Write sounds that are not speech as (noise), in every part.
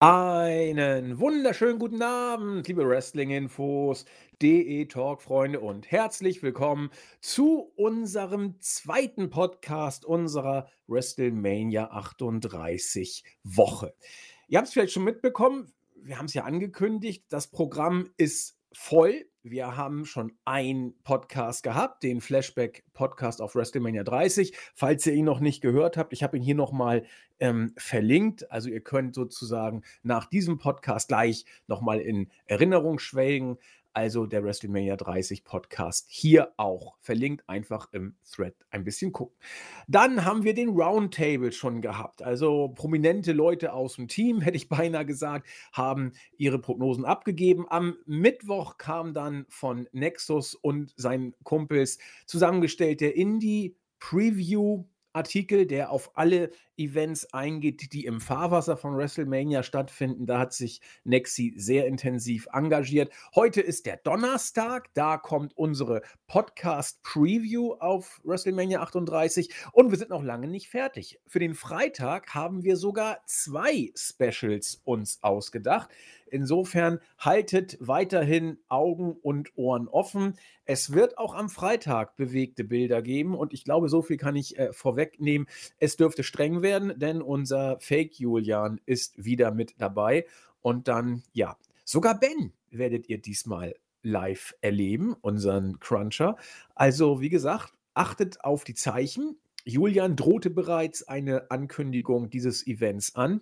Einen wunderschönen guten Abend, liebe Wrestling-Infos, DE Talk-Freunde und herzlich willkommen zu unserem zweiten Podcast unserer WrestleMania 38 Woche. Ihr habt es vielleicht schon mitbekommen, wir haben es ja angekündigt, das Programm ist voll. Wir haben schon einen Podcast gehabt, den Flashback-Podcast auf WrestleMania 30. Falls ihr ihn noch nicht gehört habt, ich habe ihn hier nochmal ähm, verlinkt. Also ihr könnt sozusagen nach diesem Podcast gleich nochmal in Erinnerung schwelgen. Also der WrestleMania 30 Podcast hier auch verlinkt, einfach im Thread ein bisschen gucken. Dann haben wir den Roundtable schon gehabt. Also prominente Leute aus dem Team, (laughs) hätte ich beinahe gesagt, haben ihre Prognosen abgegeben. Am Mittwoch kam dann von Nexus und seinen Kumpels zusammengestellt der Indie Preview Artikel, der auf alle Events eingeht, die im Fahrwasser von WrestleMania stattfinden. Da hat sich Nexi sehr intensiv engagiert. Heute ist der Donnerstag, da kommt unsere Podcast-Preview auf WrestleMania 38 und wir sind noch lange nicht fertig. Für den Freitag haben wir sogar zwei Specials uns ausgedacht. Insofern haltet weiterhin Augen und Ohren offen. Es wird auch am Freitag bewegte Bilder geben und ich glaube, so viel kann ich äh, vorwegnehmen. Es dürfte streng werden, denn unser Fake Julian ist wieder mit dabei und dann, ja, sogar Ben werdet ihr diesmal live erleben, unseren Cruncher. Also, wie gesagt, achtet auf die Zeichen. Julian drohte bereits eine Ankündigung dieses Events an.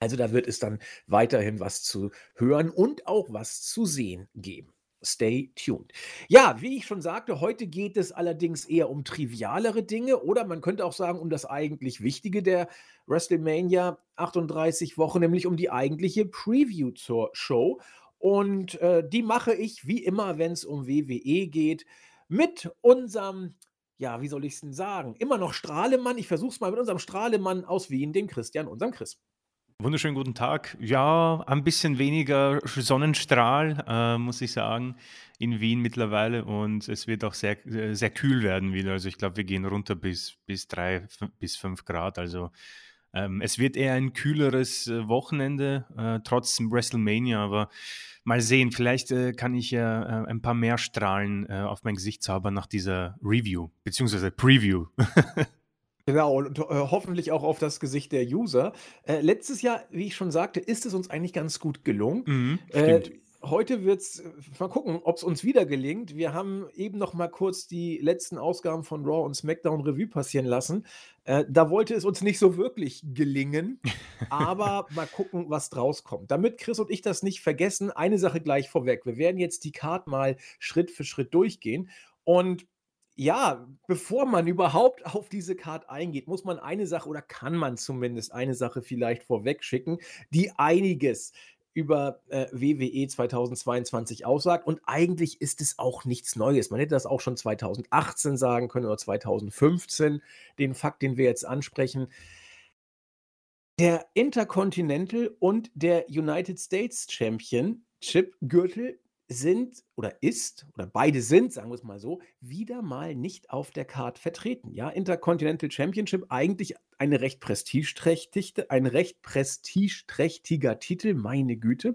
Also da wird es dann weiterhin was zu hören und auch was zu sehen geben. Stay tuned. Ja, wie ich schon sagte, heute geht es allerdings eher um trivialere Dinge oder man könnte auch sagen um das eigentlich Wichtige der WrestleMania 38 Woche, nämlich um die eigentliche Preview zur Show. Und äh, die mache ich wie immer, wenn es um WWE geht, mit unserem, ja, wie soll ich es denn sagen, immer noch Strahlemann. Ich versuche es mal mit unserem Strahlemann aus Wien, dem Christian, unserem Chris. Wunderschönen guten Tag. Ja, ein bisschen weniger Sonnenstrahl, äh, muss ich sagen, in Wien mittlerweile. Und es wird auch sehr, sehr kühl werden wieder. Also ich glaube, wir gehen runter bis, bis drei bis fünf Grad. Also ähm, es wird eher ein kühleres äh, Wochenende, äh, trotz WrestleMania. Aber mal sehen, vielleicht äh, kann ich ja äh, ein paar mehr Strahlen äh, auf mein Gesicht zaubern nach dieser Review, beziehungsweise Preview. (laughs) Genau, und äh, hoffentlich auch auf das Gesicht der User. Äh, letztes Jahr, wie ich schon sagte, ist es uns eigentlich ganz gut gelungen. Mhm, äh, heute wird es, äh, mal gucken, ob es uns wieder gelingt. Wir haben eben noch mal kurz die letzten Ausgaben von Raw und SmackDown Revue passieren lassen. Äh, da wollte es uns nicht so wirklich gelingen, (laughs) aber mal gucken, was draus kommt. Damit Chris und ich das nicht vergessen, eine Sache gleich vorweg. Wir werden jetzt die Card mal Schritt für Schritt durchgehen und ja, bevor man überhaupt auf diese Card eingeht, muss man eine Sache oder kann man zumindest eine Sache vielleicht vorweg schicken, die einiges über äh, WWE 2022 aussagt. Und eigentlich ist es auch nichts Neues. Man hätte das auch schon 2018 sagen können oder 2015, den Fakt, den wir jetzt ansprechen. Der Intercontinental und der United States Championship Gürtel sind oder ist oder beide sind, sagen wir es mal so, wieder mal nicht auf der Card vertreten. Ja, Intercontinental Championship eigentlich eine recht prestigeträchtige, ein recht prestigeträchtiger Titel, meine Güte,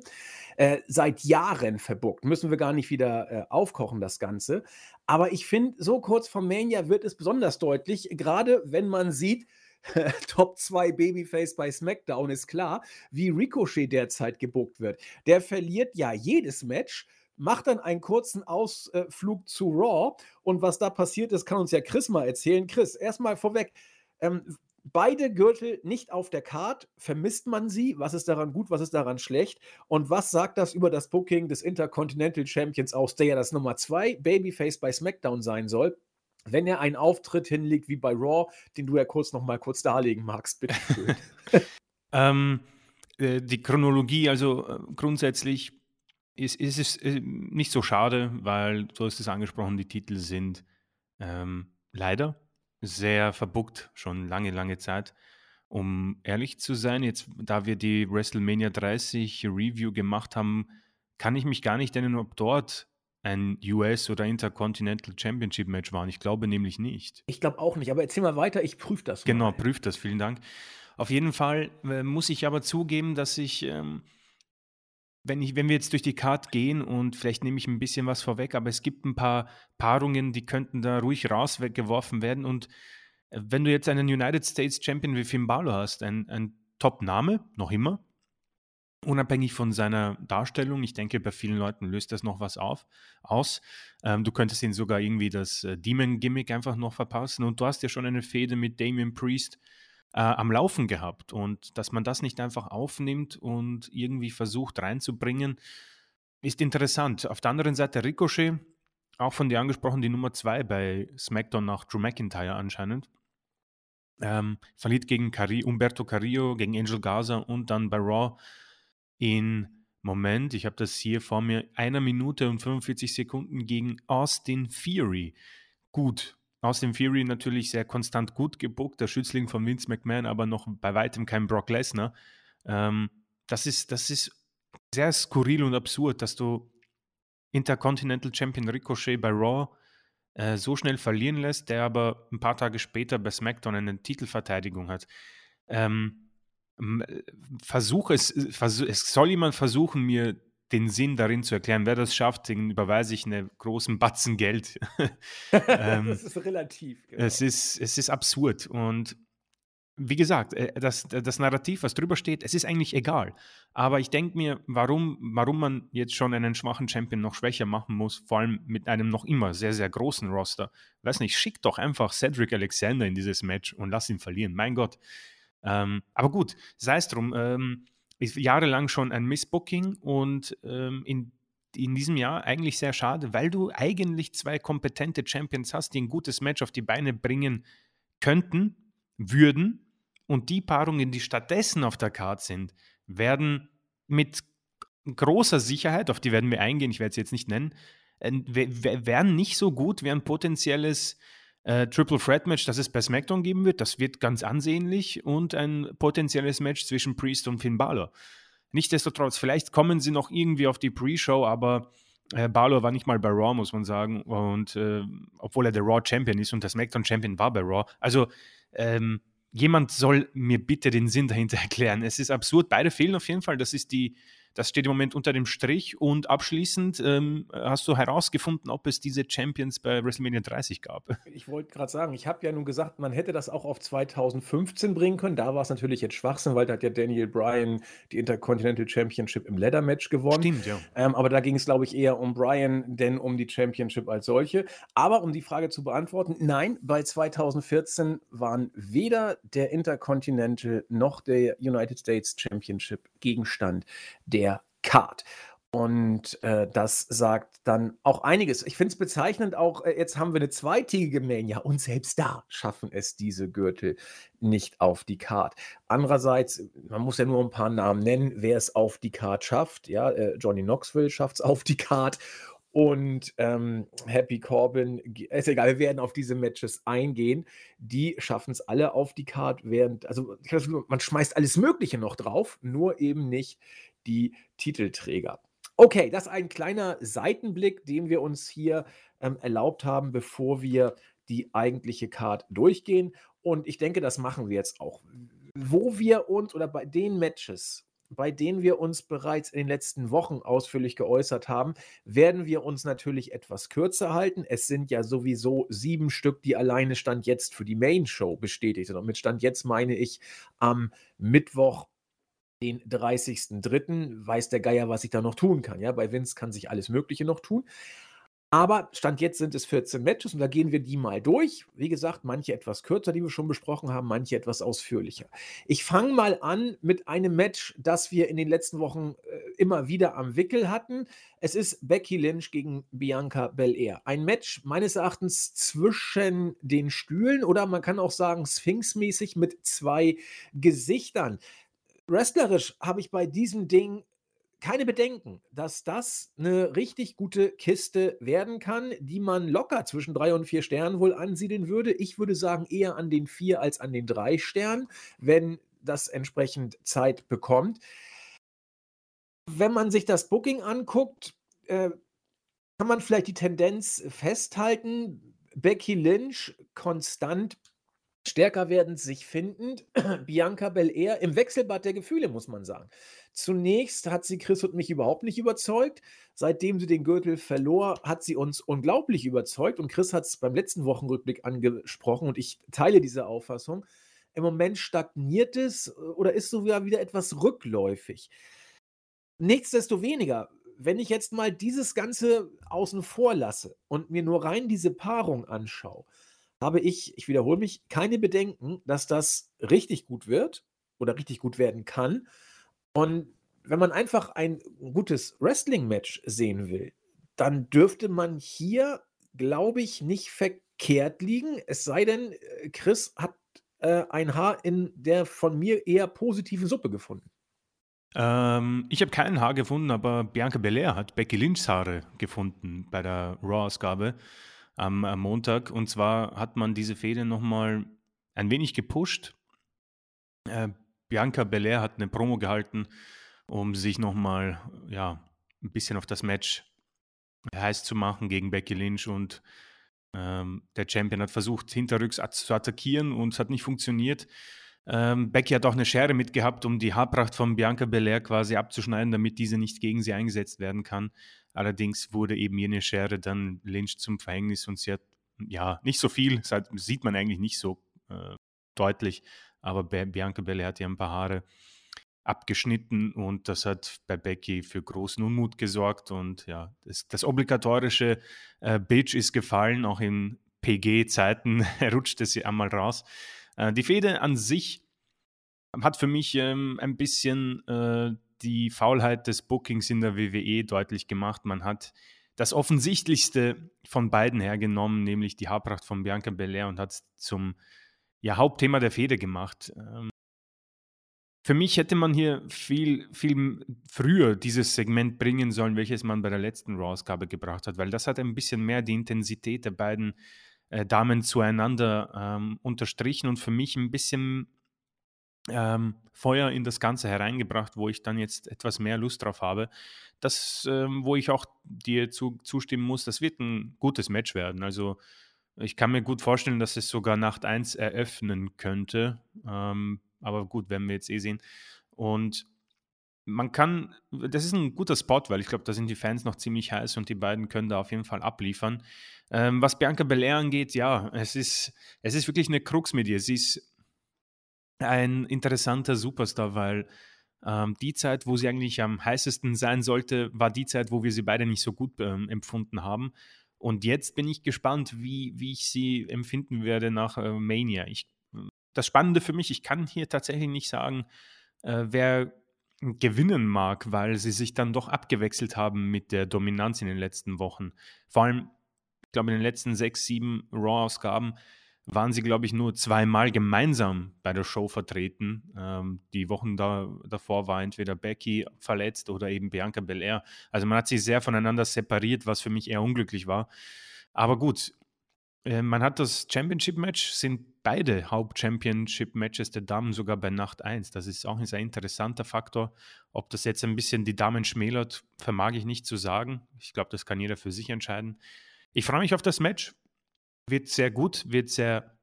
äh, seit Jahren verbuckt. Müssen wir gar nicht wieder äh, aufkochen das Ganze. Aber ich finde, so kurz vor Mania wird es besonders deutlich, gerade wenn man sieht, (laughs) Top 2 Babyface bei SmackDown ist klar, wie Ricochet derzeit gebuckt wird. Der verliert ja jedes Match macht dann einen kurzen Ausflug zu Raw. Und was da passiert ist, kann uns ja Chris mal erzählen. Chris, erstmal vorweg. Ähm, beide Gürtel nicht auf der Card. Vermisst man sie? Was ist daran gut? Was ist daran schlecht? Und was sagt das über das Booking des Intercontinental Champions aus, der ja das Nummer 2 Babyface bei SmackDown sein soll? Wenn er einen Auftritt hinlegt wie bei Raw, den du ja kurz noch mal kurz darlegen magst, bitte. (laughs) ähm, äh, die Chronologie, also äh, grundsätzlich ist, ist es äh, nicht so schade, weil, du hast es angesprochen, die Titel sind ähm, leider sehr verbuckt, schon lange, lange Zeit. Um ehrlich zu sein, jetzt, da wir die WrestleMania 30 Review gemacht haben, kann ich mich gar nicht erinnern, ob dort ein US- oder Intercontinental Championship Match war. Ich glaube nämlich nicht. Ich glaube auch nicht, aber erzähl mal weiter, ich prüfe das. Genau, prüf das, vielen Dank. Auf jeden Fall äh, muss ich aber zugeben, dass ich, ähm, wenn ich, wenn wir jetzt durch die Card gehen und vielleicht nehme ich ein bisschen was vorweg, aber es gibt ein paar Paarungen, die könnten da ruhig rausgeworfen werden. Und äh, wenn du jetzt einen United States Champion wie Finn Balor hast, ein, ein Top-Name, noch immer, unabhängig von seiner Darstellung, ich denke, bei vielen Leuten löst das noch was auf, aus. Ähm, du könntest ihn sogar irgendwie das äh, Demon-Gimmick einfach noch verpassen. Und du hast ja schon eine Fehde mit Damien Priest äh, am Laufen gehabt. Und dass man das nicht einfach aufnimmt und irgendwie versucht reinzubringen, ist interessant. Auf der anderen Seite Ricochet, auch von dir angesprochen, die Nummer zwei bei SmackDown nach Drew McIntyre anscheinend. Ähm, verliert gegen Cari Umberto Carrillo, gegen Angel Gaza und dann bei Raw in Moment, ich habe das hier vor mir, einer Minute und 45 Sekunden gegen Austin Fury. Gut, Austin Fury natürlich sehr konstant gut gebuckt, der Schützling von Vince McMahon, aber noch bei weitem kein Brock Lesnar. Ähm, das, ist, das ist sehr skurril und absurd, dass du Intercontinental Champion Ricochet bei Raw äh, so schnell verlieren lässt, der aber ein paar Tage später bei SmackDown eine Titelverteidigung hat. Ähm, versuch es, versuch, es soll jemand versuchen, mir den Sinn darin zu erklären. Wer das schafft, den überweise ich einen großen Batzen Geld. (laughs) ähm, das ist relativ. Genau. Es, ist, es ist absurd. Und wie gesagt, äh, das, das Narrativ, was drüber steht, es ist eigentlich egal. Aber ich denke mir, warum, warum man jetzt schon einen schwachen Champion noch schwächer machen muss, vor allem mit einem noch immer sehr, sehr großen Roster. Weiß nicht, schick doch einfach Cedric Alexander in dieses Match und lass ihn verlieren. Mein Gott. Ähm, aber gut, sei es drum. Ähm, ist jahrelang schon ein Missbooking und ähm, in, in diesem Jahr eigentlich sehr schade, weil du eigentlich zwei kompetente Champions hast, die ein gutes Match auf die Beine bringen könnten, würden. Und die Paarungen, die stattdessen auf der Karte sind, werden mit großer Sicherheit, auf die werden wir eingehen, ich werde sie jetzt nicht nennen, äh, werden nicht so gut wie ein potenzielles äh, Triple Threat Match, das es bei SmackDown geben wird. Das wird ganz ansehnlich und ein potenzielles Match zwischen Priest und Finn Balor. Nichtsdestotrotz, vielleicht kommen sie noch irgendwie auf die Pre-Show, aber äh, Balor war nicht mal bei Raw, muss man sagen. Und äh, obwohl er der Raw Champion ist und der SmackDown Champion war bei Raw. Also ähm, jemand soll mir bitte den Sinn dahinter (laughs) erklären. Es ist absurd. Beide fehlen auf jeden Fall. Das ist die das steht im Moment unter dem Strich. Und abschließend ähm, hast du herausgefunden, ob es diese Champions bei WrestleMania 30 gab. (laughs) Ich wollte gerade sagen, ich habe ja nun gesagt, man hätte das auch auf 2015 bringen können. Da war es natürlich jetzt Schwachsinn, weil da hat ja Daniel Bryan die Intercontinental Championship im Leather Match gewonnen. Stimmt, ja. Ähm, aber da ging es, glaube ich, eher um Bryan, denn um die Championship als solche. Aber um die Frage zu beantworten, nein, bei 2014 waren weder der Intercontinental noch der United States Championship Gegenstand der der Card. Und äh, das sagt dann auch einiges. Ich finde es bezeichnend auch, äh, jetzt haben wir eine zweitägige Mania und selbst da schaffen es diese Gürtel nicht auf die Card. Andererseits, man muss ja nur ein paar Namen nennen, wer es auf die Card schafft. Ja, äh, Johnny Knoxville schafft es auf die Card und ähm, Happy Corbin, ist egal, wir werden auf diese Matches eingehen. Die schaffen es alle auf die Card, während, also man schmeißt alles Mögliche noch drauf, nur eben nicht die Titelträger. Okay, das ist ein kleiner Seitenblick, den wir uns hier ähm, erlaubt haben, bevor wir die eigentliche Card durchgehen. Und ich denke, das machen wir jetzt auch. Wo wir uns oder bei den Matches, bei denen wir uns bereits in den letzten Wochen ausführlich geäußert haben, werden wir uns natürlich etwas kürzer halten. Es sind ja sowieso sieben Stück, die alleine Stand jetzt für die Main Show bestätigt sind. Und mit Stand jetzt meine ich am Mittwoch den 30.03. weiß der Geier, was ich da noch tun kann. Ja, bei Vince kann sich alles Mögliche noch tun. Aber Stand jetzt sind es 14 Matches und da gehen wir die mal durch. Wie gesagt, manche etwas kürzer, die wir schon besprochen haben, manche etwas ausführlicher. Ich fange mal an mit einem Match, das wir in den letzten Wochen äh, immer wieder am Wickel hatten. Es ist Becky Lynch gegen Bianca Belair. Ein Match meines Erachtens zwischen den Stühlen oder man kann auch sagen Sphinx-mäßig mit zwei Gesichtern wrestlerisch habe ich bei diesem Ding keine Bedenken, dass das eine richtig gute Kiste werden kann, die man locker zwischen drei und vier Sternen wohl ansiedeln würde. Ich würde sagen eher an den vier als an den drei Sternen, wenn das entsprechend Zeit bekommt. Wenn man sich das Booking anguckt, äh, kann man vielleicht die Tendenz festhalten. Becky Lynch konstant Stärker werdend, sich findend. (clears throat) Bianca Belair im Wechselbad der Gefühle, muss man sagen. Zunächst hat sie Chris und mich überhaupt nicht überzeugt. Seitdem sie den Gürtel verlor, hat sie uns unglaublich überzeugt. Und Chris hat es beim letzten Wochenrückblick angesprochen und ich teile diese Auffassung. Im Moment stagniert es äh, oder ist sogar wieder etwas rückläufig. Nichtsdestoweniger, wenn ich jetzt mal dieses Ganze außen vor lasse und mir nur rein diese Paarung anschaue, habe ich, ich wiederhole mich, keine Bedenken, dass das richtig gut wird oder richtig gut werden kann. Und wenn man einfach ein gutes Wrestling-Match sehen will, dann dürfte man hier, glaube ich, nicht verkehrt liegen. Es sei denn, äh, Chris hat äh, ein Haar in der von mir eher positiven Suppe gefunden. Ähm, ich habe kein Haar gefunden, aber Bianca Belair hat Becky Lynchs Haare gefunden bei der Raw-Ausgabe am, am Montag. Und zwar hat man diese Fehde nochmal ein wenig gepusht. Äh, Bianca Belair hat eine Promo gehalten, um sich nochmal ja, ein bisschen auf das Match heiß zu machen gegen Becky Lynch und ähm, der Champion hat versucht, hinterrücks zu attackieren und es hat nicht funktioniert. Ähm, Becky hat auch eine Schere mitgehabt, um die Haarpracht von Bianca Belair quasi abzuschneiden, damit diese nicht gegen sie eingesetzt werden kann. Allerdings wurde eben jene Schere dann Lynch zum Verhängnis und sie hat ja nicht so viel, sieht man eigentlich nicht so äh, deutlich, aber Bianca Belair hat ja ein paar Haare abgeschnitten und das hat bei Becky für großen Unmut gesorgt und ja, das, das obligatorische äh, Bitch ist gefallen, auch in PG-Zeiten (laughs) rutschte sie einmal raus. Äh, die Fehde an sich hat für mich ähm, ein bisschen äh, die Faulheit des Bookings in der WWE deutlich gemacht. Man hat das Offensichtlichste von beiden hergenommen, nämlich die Haarpracht von Bianca Belair und hat es zum ja, Hauptthema der Fehde gemacht. Ähm, für mich hätte man hier viel, viel früher dieses Segment bringen sollen, welches man bei der letzten Raw-Ausgabe gebracht hat, weil das hat ein bisschen mehr die Intensität der beiden äh, Damen zueinander ähm, unterstrichen und für mich ein bisschen ähm, Feuer in das Ganze hereingebracht, wo ich dann jetzt etwas mehr Lust drauf habe. Das, ähm, wo ich auch dir zu, zustimmen muss, das wird ein gutes Match werden. Also ich kann mir gut vorstellen, dass es sogar Nacht 1 eröffnen könnte. Ähm, aber gut, werden wir jetzt eh sehen. Und man kann, das ist ein guter Spot, weil ich glaube, da sind die Fans noch ziemlich heiß und die beiden können da auf jeden Fall abliefern. Ähm, was Bianca Belair angeht, ja, es ist, es ist wirklich eine Krux mit ihr. Sie ist ein interessanter Superstar, weil ähm, die Zeit, wo sie eigentlich am heißesten sein sollte, war die Zeit, wo wir sie beide nicht so gut ähm, empfunden haben. Und jetzt bin ich gespannt, wie, wie ich sie empfinden werde nach äh, Mania. Ich, das Spannende für mich, ich kann hier tatsächlich nicht sagen, äh, wer gewinnen mag, weil sie sich dann doch abgewechselt haben mit der Dominanz in den letzten Wochen. Vor allem, glaube, in den letzten sechs, sieben Raw-Ausgaben waren sie, glaube ich, nur zweimal gemeinsam bei der Show vertreten. Ähm, die Wochen da, davor war entweder Becky verletzt oder eben Bianca Belair. Also man hat sich sehr voneinander separiert, was für mich eher unglücklich war. Aber gut, äh, man hat das Championship-Match, sind beide Haupt-Championship-Matches der Damen sogar bei Nacht 1. Das ist auch ein sehr interessanter Faktor. Ob das jetzt ein bisschen die Damen schmälert, vermag ich nicht zu sagen. Ich glaube, das kann jeder für sich entscheiden. Ich freue mich auf das Match wird sehr gut, wird sehr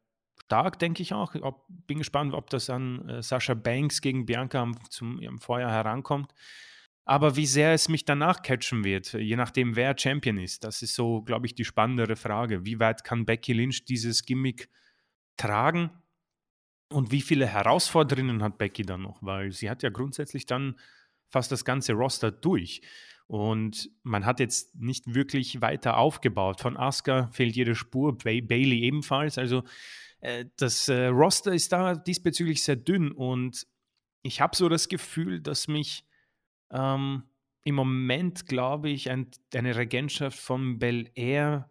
stark, denke ich auch. Ob, bin gespannt, ob das an äh, Sascha Banks gegen Bianca am, zum, am Vorjahr herankommt. Aber wie sehr es mich danach catchen wird, je nachdem, wer Champion ist, das ist so, glaube ich, die spannendere Frage. Wie weit kann Becky Lynch dieses Gimmick tragen? Und wie viele Herausforderungen hat Becky dann noch? Weil sie hat ja grundsätzlich dann fast das ganze Roster durch. Und man hat jetzt nicht wirklich weiter aufgebaut. Von Asuka fehlt jede Spur, Bailey ebenfalls. Also äh, das äh, Roster ist da diesbezüglich sehr dünn und ich habe so das Gefühl, dass mich ähm, im Moment, glaube ich, ein, eine Regentschaft von Bel Air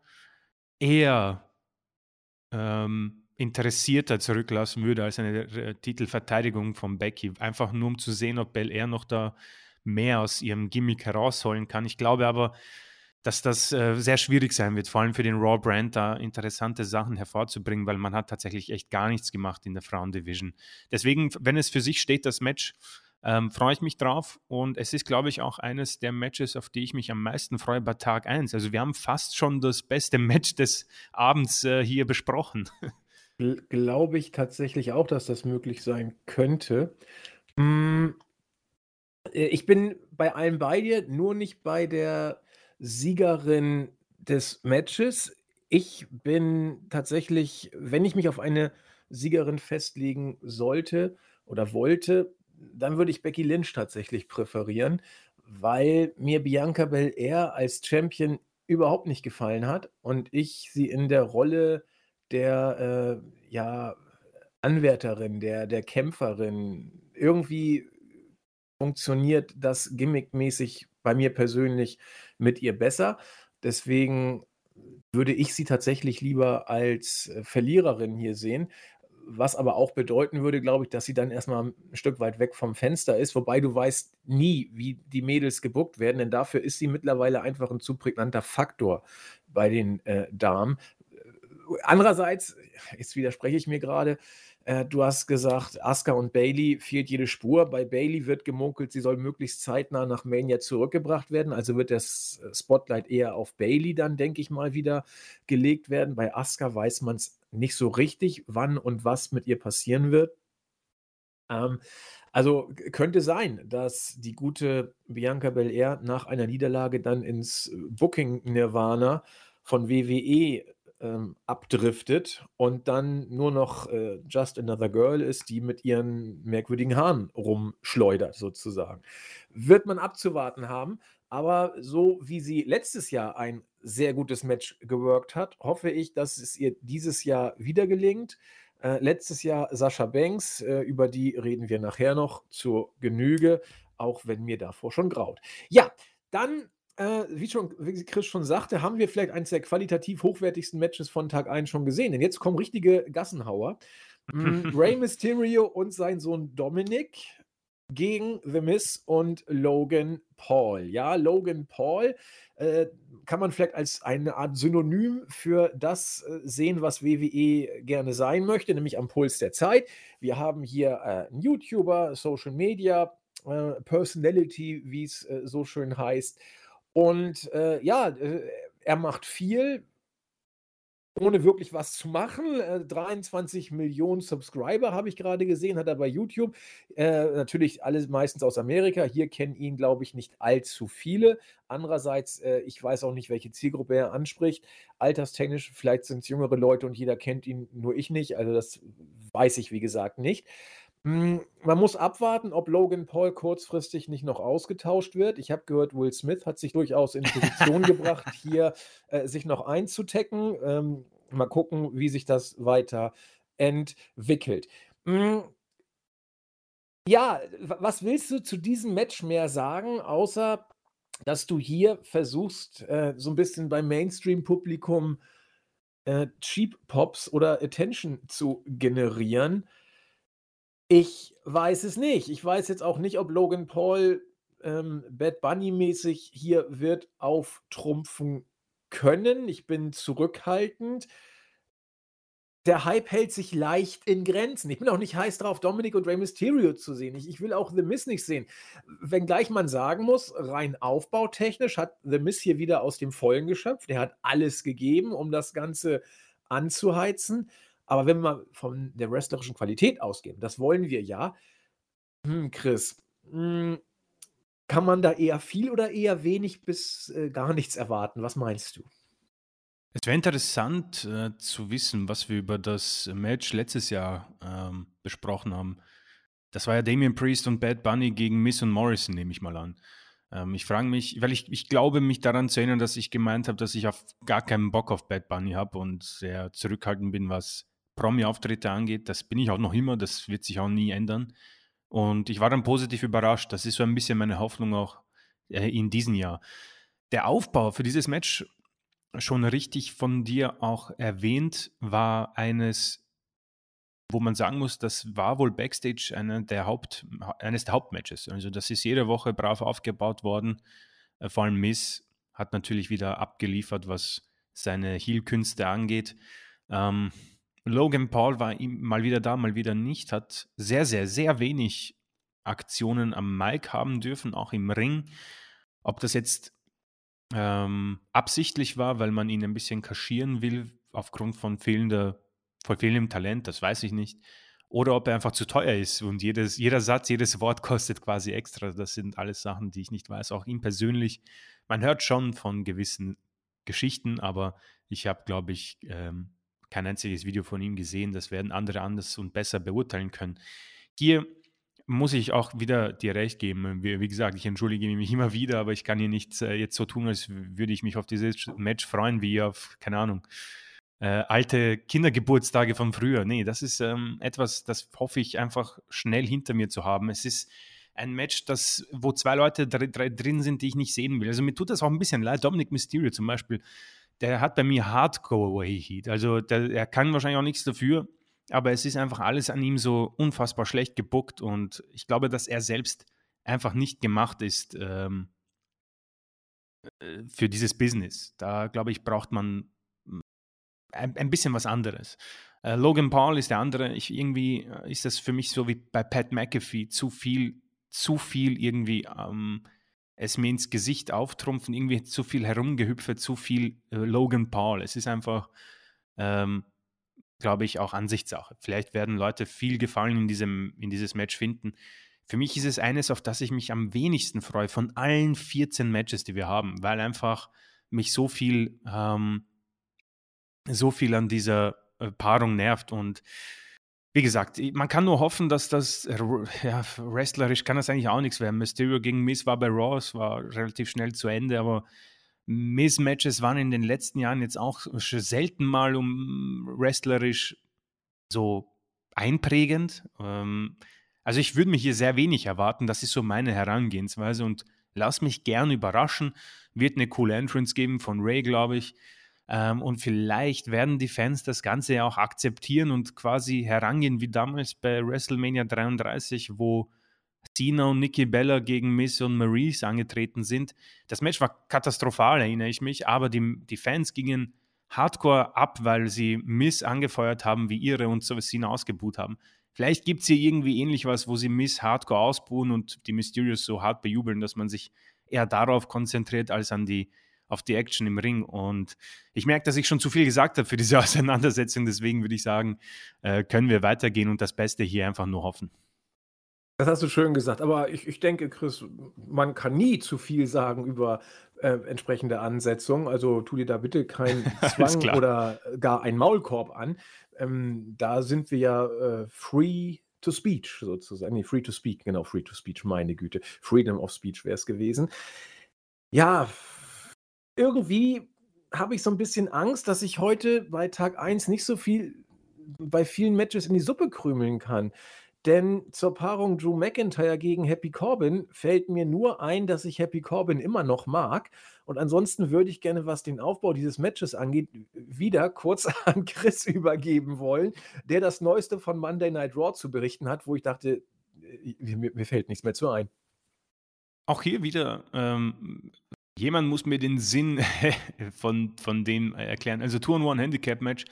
eher ähm, interessierter zurücklassen würde als eine äh, Titelverteidigung von Becky. Einfach nur um zu sehen, ob Bel Air noch da mehr aus ihrem Gimmick herausholen kann. Ich glaube aber, dass das äh, sehr schwierig sein wird, vor allem für den Raw Brand da interessante Sachen hervorzubringen, weil man hat tatsächlich echt gar nichts gemacht in der Frauendivision. Deswegen, wenn es für sich steht, das Match, ähm, freue ich mich drauf und es ist, glaube ich, auch eines der Matches, auf die ich mich am meisten freue bei Tag 1. Also wir haben fast schon das beste Match des Abends äh, hier besprochen. (laughs) glaube ich tatsächlich auch, dass das möglich sein könnte. Äh, ich bin bei allem bei dir, nur nicht bei der Siegerin des Matches. Ich bin tatsächlich, wenn ich mich auf eine Siegerin festlegen sollte oder wollte, dann würde ich Becky Lynch tatsächlich präferieren, weil mir Bianca Belair als Champion überhaupt nicht gefallen hat und ich sie in der Rolle der, äh, ja, Anwärterin, der der Kämpferin irgendwie funktioniert das gimmickmäßig bei mir persönlich mit ihr besser. Deswegen würde ich sie tatsächlich lieber als äh, Verliererin hier sehen. Was aber auch bedeuten würde, glaube ich, dass sie dann erstmal ein Stück weit weg vom Fenster ist, wobei du weißt nie, wie die Mädels gebuckt werden, denn dafür ist sie mittlerweile einfach ein zu prägnanter Faktor bei den äh, Damen. Andererseits, jetzt widerspreche ich mir gerade, äh, du hast gesagt, Asuka und Bailey fehlt jede Spur. Bei Bailey wird gemunkelt, sie soll möglichst zeitnah nach Mania zurückgebracht werden. Also wird das Spotlight eher auf Bailey dann, denke ich mal, wieder gelegt werden. Bei Asuka weiß man es nicht so richtig, wann und was mit ihr passieren wird. Ähm, also könnte sein, dass die gute Bianca Belair nach einer Niederlage dann ins Booking Nirvana von WWE ähm, abdriftet und dann nur noch äh, Just Another Girl ist, die mit ihren merkwürdigen Haaren rumschleudert, sozusagen. Wird man abzuwarten haben, aber so wie sie letztes Jahr ein sehr gutes Match geworkt hat, hoffe ich, dass es ihr dieses Jahr wieder gelingt. Äh, letztes Jahr Sascha Banks, äh, über die reden wir nachher noch zur Genüge, auch wenn mir davor schon graut. Ja, dann äh, wie schon wie Chris schon sagte, haben wir vielleicht eines der qualitativ hochwertigsten Matches von Tag 1 schon gesehen. Denn jetzt kommen richtige Gassenhauer. Mm, (laughs) Rey Mysterio und sein Sohn Dominic gegen The Miz und Logan Paul. Ja, Logan Paul äh, kann man vielleicht als eine Art Synonym für das äh, sehen, was WWE gerne sein möchte, nämlich am Puls der Zeit. Wir haben hier äh, einen YouTuber, Social Media, äh, Personality, wie es äh, so schön heißt. Und äh, ja, äh, er macht viel, ohne wirklich was zu machen. Äh, 23 Millionen Subscriber habe ich gerade gesehen, hat er bei YouTube. Äh, natürlich alles meistens aus Amerika. Hier kennen ihn, glaube ich, nicht allzu viele. Andererseits, äh, ich weiß auch nicht, welche Zielgruppe er anspricht. Alterstechnisch, vielleicht sind es jüngere Leute und jeder kennt ihn, nur ich nicht. Also das weiß ich, wie gesagt, nicht. Hm, man muss abwarten, ob Logan Paul kurzfristig nicht noch ausgetauscht wird. Ich habe gehört, Will Smith hat sich durchaus in Position (laughs) gebracht, hier äh, sich noch einzutecken. Ähm, mal gucken, wie sich das weiter entwickelt. Hm, ja, was willst du zu diesem Match mehr sagen, außer dass du hier versuchst, äh, so ein bisschen beim Mainstream-Publikum äh, Cheap Pops oder Attention zu generieren? Ich weiß es nicht. Ich weiß jetzt auch nicht, ob Logan Paul ähm, Bad Bunny-mäßig hier wird auftrumpfen können. Ich bin zurückhaltend. Der Hype hält sich leicht in Grenzen. Ich bin auch nicht heiß drauf, Dominic und Rey Mysterio zu sehen. Ich, ich will auch The Miz nicht sehen. Wenngleich man sagen muss, rein aufbautechnisch hat The Miz hier wieder aus dem Vollen geschöpft. Er hat alles gegeben, um das Ganze anzuheizen. Aber wenn wir von der wrestlerischen Qualität ausgehen, das wollen wir ja, hm, Chris, hm, kann man da eher viel oder eher wenig bis äh, gar nichts erwarten? Was meinst du? Es wäre interessant äh, zu wissen, was wir über das Match letztes Jahr ähm, besprochen haben. Das war ja Damien Priest und Bad Bunny gegen Miss und Morrison, nehme ich mal an. Ähm, ich frage mich, weil ich, ich glaube, mich daran zu erinnern, dass ich gemeint habe, dass ich auf gar keinen Bock auf Bad Bunny habe und sehr zurückhaltend bin, was Promi-Auftritte angeht. Das bin ich auch noch immer, das wird sich auch nie ändern. Und ich war dann positiv überrascht. Das ist so ein bisschen meine Hoffnung auch äh, in diesem Jahr. Der Aufbau für dieses Match, schon richtig von dir auch erwähnt, war eines, wo man sagen muss, das war wohl backstage eine der Haupt, eines der Hauptmatches. Also das ist jede Woche brav aufgebaut worden. Äh, vor allem Miss hat natürlich wieder abgeliefert, was seine Heel-Künste angeht. Ähm, Logan Paul war mal wieder da, mal wieder nicht, hat sehr, sehr, sehr wenig Aktionen am Mic haben dürfen, auch im Ring. Ob das jetzt ähm, absichtlich war, weil man ihn ein bisschen kaschieren will, aufgrund von fehlender vor fehlendem Talent, das weiß ich nicht. Oder ob er einfach zu teuer ist und jedes, jeder Satz, jedes Wort (laughs) kostet quasi extra. Das sind alles Sachen, die ich nicht weiß. Auch ihm persönlich. Man hört schon von gewissen Geschichten, aber ich habe, glaube ich, ähm, kein einziges Video von ihm gesehen. Das werden andere anders und besser beurteilen können. Hier muss ich auch wieder dir recht geben. Wie, wie, gesagt, ich entschuldige mich (laughs) immer wieder, aber ich kann hier nicht äh, jetzt so tun, als würde ich mich auf dieses Match freuen, wie auf, keine Ahnung, äh, alte Kindergeburtstage von früher. Nee, das ist ähm, etwas, das hoffe ich einfach schnell hinter mir zu haben. Es ist ein Match, das, wo zwei Leute drin sind, die ich nicht sehen will. Also mir tut das auch ein bisschen leid. Dominic Mysterio zum Beispiel, der hat bei mir Hardcore Heat. Also der, er kann wahrscheinlich auch nichts dafür, aber es ist einfach alles an ihm so unfassbar schlecht gebuckt und ich glaube, dass er selbst einfach nicht gemacht ist ähm, äh, für dieses Business. Da glaube ich, braucht man ein, ein bisschen was anderes. Äh, Logan Paul ist der andere. Ich, irgendwie äh, ist das für mich so wie bei Pat McAfee zu viel, zu viel irgendwie ähm, es mir ins Gesicht auftrumpfen, irgendwie zu viel herumgehüpfe, zu viel äh, Logan Paul. Es ist einfach ähm, glaube ich, auch Ansichtssache. Vielleicht werden Leute viel Gefallen in, diesem, in dieses Match finden. Für mich ist es eines, auf das ich mich am wenigsten freue von allen 14 Matches, die wir haben, weil einfach mich so viel, ähm, so viel an dieser äh, Paarung nervt und wie gesagt, man kann nur hoffen, dass das, ja, wrestlerisch kann das eigentlich auch nichts werden. Mysterio gegen Miss war bei Raw, es war relativ schnell zu Ende, aber Miss-Matches waren in den letzten Jahren jetzt auch selten mal um wrestlerisch so einprägend. Ähm, also ich würde mich hier sehr wenig erwarten. Das ist so meine Herangehensweise und lass mich gern überraschen. Wird eine coole Entrance geben von Ray, glaube ich. Ähm, und vielleicht werden die Fans das Ganze ja auch akzeptieren und quasi herangehen wie damals bei WrestleMania 33, wo Cena und Nikki Bella gegen Miss und Maurice angetreten sind. Das Match war katastrophal, erinnere ich mich, aber die, die Fans gingen hardcore ab, weil sie Miss angefeuert haben wie ihre und so Cena ausgebuht haben. Vielleicht gibt es hier irgendwie ähnlich was, wo sie Miss hardcore ausbuhen und die Mysterious so hart bejubeln, dass man sich eher darauf konzentriert als an die, auf die Action im Ring. Und ich merke, dass ich schon zu viel gesagt habe für diese (laughs) Auseinandersetzung. Deswegen würde ich sagen, äh, können wir weitergehen und das Beste hier einfach nur hoffen. Das hast du schön gesagt. Aber ich, ich denke, Chris, man kann nie zu viel sagen über äh, entsprechende Ansetzungen. Also tu dir da bitte keinen (laughs) Zwang oder gar einen Maulkorb an. Ähm, da sind wir ja äh, free to speech sozusagen. Nee, free to speak, genau, free to speech, meine Güte. Freedom of speech wäre es gewesen. Ja, irgendwie habe ich so ein bisschen Angst, dass ich heute bei Tag 1 nicht so viel bei vielen Matches in die Suppe krümeln kann. Denn zur Paarung Drew McIntyre gegen Happy Corbin fällt mir nur ein, dass ich Happy Corbin immer noch mag. Und ansonsten würde ich gerne, was den Aufbau dieses Matches angeht, wieder kurz (laughs) an Chris übergeben wollen, der das Neueste von Monday Night Raw zu berichten hat, wo ich dachte, äh, mir, mir fällt nichts mehr zu ein. Auch hier wieder, ähm, jemand muss mir den Sinn (laughs) von, von dem erklären. Also Two-on-One-Handicap-Match,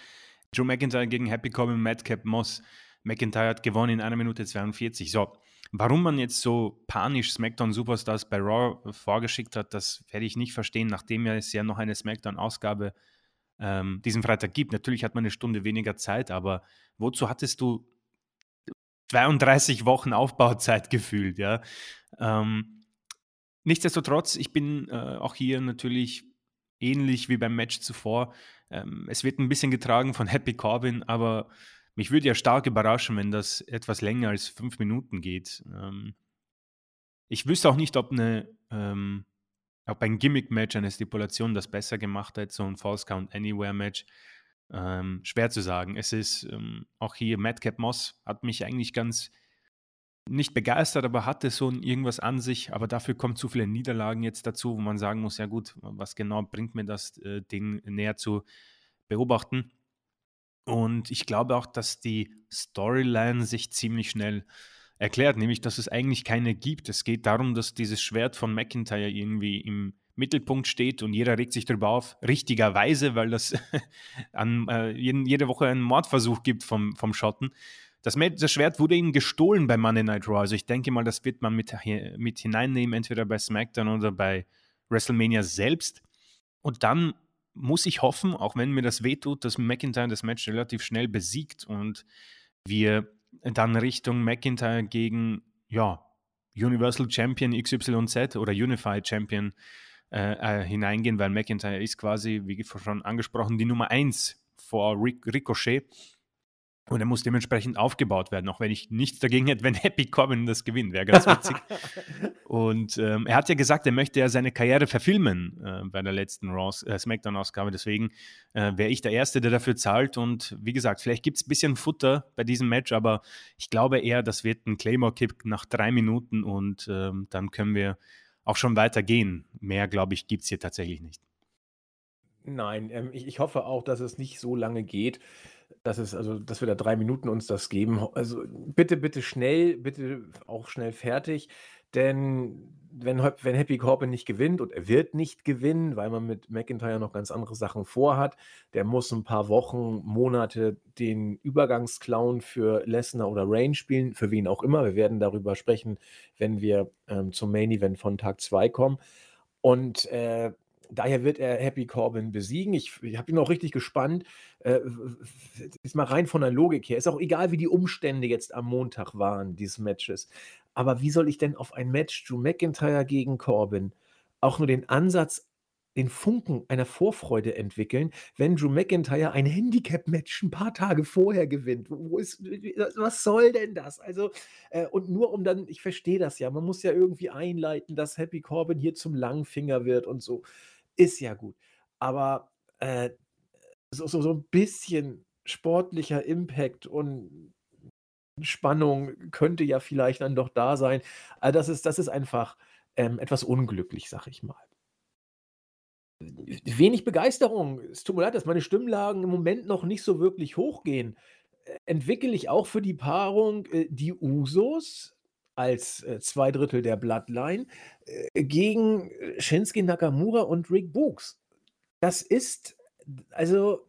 Drew McIntyre gegen Happy Corbin, Madcap Moss. McIntyre hat gewonnen in einer Minute 42. So, warum man jetzt so panisch SmackDown Superstars bei Raw vorgeschickt hat, das werde ich nicht verstehen, nachdem es ja noch eine SmackDown-Ausgabe ähm, diesen Freitag gibt. Natürlich hat man eine Stunde weniger Zeit, aber wozu hattest du 32 Wochen Aufbauzeit (laughs) gefühlt, ja? Ähm, nichtsdestotrotz, ich bin äh, auch hier natürlich ähnlich wie beim Match zuvor. Ähm, es wird ein bisschen getragen von Happy Corbin, aber mich würde ja stark überraschen, wenn das etwas länger als fünf Minuten geht. Ähm, ich wüsste auch nicht, ob, eine, ähm, ob ein Gimmick-Match, eine Stipulation das besser gemacht hätte, so ein False Count Anywhere-Match. Ähm, schwer zu sagen. Es ist ähm, auch hier Madcap Moss hat mich eigentlich ganz nicht begeistert, aber hatte so irgendwas an sich. Aber dafür kommen zu viele Niederlagen jetzt dazu, wo man sagen muss, ja gut, was genau bringt mir das, äh, Ding näher zu beobachten. Und ich glaube auch, dass die Storyline sich ziemlich schnell erklärt, nämlich dass es eigentlich keine gibt. Es geht darum, dass dieses Schwert von McIntyre irgendwie im Mittelpunkt steht und jeder regt sich darüber auf, richtigerweise, weil das (laughs) an, äh, jede Woche einen Mordversuch gibt vom, vom Schotten. Das, das, Schwert wurde ihm gestohlen bei Monday Night Raw. Also ich denke mal, das wird man mit, mit hineinnehmen, entweder bei SmackDown oder bei WrestleMania selbst. Und dann muss ich hoffen, auch wenn mir das wehtut, dass McIntyre das Match relativ schnell besiegt und wir dann Richtung McIntyre gegen, ja, Universal Champion XYZ oder Unified Champion äh, äh, hineingehen, weil McIntyre ist quasi, wie schon angesprochen, die Nummer 1 vor Ric Ricochet. Und er muss dementsprechend aufgebaut werden, auch wenn ich nichts dagegen hätte, (laughs) wenn Happy Corbin das gewinnt, wäre ganz witzig. (laughs) und ähm, er hat ja gesagt, er möchte ja seine Karriere verfilmen äh, bei der letzten äh, SmackDown-Ausgabe. Deswegen äh, wäre ich der Erste, der dafür zahlt. Und wie gesagt, vielleicht gibt es ein bisschen Futter bei diesem Match, aber ich glaube eher, das wird ein Claymore-Kick nach drei Minuten und ähm, dann können wir auch schon weitergehen. Mehr, glaube ich, gibt es hier tatsächlich nicht. Nein, ähm, ich, ich hoffe auch, dass es nicht so lange geht dass es also dass wir da drei Minuten uns das geben. Also, bitte, bitte schnell, bitte auch schnell fertig, denn wenn wenn Happy Corbin nicht gewinnt und er wird nicht gewinnen, weil man mit McIntyre noch ganz andere Sachen vorhat, der muss ein paar Wochen, Monate den Übergangsclown für Lesnar oder Reigns spielen, für wen auch immer. Wir werden darüber sprechen, wenn wir, ähm, zum Main Event von Tag 2 kommen. Und, äh daher wird er Happy Corbin besiegen. Ich, ich habe ihn auch richtig gespannt. Äh, ist mal rein von der Logik her. Ist auch egal, wie die Umstände jetzt am Montag waren, dieses Matches. Aber wie soll ich denn auf ein Match Drew McIntyre gegen Corbin auch nur den Ansatz, den Funken einer Vorfreude entwickeln, wenn Drew McIntyre ein Handicap-Match ein paar Tage vorher gewinnt? Wo ist, was soll denn das? Also, äh, und nur um dann, ich verstehe das ja, man muss ja irgendwie einleiten, dass Happy Corbin hier zum Langfinger wird und so ist ja gut. Aber äh, so, so, so ein bisschen sportlicher Impact und Spannung könnte ja vielleicht dann doch da sein. Also das ist, das ist einfach ähm, etwas unglücklich, sag ich mal. Wenig Begeisterung. Es tut mir leid, dass meine Stimmlagen im Moment noch nicht so wirklich hochgehen. Äh, entwickle ich auch für die Paarung äh, die Usos als äh, zwei Drittel der Bloodline äh, gegen äh, Shinsuke Nakamura und Rick Books. Das ist, also,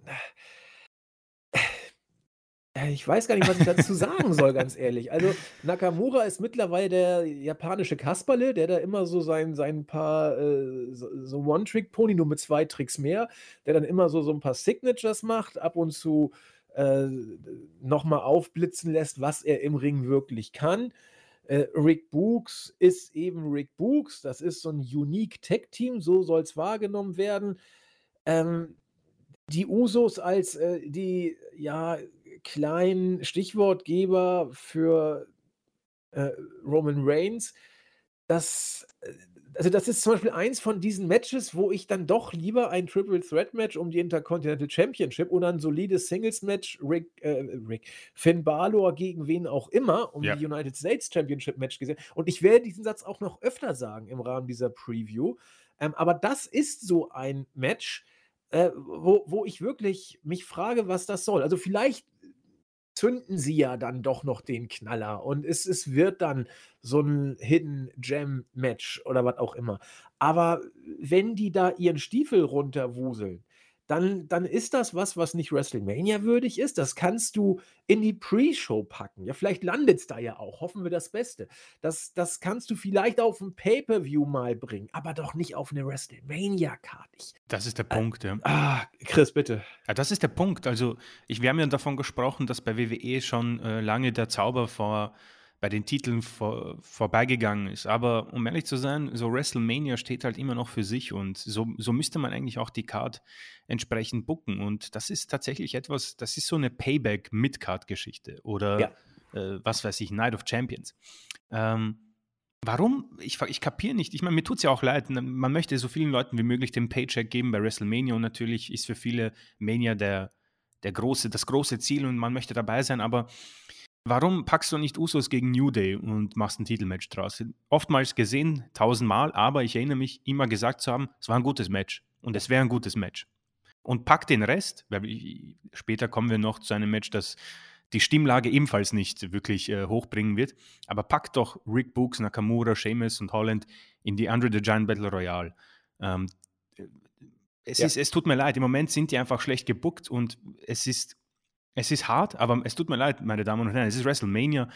äh, ich weiß gar nicht, was ich dazu sagen soll, ganz ehrlich. Also, Nakamura ist mittlerweile der japanische Kasperle, der da immer so sein, sein paar, äh, so, One-Trick-Pony, nur mit zwei Tricks mehr, der dann immer so, so ein paar Signatures macht, ab und zu äh, nochmal aufblitzen lässt, was er im Ring wirklich kann. Äh, Rick Books ist eben Rick Books. Das ist so ein Unique Tech Team, so soll es wahrgenommen werden. Ähm, die Usos als äh, die ja kleinen Stichwortgeber für äh, Roman Reigns, das, äh, also das ist zum Beispiel eins von diesen Matches, wo ich dann doch lieber ein Triple Threat Match um die Intercontinental Championship oder ein solides Singles Match Rick, äh, Rick Finn Balor gegen wen auch immer um ja. die United States Championship Match gesehen. Und ich werde diesen Satz auch noch öfter sagen im Rahmen dieser Preview. Ähm, aber das ist so ein Match, äh, wo, wo ich wirklich mich frage, was das soll. Also vielleicht zünden sie ja dann doch noch den Knaller und es, es wird dann so ein Hidden Gem Match oder was auch immer. Aber wenn die da ihren Stiefel runterwuseln, dann, dann ist das was, was nicht WrestleMania würdig ist. Das kannst du in die Pre-Show packen. Ja, vielleicht landet es da ja auch. Hoffen wir das Beste. Das, das kannst du vielleicht auf ein Pay-Per-View mal bringen, aber doch nicht auf eine WrestleMania-Karte. Das ist der äh, Punkt, ja. Ah, Chris, bitte. Ja, das ist der Punkt. Also, ich, wir haben ja davon gesprochen, dass bei WWE schon äh, lange der Zauber vor bei den Titeln vor, vorbeigegangen ist. Aber um ehrlich zu sein, so WrestleMania steht halt immer noch für sich und so, so müsste man eigentlich auch die Card entsprechend bucken. Und das ist tatsächlich etwas, das ist so eine Payback-Mid-Card-Geschichte oder ja. äh, was weiß ich, Night of Champions. Ähm, Warum? Ich, ich kapiere nicht. Ich meine, mir tut es ja auch leid. Man möchte so vielen Leuten wie möglich den Paycheck geben bei WrestleMania und natürlich ist für viele Mania der, der große, das große Ziel und man möchte dabei sein, aber Warum packst du nicht Usos gegen New Day und machst ein Titelmatch draus? Oftmals gesehen, tausendmal, aber ich erinnere mich, immer gesagt zu haben, es war ein gutes Match und es wäre ein gutes Match. Und pack den Rest, weil später kommen wir noch zu einem Match, das die Stimmlage ebenfalls nicht wirklich äh, hochbringen wird, aber pack doch Rick Books, Nakamura, Sheamus und Holland in die Andre the Giant Battle Royale. Ähm, es, ja. ist, es tut mir leid, im Moment sind die einfach schlecht gebuckt und es ist es ist hart, aber es tut mir leid, meine Damen und Herren, es ist WrestleMania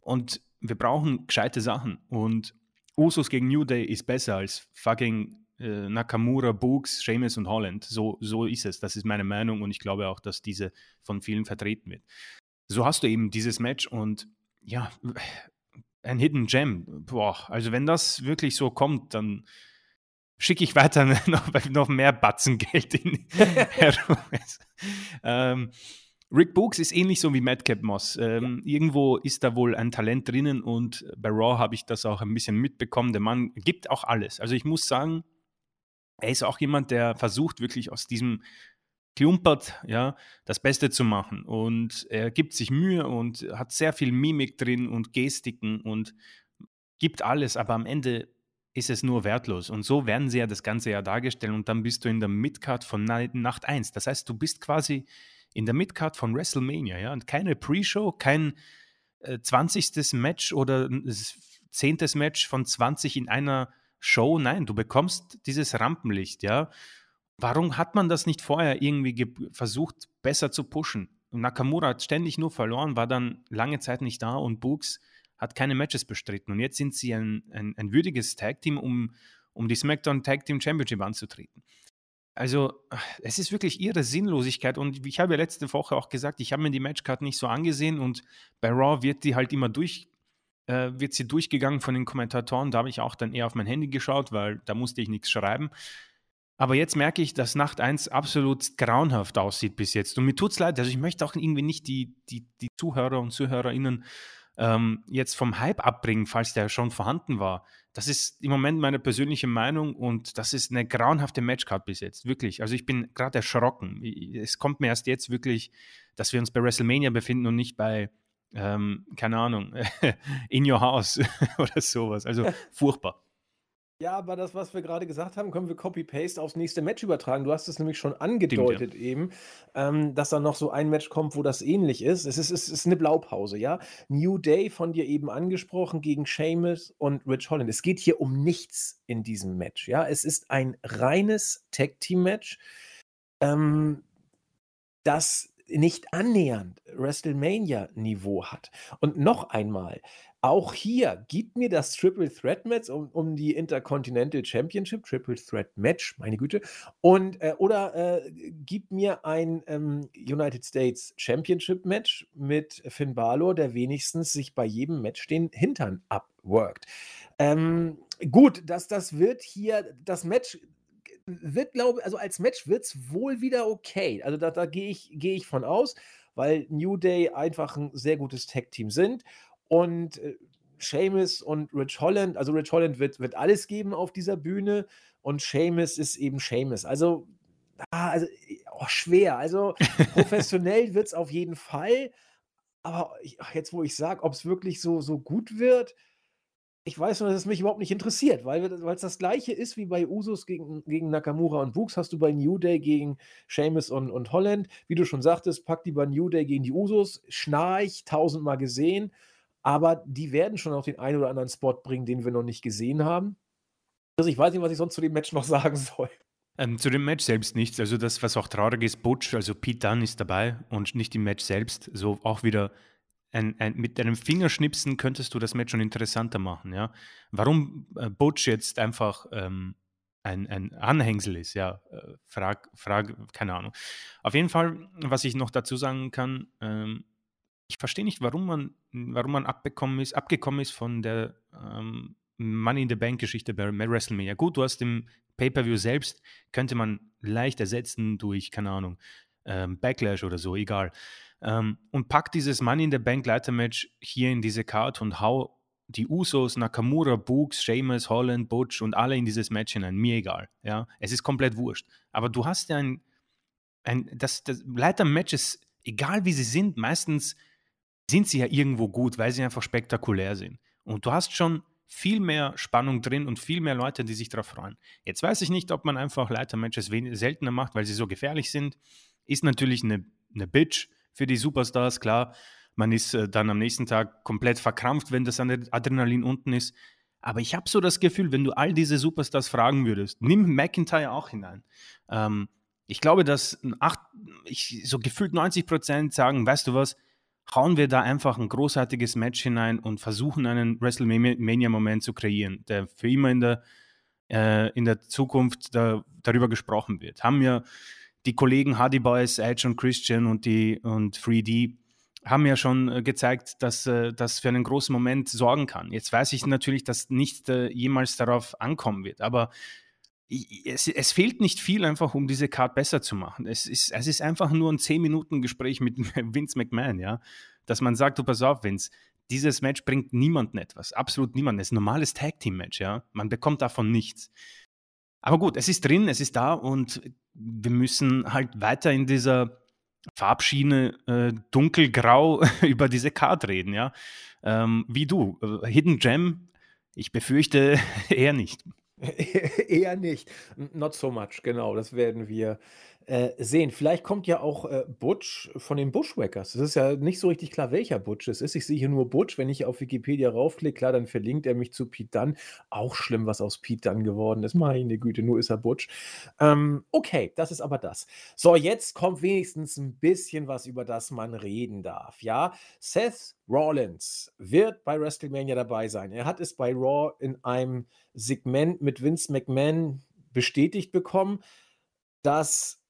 und wir brauchen gescheite Sachen. Und Usos gegen New Day ist besser als fucking äh, Nakamura, Books, Sheamus und Holland. So, so ist es. Das ist meine Meinung und ich glaube auch, dass diese von vielen vertreten wird. So hast du eben dieses Match und ja, ein Hidden Gem. Boah, also wenn das wirklich so kommt, dann schicke ich weiter (laughs) noch, noch mehr Batzen Geld in (laughs) herum. ähm, Rick Books ist ähnlich so wie Madcap Moss. Ähm, ja. Irgendwo ist da wohl ein Talent drinnen und bei Raw habe ich das auch ein bisschen mitbekommen. Der Mann gibt auch alles. Also ich muss sagen, er ist auch jemand, der versucht wirklich aus diesem klumpert, ja, das Beste zu machen. Und er gibt sich Mühe und hat sehr viel Mimik drin und Gestiken und gibt alles, aber am Ende ist es nur wertlos. Und so werden sie ja das ganze Jahr dargestellt und dann bist du in der Midcard von Nacht 1. Das heißt, du bist quasi in der Midcard von WrestleMania, ja, und keine Pre-Show, kein äh, 20. Match oder 10. Match von 20 in einer Show. Nein, du bekommst dieses Rampenlicht, ja. Warum hat man das nicht vorher irgendwie versucht, besser zu pushen? Nakamura hat ständig nur verloren, war dann lange Zeit nicht da und Books hat keine Matches bestritten. Und jetzt sind sie ein, ein, ein würdiges Tag-Team, um, um die SmackDown Tag Team Championship anzutreten. Also, es ist wirklich ihre Sinnlosigkeit. Und ich habe ja letzte Woche auch gesagt, ich habe mir die Matchcard nicht so angesehen und bei Raw wird die halt immer durch, äh, wird sie durchgegangen von den Kommentatoren. Da habe ich auch dann eher auf mein Handy geschaut, weil da musste ich nichts schreiben. Aber jetzt merke ich, dass Nacht 1 absolut grauenhaft aussieht bis jetzt. Und mir tut es leid, also ich möchte auch irgendwie nicht die, die, die Zuhörer und ZuhörerInnen ähm, jetzt vom Hype abbringen, falls der schon vorhanden war. Das ist im Moment meine persönliche Meinung und das ist eine grauenhafte Matchcard bis jetzt, wirklich. Also ich bin gerade erschrocken. Es kommt mir erst jetzt wirklich, dass wir uns bei WrestleMania befinden und nicht bei, ähm, keine Ahnung, (laughs) In Your House (laughs) oder sowas. Also furchtbar. Ja, aber das, was wir gerade gesagt haben, können wir Copy-Paste aufs nächste Match übertragen. Du hast es nämlich schon angedeutet Stimmt, ja. eben, ähm, dass da noch so ein Match kommt, wo das ähnlich ist. Es ist, es ist eine Blaupause, ja. New Day von dir eben angesprochen gegen Sheamus und Rich Holland. Es geht hier um nichts in diesem Match, ja. Es ist ein reines Tag-Team-Match, ähm, das nicht annähernd WrestleMania-Niveau hat. Und noch einmal, auch hier, gib mir das Triple Threat Match um, um die Intercontinental Championship, Triple Threat Match, meine Güte. Und, äh, oder äh, gib mir ein ähm, United States Championship Match mit Finn Balor, der wenigstens sich bei jedem Match den Hintern abworkt. Ähm, gut, dass das wird hier, das Match wird, glaube ich, also als Match wird es wohl wieder okay. Also da, da gehe ich, geh ich von aus, weil New Day einfach ein sehr gutes Tag-Team sind und äh, Seamus und Rich Holland, also Rich Holland wird, wird alles geben auf dieser Bühne und Seamus ist eben Seamus. Also, ah, also oh, schwer. Also (laughs) professionell wird es auf jeden Fall. Aber ich, jetzt, wo ich sage, ob es wirklich so, so gut wird, ich weiß nur, dass es mich überhaupt nicht interessiert, weil es das gleiche ist wie bei Usos gegen, gegen Nakamura und Books, hast du bei New Day gegen Seamus und, und Holland. Wie du schon sagtest, pack die bei New Day gegen die Usos, schnarch, tausendmal gesehen aber die werden schon auf den einen oder anderen Spot bringen, den wir noch nicht gesehen haben. Also ich weiß nicht, was ich sonst zu dem Match noch (laughs) sagen soll. Ähm, zu dem Match selbst nichts. Also das, was auch traurig ist, Butch, also Pete Dunne ist dabei und nicht im Match selbst. So auch wieder ein, ein, mit einem Fingerschnipsen könntest du das Match schon interessanter machen. Ja? Warum äh, Butch jetzt einfach ähm, ein, ein Anhängsel ist, ja, äh, frag, frag, keine Ahnung. Auf jeden Fall, was ich noch dazu sagen kann, ähm, ich verstehe nicht, warum man, warum man abgekommen ist, abgekommen ist von der ähm, Money in the Bank Geschichte bei WrestleMania. Gut, du hast im Pay-Per-View selbst, könnte man leicht ersetzen durch, keine Ahnung, ähm, Backlash oder so, egal. Ähm, und pack dieses Money in the Bank Leitermatch hier in diese Card und hau die Usos, Nakamura, Books, Sheamus, Holland, Butch und alle in dieses Match hinein. Mir egal. Ja, es ist komplett wurscht. Aber du hast ja ein, ein das, das Leiter-Matches, egal wie sie sind, meistens sind sie ja irgendwo gut, weil sie einfach spektakulär sind. Und du hast schon viel mehr Spannung drin und viel mehr Leute, die sich darauf freuen. Jetzt weiß ich nicht, ob man einfach Leitermatches seltener macht, weil sie so gefährlich sind. Ist natürlich eine, eine Bitch für die Superstars, klar. Man ist äh, dann am nächsten Tag komplett verkrampft, wenn das Adrenalin unten ist. Aber ich habe so das Gefühl, wenn du all diese Superstars fragen würdest, nimm McIntyre auch hinein. Ähm, ich glaube, dass acht, ich, so gefühlt 90 Prozent sagen, weißt du was, hauen wir da einfach ein großartiges Match hinein und versuchen einen WrestleMania-Moment zu kreieren, der für immer in der, äh, in der Zukunft da, darüber gesprochen wird. Haben ja die Kollegen Hardy Boys, Edge und Christian und die und 3D haben ja schon äh, gezeigt, dass äh, das für einen großen Moment sorgen kann. Jetzt weiß ich natürlich, dass nicht äh, jemals darauf ankommen wird, aber es, es, fehlt nicht viel einfach, um diese Card besser zu machen. Es ist, es ist einfach nur ein 10-Minuten-Gespräch mit (laughs) Vince McMahon, ja. Dass man sagt, du pass auf, Vince, dieses Match bringt niemandem etwas. Absolut niemandem. Es ist ein normales Tag-Team-Match, ja. Man bekommt davon nichts. Aber gut, es ist drin, es ist da und wir müssen halt weiter in dieser Farbschiene äh, dunkelgrau (laughs) über diese Card reden, ja. Ähm, wie du. Äh, Hidden Gem, ich befürchte (laughs) eher nicht. (laughs) Eher nicht. Not so much, genau. Das werden wir äh, sehen. Vielleicht kommt ja auch äh, Butch von den Bushwackers. Es ist ja nicht so richtig klar, welcher Butch es ist. Ich sehe hier nur Butch. Wenn ich auf Wikipedia raufklicke, klar, dann verlinkt er mich zu Pete Dunn. Auch schlimm, was aus Pete Dunn geworden ist. Meine Güte, nur ist er Butch. Ähm, okay, das ist aber das. So, jetzt kommt wenigstens ein bisschen was, über das man reden darf. Ja, Seth Rollins wird bei WrestleMania dabei sein. Er hat es bei Raw in einem Segment mit Vince McMahon bestätigt bekommen, dass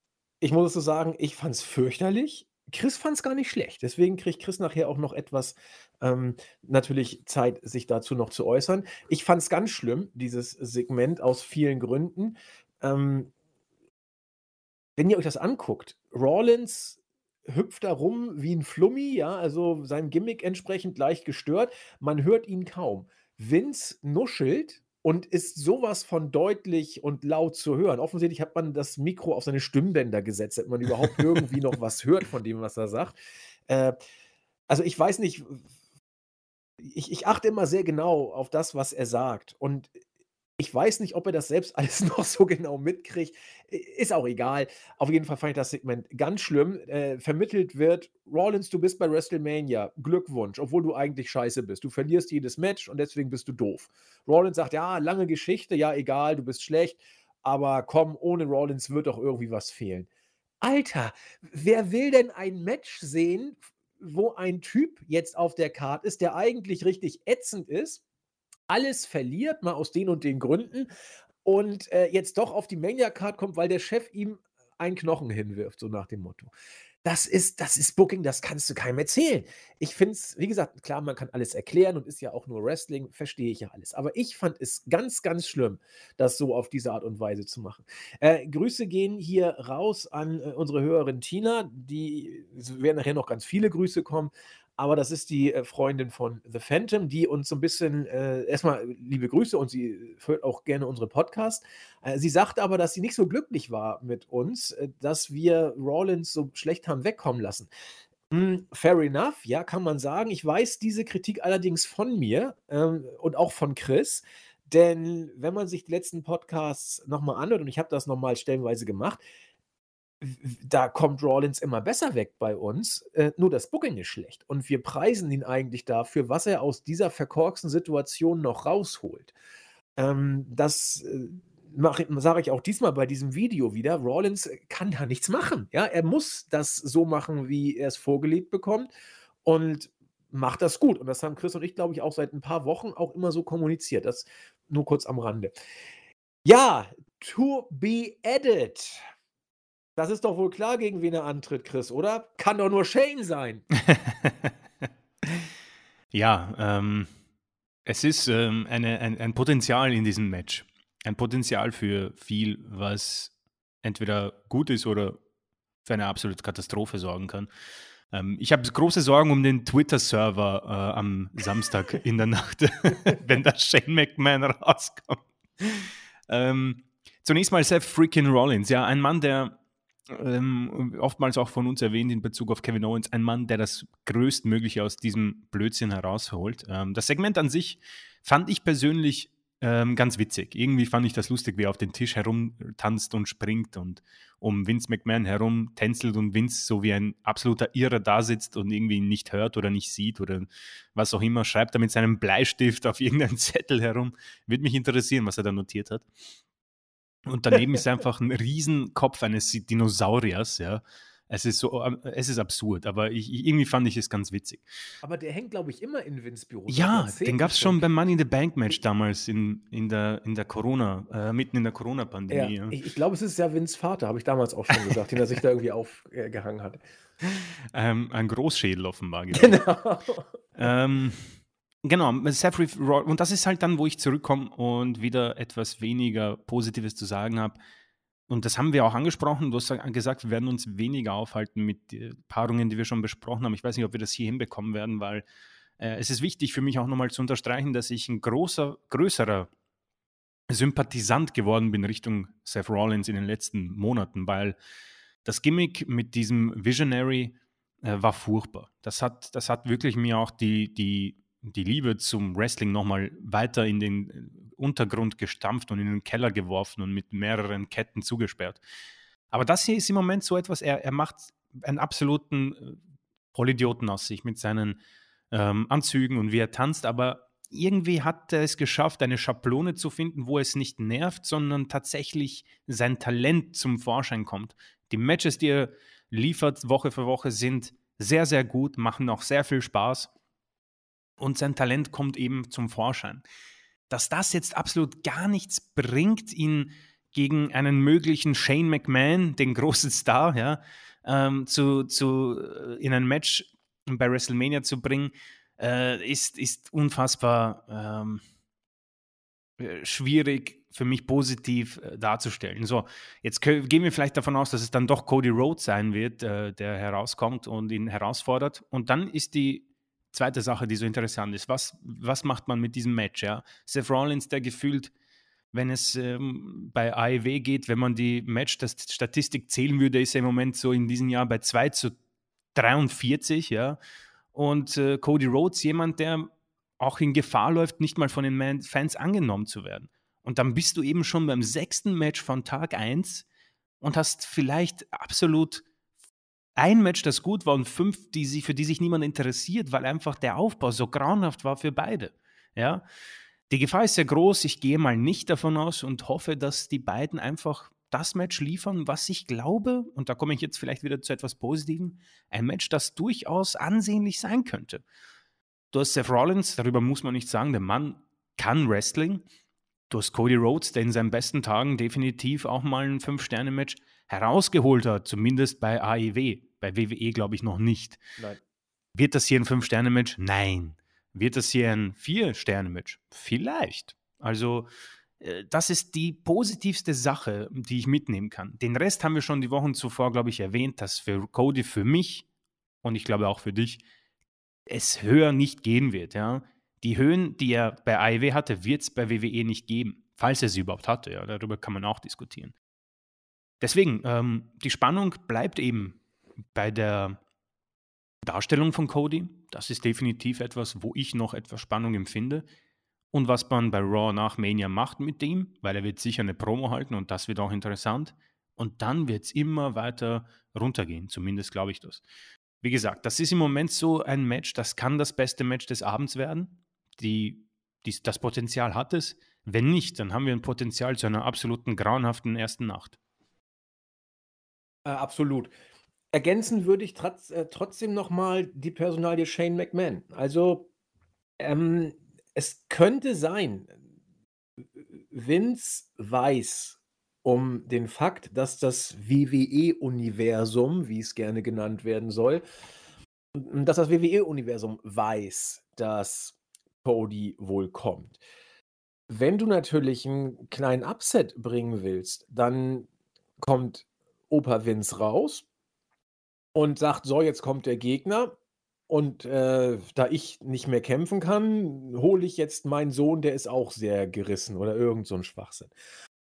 ich muss es so sagen, ich fand es fürchterlich. Chris fand es gar nicht schlecht. Deswegen kriegt Chris nachher auch noch etwas ähm, natürlich Zeit, sich dazu noch zu äußern. Ich fand es ganz schlimm, dieses Segment aus vielen Gründen. Ähm, wenn ihr euch das anguckt, Rawlins hüpft da rum wie ein Flummi, ja, also seinem Gimmick entsprechend leicht gestört. Man hört ihn kaum. Vince nuschelt und ist sowas von deutlich und laut zu hören. Offensichtlich hat man das Mikro auf seine Stimmbänder gesetzt, damit man überhaupt irgendwie noch was hört von dem, was er sagt. Äh, also ich weiß nicht, ich, ich achte immer sehr genau auf das, was er sagt. Und ich weiß nicht, ob er das selbst (laughs) alles noch so genau mitkriegt. Ist auch egal. Auf jeden Fall fand ich das Segment ganz schlimm. Äh, vermittelt wird, Rollins, du bist bei WrestleMania. Glückwunsch, obwohl du eigentlich scheiße bist. Du verlierst jedes Match und deswegen bist du doof. Rollins sagt, ja, lange Geschichte, ja, egal, du bist schlecht. Aber komm, ohne Rollins wird doch irgendwie was fehlen. Alter, wer will denn ein Match sehen, wo ein Typ jetzt auf der Karte ist, der eigentlich richtig ätzend ist? Alles verliert, mal aus den und den Gründen, und äh, jetzt doch auf die Mania-Card kommt, weil der Chef ihm einen Knochen hinwirft, so nach dem Motto. Das ist, das ist Booking, das kannst du keinem erzählen. Ich finde es, wie gesagt, klar, man kann alles erklären und ist ja auch nur Wrestling, verstehe ich ja alles. Aber ich fand es ganz, ganz schlimm, das so auf diese Art und Weise zu machen. Äh, Grüße gehen hier raus an äh, unsere Hörerin Tina, die werden nachher noch ganz viele Grüße kommen aber das ist die äh, Freundin von The Phantom, die uns so ein bisschen, äh, erstmal liebe Grüße und sie hört auch gerne unsere Podcast. Äh, sie sagt aber, dass sie nicht so glücklich war mit uns, äh, dass wir Rollins so schlecht haben wegkommen lassen. Hm, fair enough, ja, kann man sagen. Ich weiß diese Kritik allerdings von mir ähm, und auch von Chris. Denn wenn man sich die letzten Podcasts nochmal anhört, und ich habe das nochmal stellenweise gemacht, da kommt Rawlins immer besser weg bei uns, äh, nur das Booking ist schlecht. Und wir preisen ihn eigentlich dafür, was er aus dieser verkorksten Situation noch rausholt. Ähm, das äh, sage ich auch diesmal bei diesem Video wieder. Rawlins kann da nichts machen. Ja, er muss das so machen, wie er es vorgelegt bekommt und macht das gut. Und das haben Chris und ich, glaube ich, auch seit ein paar Wochen auch immer so kommuniziert. Das nur kurz am Rande. Ja, to be added. Das ist doch wohl klar, gegen wen er antritt, Chris, oder? Kann doch nur Shane sein. (laughs) ja, ähm, es ist ähm, eine, ein, ein Potenzial in diesem Match. Ein Potenzial für viel, was entweder gut ist oder für eine absolute Katastrophe sorgen kann. Ähm, ich habe große Sorgen um den Twitter-Server äh, am Samstag (laughs) in der Nacht, (laughs) wenn da Shane McMahon rauskommt. Ähm, zunächst mal Seth freaking Rollins, ja, ein Mann, der ähm, oftmals auch von uns erwähnt in Bezug auf Kevin Owens, ein Mann, der das Größtmögliche aus diesem Blödsinn herausholt. Ähm, das Segment an sich fand ich persönlich ähm, ganz witzig. Irgendwie fand ich das lustig, wie er auf den Tisch herumtanzt und springt und um Vince McMahon herum tänzelt und Vince so wie ein absoluter Irrer da sitzt und irgendwie nicht hört oder nicht sieht oder was auch immer, schreibt er mit seinem Bleistift auf (laughs) irgendeinen Zettel herum. Würde mich interessieren, was er da notiert hat. Und daneben ist einfach ein Riesenkopf eines Dinosauriers, ja. Es ist so, ähm, es ist absurd, aber ich, irgendwie fand ich es ganz witzig. Aber der hängt, glaube ich, immer in Vince Büro. Ja, den gab es schon beim Money in the Bank Match damals in, in der, in der Corona, äh, mitten in der Corona-Pandemie. Ja, ja. Ich, ich glaube, es ist ja Vince Vater, habe ich damals auch schon gesagt, den er sich da irgendwie aufgehangen hat. (laughs) Ähm, ein Großschädel offenbar. (laughs) Genau. ähm, genau, Sefri, und das ist halt dann, wo ich zurückkomme und wieder etwas weniger Positives zu sagen habe und das haben wir auch angesprochen. Du hast gesagt, wir werden uns weniger aufhalten mit Paarungen, die wir schon besprochen haben. Ich weiß nicht, ob wir das hier hinbekommen werden, weil äh, es ist wichtig für mich auch nochmal zu unterstreichen, dass ich ein großer, größerer Sympathisant geworden bin Richtung Seth Rollins in den letzten Monaten, weil das Gimmick mit diesem Visionary äh, war furchtbar. Das hat, das hat wirklich mir auch die, die, die Liebe zum Wrestling nochmal weiter in den Untergrund gestampft und in den Keller geworfen und mit mehreren Ketten zugesperrt. Aber das hier ist im Moment so etwas, er, er macht einen absoluten äh, Vollidioten aus sich mit seinen ähm, Anzügen und wie er tanzt, aber irgendwie hat er es geschafft, eine Schablone zu finden, wo es nicht nervt, sondern tatsächlich sein Talent zum Vorschein kommt. Die Matches, die er liefert Woche für Woche, sind sehr, sehr gut, machen auch sehr viel Spaß und sein Talent kommt eben zum Vorschein dass das jetzt absolut gar nichts bringt, ihn gegen einen möglichen Shane McMahon, den großen Star, ja, ähm, zu, zu, äh, in ein Match bei WrestleMania zu bringen, äh, ist, ist unfassbar ähm, äh, schwierig für mich positiv äh, darzustellen. So, jetzt gehen wir vielleicht davon aus, dass es dann doch Cody Rhodes sein wird, äh, der herauskommt und ihn herausfordert. Und dann ist die zweite Sache, die so interessant ist. Was, was macht man mit diesem Match? Ja? Seth Rollins, der gefühlt, wenn es ähm, bei AEW geht, wenn man die Match-Statistik zählen würde, ist er im Moment so in diesem Jahr bei 2 zu 43. Ja? Und äh, Cody Rhodes, jemand, der auch in Gefahr läuft, nicht mal von den Fans angenommen zu werden. Und dann bist du eben schon beim sechsten Match von Tag 1 und hast vielleicht absolut ein Match, das gut war und fünf, die sich, für die sich niemand interessiert, weil einfach der Aufbau so grauenhaft war für beide. Ja? Die Gefahr ist sehr groß. Ich gehe mal nicht davon aus und hoffe, dass die beiden einfach das Match liefern, was ich glaube, und da komme ich jetzt vielleicht wieder zu etwas Positivem, ein Match, das durchaus ansehnlich sein könnte. Du hast Seth Rollins, darüber muss man nicht sagen, der Mann kann Wrestling. Du hast Cody Rhodes, der in seinen besten Tagen definitiv auch mal ein Fünf-Sterne-Match herausgeholt hat, zumindest bei AEW. Bei WWE glaube ich noch nicht. Nein. Wird das hier ein Fünf-Sterne-Match? Nein. Wird das hier ein Vier-Sterne-Match? Vielleicht. Also, äh, das ist die positivste Sache, die ich mitnehmen kann. Den Rest haben wir schon die Wochen zuvor, glaube ich, erwähnt, dass für Cody, für mich und ich glaube auch für dich, es höher nicht gehen wird. Ja? Die Höhen, die er bei AEW hatte, wird es bei WWE nicht geben, falls er sie überhaupt hatte. Ja? Darüber kann man auch diskutieren. Deswegen, ähm, die Spannung bleibt eben bei der Darstellung von Cody. Das ist definitiv etwas, wo ich noch etwas Spannung empfinde. Und was man bei Raw nach Mania macht mit ihm, weil er wird sicher eine Promo halten und das wird auch interessant. Und dann wird es immer weiter runtergehen, zumindest glaube ich das. Wie gesagt, das ist im Moment so ein Match, das kann das beste Match des Abends werden. Die, die, das Potenzial hat es. Wenn nicht, dann haben wir ein Potenzial zu einer absoluten grauenhaften ersten Nacht. Äh, absolut. Ergänzen würde ich trotz, äh, trotzdem nochmal die Personalie Shane McMahon. Also, ähm, es könnte sein, Vince weiß um den Fakt, dass das WWE-Universum, wie es gerne genannt werden soll, dass das WWE-Universum weiß, dass Cody wohl kommt. Wenn du natürlich einen kleinen Upset bringen willst, dann kommt Opa Vince raus und sagt: „So, jetzt kommt der Gegner und, äh, da ich nicht mehr kämpfen kann, hole ich jetzt meinen Sohn, der ist auch sehr gerissen“ oder irgend so 'n Schwachsinn.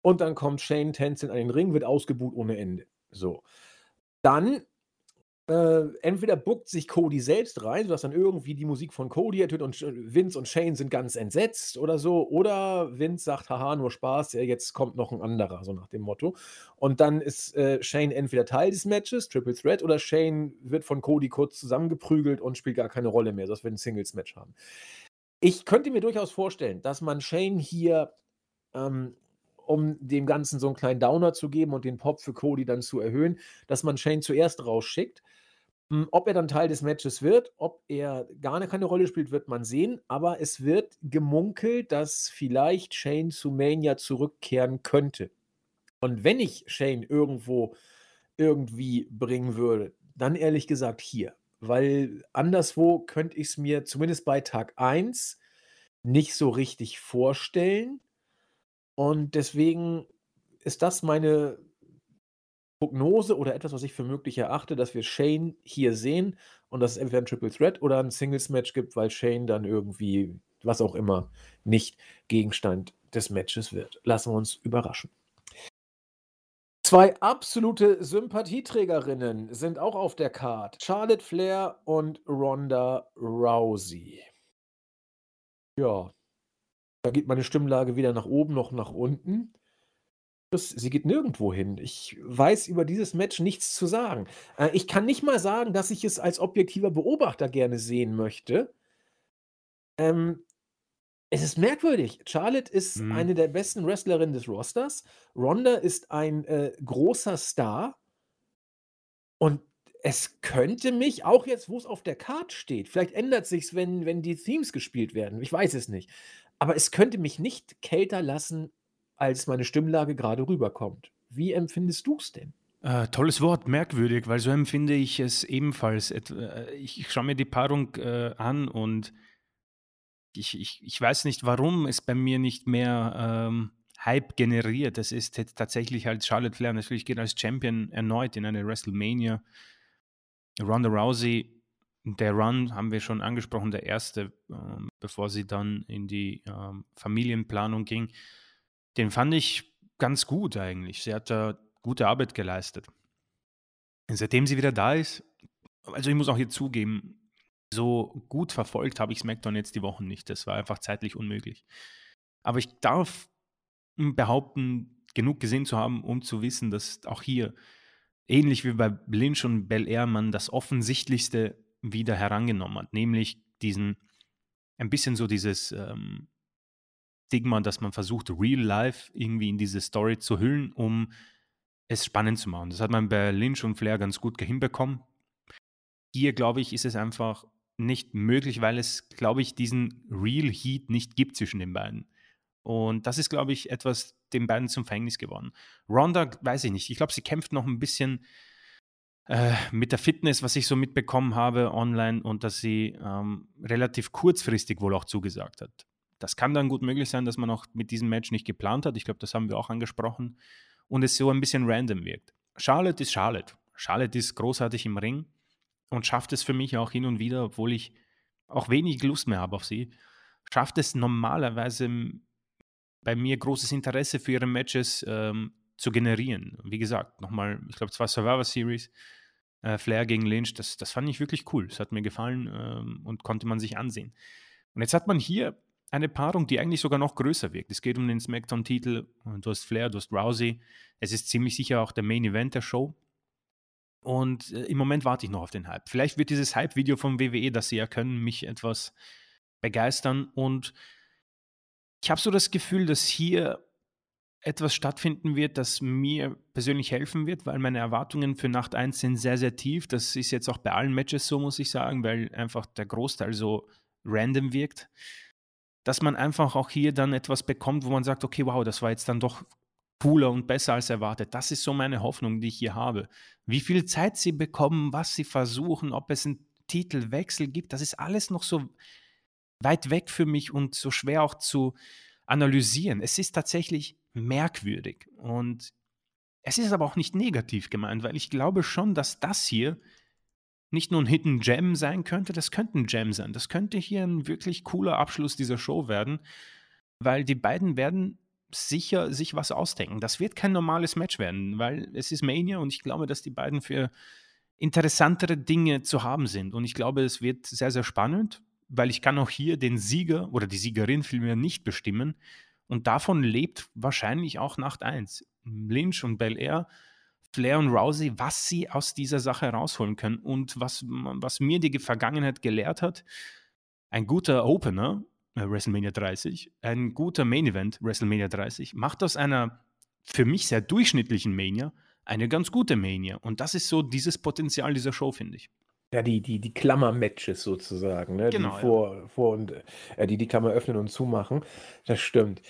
Und dann kommt Shane tänzelnd an den Ring, wird ausgebuht ohne Ende. So. Dann äh, entweder buckt sich Cody selbst rein, sodass dann irgendwie die Musik von Cody ertönt und Vince und Shane sind ganz entsetzt oder so. Oder Vince sagt, haha, nur Spaß, ja, jetzt kommt noch ein anderer, so nach dem Motto. Und dann ist äh, Shane entweder Teil des Matches, Triple Threat, oder Shane wird von Cody kurz zusammengeprügelt und spielt gar keine Rolle mehr, dass wir ein Singles-Match haben. Ich könnte mir durchaus vorstellen, dass man Shane hier ähm, um dem Ganzen so einen kleinen Downer zu geben und den Pop für Cody dann zu erhöhen, dass man Shane zuerst rausschickt. Hm, ob er dann Teil des Matches wird, ob er gar keine Rolle spielt, wird man sehen. Aber es wird gemunkelt, dass vielleicht Shane zu Mania zurückkehren könnte. Und wenn ich Shane irgendwo irgendwie bringen würde, dann ehrlich gesagt hier. Weil anderswo könnte ich es mir zumindest bei Tag 1 nicht so richtig vorstellen. Und deswegen ist das meine Prognose oder etwas, was ich für möglich erachte, dass wir Shane hier sehen und dass es entweder ein Triple Threat oder ein Singles-Match gibt, weil Shane dann irgendwie, was auch immer, nicht Gegenstand des Matches wird. Lassen wir uns überraschen. Zwei absolute Sympathieträgerinnen sind auch auf der Card. Charlotte Flair und Ronda Rousey. Ja, da geht meine Stimmlage weder nach oben noch nach unten. Sie geht nirgendwo hin. Ich weiß über dieses Match nichts zu sagen. Äh, ich kann nicht mal sagen, dass ich es als objektiver Beobachter gerne sehen möchte. Ähm, es ist merkwürdig. Charlotte ist Mhm. eine der besten Wrestlerinnen des Rosters. Ronda ist ein, äh, großer Star. Und es könnte mich, auch jetzt, wo es auf der Card steht vielleicht ändert sich's, wenn wenn die Themes gespielt werden, ich weiß es nicht. Aber es könnte mich nicht kälter lassen, als meine Stimmlage gerade rüberkommt. Wie empfindest du es denn? Äh, tolles Wort, merkwürdig, weil so empfinde ich es ebenfalls. äh, ich ich schaue mir die Paarung, äh, an und ich, ich, ich weiß nicht, warum es bei mir nicht mehr ähm, Hype generiert. Es ist tatsächlich als Charlotte Flair natürlich geht als Champion erneut in eine WrestleMania. Ronda Rousey, der Run haben wir schon angesprochen, der erste, ähm, bevor sie dann in die ähm, Familienplanung ging. Den fand ich ganz gut eigentlich. Sie hat da gute Arbeit geleistet. Seitdem sie wieder da ist, also ich muss auch hier zugeben, so gut verfolgt habe ich SmackDown jetzt die Wochen nicht. Das war einfach zeitlich unmöglich. Aber ich darf behaupten, genug gesehen zu haben, um zu wissen, dass auch hier, ähnlich wie bei Lynch und Bel Air, man das Offensichtlichste wieder herangenommen hat, nämlich diesen, ein bisschen so dieses ähm, Stigma, dass man versucht, real life irgendwie in diese Story zu hüllen, um es spannend zu machen. Das hat man bei Lynch und Flair ganz gut hinbekommen. Hier, glaube ich, ist es einfach nicht möglich, weil es, glaube ich, diesen Real Heat nicht gibt zwischen den beiden. Und das ist, glaube ich, etwas den beiden zum Verhängnis geworden. Ronda, weiß ich nicht. Ich glaube, sie kämpft noch ein bisschen äh, mit der Fitness, was ich so mitbekommen habe online und dass sie ähm, relativ kurzfristig wohl auch zugesagt hat. Das kann dann gut möglich sein, dass man auch mit diesem Match nicht geplant hat. Ich glaube, das haben wir auch angesprochen. Und es so ein bisschen random wirkt. Charlotte ist Charlotte. Charlotte ist großartig im Ring und schafft es für mich auch hin und wieder, obwohl ich auch wenig Lust mehr habe auf sie, schafft es normalerweise bei mir großes Interesse für ihre Matches ähm, zu generieren. Wie gesagt, nochmal, ich glaube, zwei Survivor Series, äh, Flair gegen Lynch, das, das fand ich wirklich cool. Das hat mir gefallen ähm, und konnte man sich ansehen. Und jetzt hat man hier eine Paarung, die eigentlich sogar noch größer wirkt. Es geht um den SmackDown-Titel. Du hast Flair, du hast Rousey. Es ist ziemlich sicher auch der Main Event der Show. Und äh, im Moment warte ich noch auf den Hype. Vielleicht wird dieses Hype-Video vom WWE, das sie ja können, mich etwas begeistern. Und ich habe so das Gefühl, dass hier etwas stattfinden wird, das mir persönlich helfen wird, weil meine Erwartungen für Nacht 1 sind sehr, sehr tief. Das ist jetzt auch bei allen Matches so, muss ich sagen, weil einfach der Großteil so random wirkt. Dass man einfach auch hier dann etwas bekommt, wo man sagt, okay, wow, das war jetzt dann doch cooler und besser als erwartet. Das ist so meine Hoffnung, die ich hier habe. Wie viel Zeit sie bekommen, was sie versuchen, ob es einen Titelwechsel gibt, das ist alles noch so weit weg für mich und so schwer auch zu analysieren. Es ist tatsächlich merkwürdig und es ist aber auch nicht negativ gemeint, weil ich glaube schon, dass das hier nicht nur ein Hidden Gem sein könnte, das könnte ein Gem sein. Das könnte hier ein wirklich cooler Abschluss dieser Show werden, weil die beiden werden sicher sich was ausdenken. Das wird kein normales Match werden, weil es ist Mania und ich glaube, dass die beiden für interessantere Dinge zu haben sind. Und ich glaube, es wird sehr, sehr spannend, weil ich kann auch hier den Sieger oder die Siegerin vielmehr nicht bestimmen. Und davon lebt wahrscheinlich auch Nacht 1. Lynch und Bel Air, Flair und Rousey, was sie aus dieser Sache herausholen können. Und was, was mir die Vergangenheit gelehrt hat, ein guter Opener äh, WrestleMania 30, ein guter Main Event, WrestleMania 30, macht aus einer für mich sehr durchschnittlichen Mania eine ganz gute Mania. Und das ist so dieses Potenzial dieser Show, finde ich. Ja, die, die, die Klammer-Matches sozusagen, ne? Genau, die vor, ja. vor und äh, die die Klammer öffnen und zumachen. Das stimmt.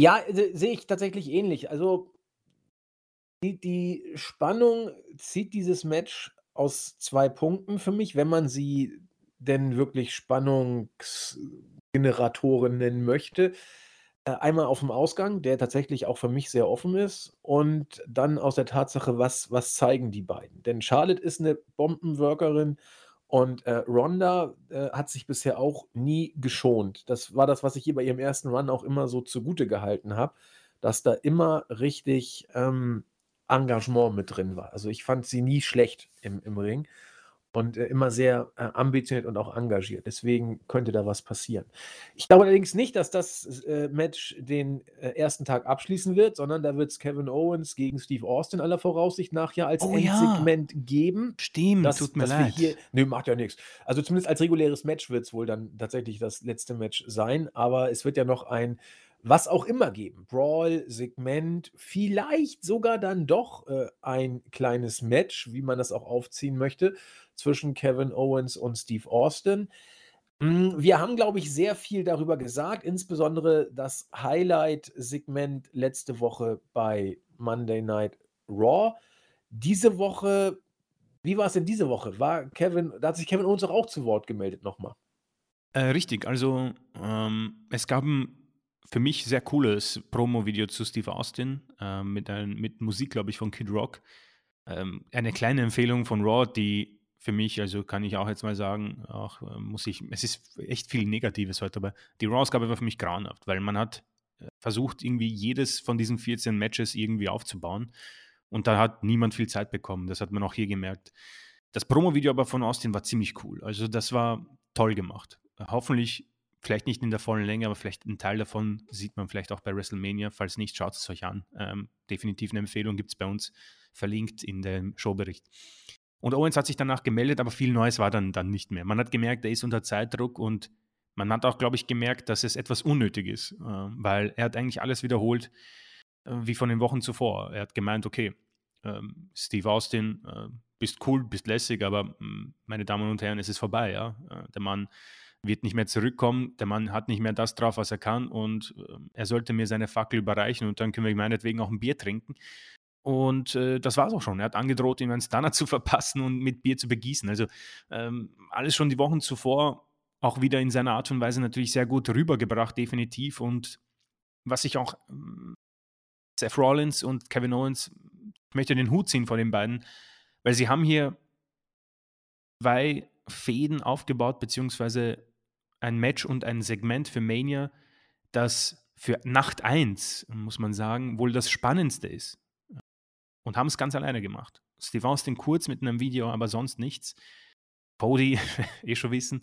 Ja, sehe ich tatsächlich ähnlich. Also die, die Spannung zieht dieses Match aus zwei Punkten für mich, wenn man sie denn wirklich Spannungsgeneratoren nennen möchte. Äh, einmal auf dem Ausgang, der tatsächlich auch für mich sehr offen ist, und dann aus der Tatsache, was, was zeigen die beiden. Denn Charlotte ist eine Bombenworkerin und äh, Ronda äh, hat sich bisher auch nie geschont. Das war das, was ich hier bei ihrem ersten Run auch immer so zugute gehalten habe, dass da immer richtig ähm, Engagement mit drin war. Also ich fand sie nie schlecht im, im Ring und äh, immer sehr äh, ambitioniert und auch engagiert. Deswegen könnte da was passieren. Ich glaube allerdings nicht, dass das äh, Match den äh, ersten Tag abschließen wird, sondern da wird es Kevin Owens gegen Steve Austin aller Voraussicht nach ja als oh, Endsegment ja. geben. Stimmt, das tut mir leid. Hier, nö, macht ja nichts. Also zumindest als reguläres Match wird es wohl dann tatsächlich das letzte Match sein, aber es wird ja noch ein was auch immer geben. Brawl, Segment, vielleicht sogar dann doch äh, ein kleines Match, wie man das auch aufziehen möchte, zwischen Kevin Owens und Steve Austin. Hm, wir haben, glaube ich, sehr viel darüber gesagt, insbesondere das Highlight-Segment letzte Woche bei Monday Night Raw. Diese Woche, wie war es denn diese Woche? War Kevin, da hat sich Kevin Owens auch zu Wort gemeldet nochmal. Äh, richtig, also ähm, es gab ein für mich sehr cooles Promo-Video zu Steve Austin äh, mit, ein, mit Musik, glaube ich, von Kid Rock. Ähm, eine kleine Empfehlung von Raw, die für mich, also kann ich auch jetzt mal sagen, auch äh, muss ich, es ist echt viel Negatives heute, aber die Raw-Ausgabe war für mich grauenhaft, weil man hat äh, versucht, irgendwie jedes von diesen 14 Matches irgendwie aufzubauen und da hat niemand viel Zeit bekommen. Das hat man auch hier gemerkt. Das Promo-Video aber von Austin war ziemlich cool. Also das war toll gemacht. Hoffentlich Vielleicht nicht in der vollen Länge, aber vielleicht ein Teil davon sieht man vielleicht auch bei WrestleMania. Falls nicht, schaut es euch an. Ähm, definitiv eine Empfehlung gibt es bei uns verlinkt in dem Showbericht. Und Owens hat sich danach gemeldet, aber viel Neues war dann, dann nicht mehr. Man hat gemerkt, er ist unter Zeitdruck und man hat auch, glaube ich, gemerkt, dass es etwas unnötig ist, äh, weil er hat eigentlich alles wiederholt äh, wie von den Wochen zuvor. Er hat gemeint, okay, äh, Steve Austin, äh, bist cool, bist lässig, aber mm, meine Damen und Herren, es ist vorbei. Ja? Äh, der Mann wird nicht mehr zurückkommen, der Mann hat nicht mehr das drauf, was er kann und äh, er sollte mir seine Fackel überreichen und dann können wir meinetwegen auch ein Bier trinken. Und äh, das war es auch schon. Er hat angedroht, ihm einen Stunner (laughs) zu verpassen und mit Bier zu begießen. Also ähm, alles schon die Wochen zuvor auch wieder in seiner Art und Weise natürlich sehr gut rübergebracht, definitiv. Und was ich auch ähm, Seth Rollins und Kevin Owens, ich möchte den Hut ziehen vor den beiden, weil sie haben hier zwei Fäden aufgebaut, beziehungsweise ein Match und ein Segment für Mania, das für Nacht 1, muss man sagen, wohl das Spannendste ist. Und haben es ganz alleine gemacht. Steve Austin kurz mit einem Video, aber sonst nichts. Cody, (laughs) eh schon wissen.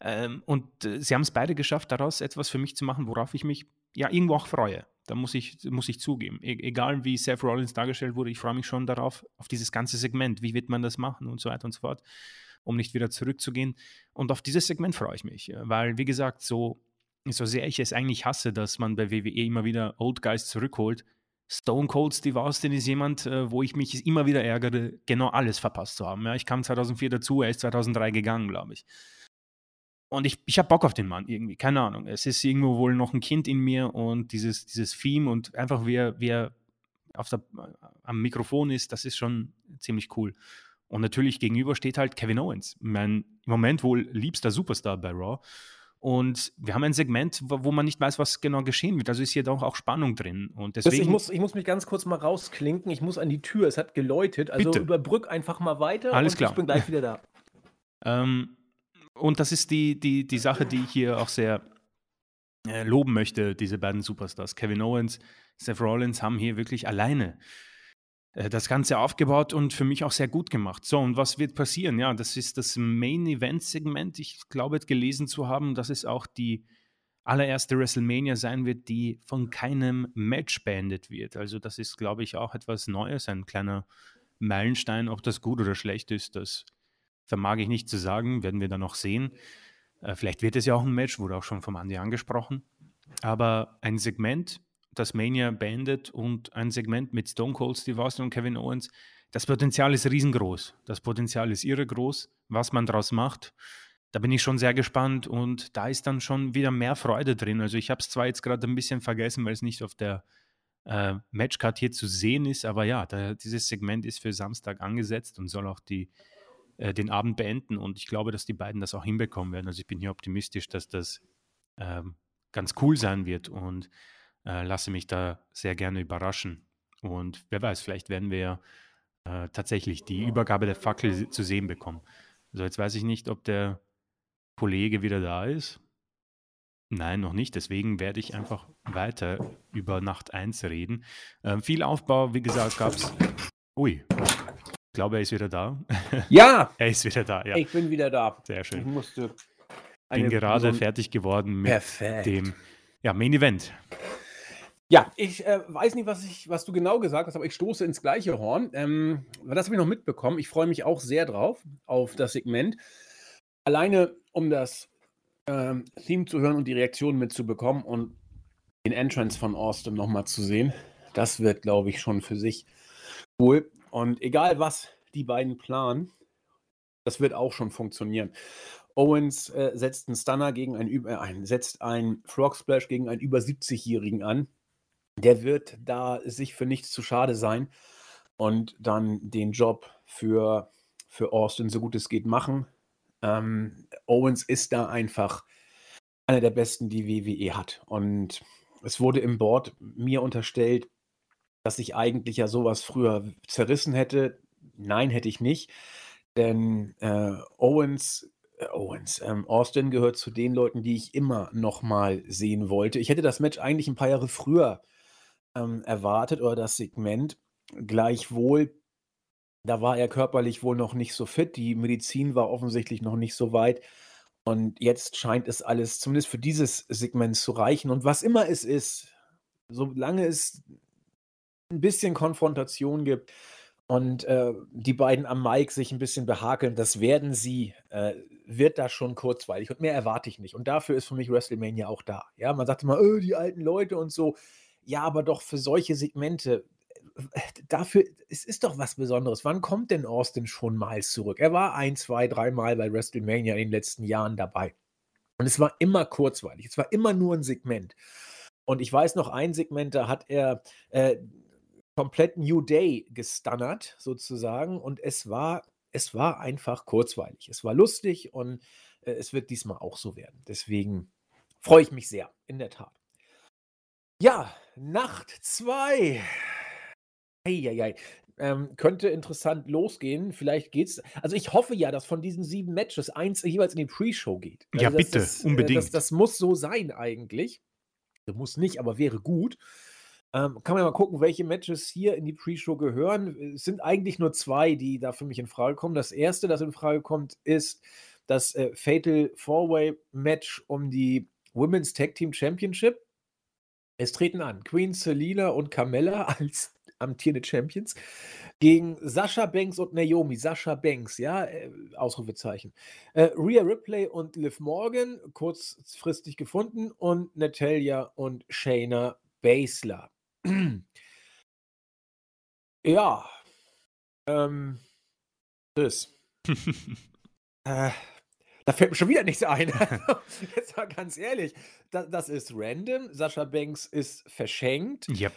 Ähm, und äh, sie haben es beide geschafft, daraus etwas für mich zu machen, worauf ich mich ja irgendwo auch freue. Da muss ich, muss ich zugeben. E egal wie Seth Rollins dargestellt wurde, ich freue mich schon darauf, auf dieses ganze Segment. Wie wird man das machen und so weiter und so fort um nicht wieder zurückzugehen. Und auf dieses Segment freue ich mich, weil, wie gesagt, so, so sehr ich es eigentlich hasse, dass man bei WWE immer wieder Old Guys zurückholt, Stone Cold Steve Austin ist jemand, äh, wo ich mich immer wieder ärgere, genau alles verpasst zu haben. Ja, ich kam 2004 dazu, er ist 2003 gegangen, glaube ich. Und ich, ich habe Bock auf den Mann irgendwie, keine Ahnung. Es ist irgendwo wohl noch ein Kind in mir und dieses, dieses Theme und einfach wie er, auf der, am Mikrofon ist, das ist schon ziemlich cool. Und natürlich gegenüber steht halt Kevin Owens, mein im Moment wohl liebster Superstar bei Raw. Und wir haben ein Segment, wo, man nicht weiß, was genau geschehen wird. Also ist hier doch auch Spannung drin. Und deswegen, ich, muss, ich muss mich ganz kurz mal rausklinken. Ich muss an die Tür. Es hat geläutet. Also bitte. überbrück einfach mal weiter. Alles klar. Ich bin gleich (laughs) wieder da. ähm, und das ist die, die, die Sache, die ich hier auch sehr äh, loben möchte, diese beiden Superstars. Kevin Owens, Seth Rollins haben hier wirklich alleine das Ganze aufgebaut und für mich auch sehr gut gemacht. So, und was wird passieren? Ja, das ist das Main-Event-Segment. Ich glaube, gelesen zu haben, dass es auch die allererste WrestleMania sein wird, die von keinem Match beendet wird. Also, das ist, glaube ich, auch etwas Neues, ein kleiner Meilenstein. Ob das gut oder schlecht ist, das vermag ich nicht zu sagen, werden wir dann noch sehen. Äh, vielleicht wird es ja auch ein Match, wurde auch schon vom Andi angesprochen. Aber ein Segment, das Mania beendet und ein Segment mit Stone Cold Steve Austin und Kevin Owens, das Potenzial ist riesengroß. Das Potenzial ist irre groß. Was man daraus macht, da bin ich schon sehr gespannt und da ist dann schon wieder mehr Freude drin. Also ich habe es zwar jetzt gerade ein bisschen vergessen, weil es nicht auf der äh, Matchcard hier zu sehen ist, aber ja, da, dieses Segment ist für Samstag angesetzt und soll auch die, äh, den Abend beenden und ich glaube, dass die beiden das auch hinbekommen werden. Also ich bin hier optimistisch, dass das ähm, ganz cool sein wird und äh, lasse mich da sehr gerne überraschen. Und wer weiß, vielleicht werden wir ja äh, tatsächlich die Übergabe der Fackel zu sehen bekommen. Also jetzt weiß ich nicht, ob der Kollege wieder da ist. Nein, noch nicht. Deswegen werde ich einfach weiter über Nacht 1 reden. Ähm, viel Aufbau, wie gesagt, gab es. Ui, ich glaube, er ist wieder da. (laughs) Ja! er ist wieder da, ja. Ich bin wieder da. Sehr schön. Ich musste. Bin gerade fertig geworden mit Perfekt. dem ja, Main Event. Ja, ich äh, weiß nicht, was, ich, was du genau gesagt hast, aber ich stoße ins gleiche Horn. Ähm, das habe ich noch mitbekommen. Ich freue mich auch sehr drauf, auf das Segment. Alleine, um das ähm, Theme zu hören und die Reaktion mitzubekommen und den Entrance von Austin nochmal zu sehen, das wird, glaube ich, schon für sich cool. Und egal, was die beiden planen, das wird auch schon funktionieren. Owens äh, setzt einen Stunner gegen einen, äh, setzt einen Frog Splash gegen einen über 70-Jährigen an der wird da sich für nichts zu schade sein und dann den Job für, für Austin so gut es geht machen. Ähm, Owens ist da einfach einer der besten, die WWE hat. Und es wurde im Board mir unterstellt, dass ich eigentlich ja sowas früher zerrissen hätte. Nein, hätte ich nicht. Denn äh, Owens, äh, Owens, ähm, Austin gehört zu den Leuten, die ich immer noch mal sehen wollte. Ich hätte das Match eigentlich ein paar Jahre früher ähm, erwartet oder das Segment. Gleichwohl, da war er körperlich wohl noch nicht so fit. Die Medizin war offensichtlich noch nicht so weit. Und jetzt scheint es alles, zumindest für dieses Segment, zu reichen. Und was immer es ist, solange es ein bisschen Konfrontation gibt und äh, die beiden am Mike sich ein bisschen behakeln, das werden sie, äh, wird da schon kurzweilig. Und mehr erwarte ich nicht. Und dafür ist für mich WrestleMania auch da. Ja, man sagt immer, oh, die alten Leute und so. Ja, aber doch für solche Segmente, äh, dafür, es ist doch was Besonderes. Wann kommt denn Austin schon mal zurück? Er war ein, zwei, dreimal bei WrestleMania in den letzten Jahren dabei. Und es war immer kurzweilig. Es war immer nur ein Segment. Und ich weiß noch, ein Segment, da hat er äh, komplett New Day gestunnert, sozusagen. Und es war, es war einfach kurzweilig. Es war lustig und äh, es wird diesmal auch so werden. Deswegen freue ich mich sehr, in der Tat. Ja, Nacht 2. Eieiei. Ähm, könnte interessant losgehen. Vielleicht geht's. Also ich hoffe ja, dass von diesen sieben Matches eins jeweils in die Pre-Show geht. Also ja, bitte, das, unbedingt. Das, das, muss so sein eigentlich. Muss nicht, aber wäre gut. Ähm, kann man ja mal gucken, welche Matches hier in die Pre-Show gehören. Es sind eigentlich nur zwei, die da für mich in Frage kommen. Das erste, das in Frage kommt, ist das äh, Fatal Four-Way Match um die Women's Tag Team Championship. Es treten an Queen Selina und Carmella (laughs) als amtierende Champions gegen Sascha Banks und Naomi. Sascha Banks, ja, äh, Ausrufezeichen. Äh, Rhea Ripley und Liv Morgan, kurzfristig gefunden, und Natalia und Shayna Baszler. (clears throat) ja, ähm, das. (laughs) äh, da fällt mir schon wieder nichts ein. (laughs) Jetzt mal ganz ehrlich. Das, das, ist random. Sascha Banks ist verschenkt. Yep.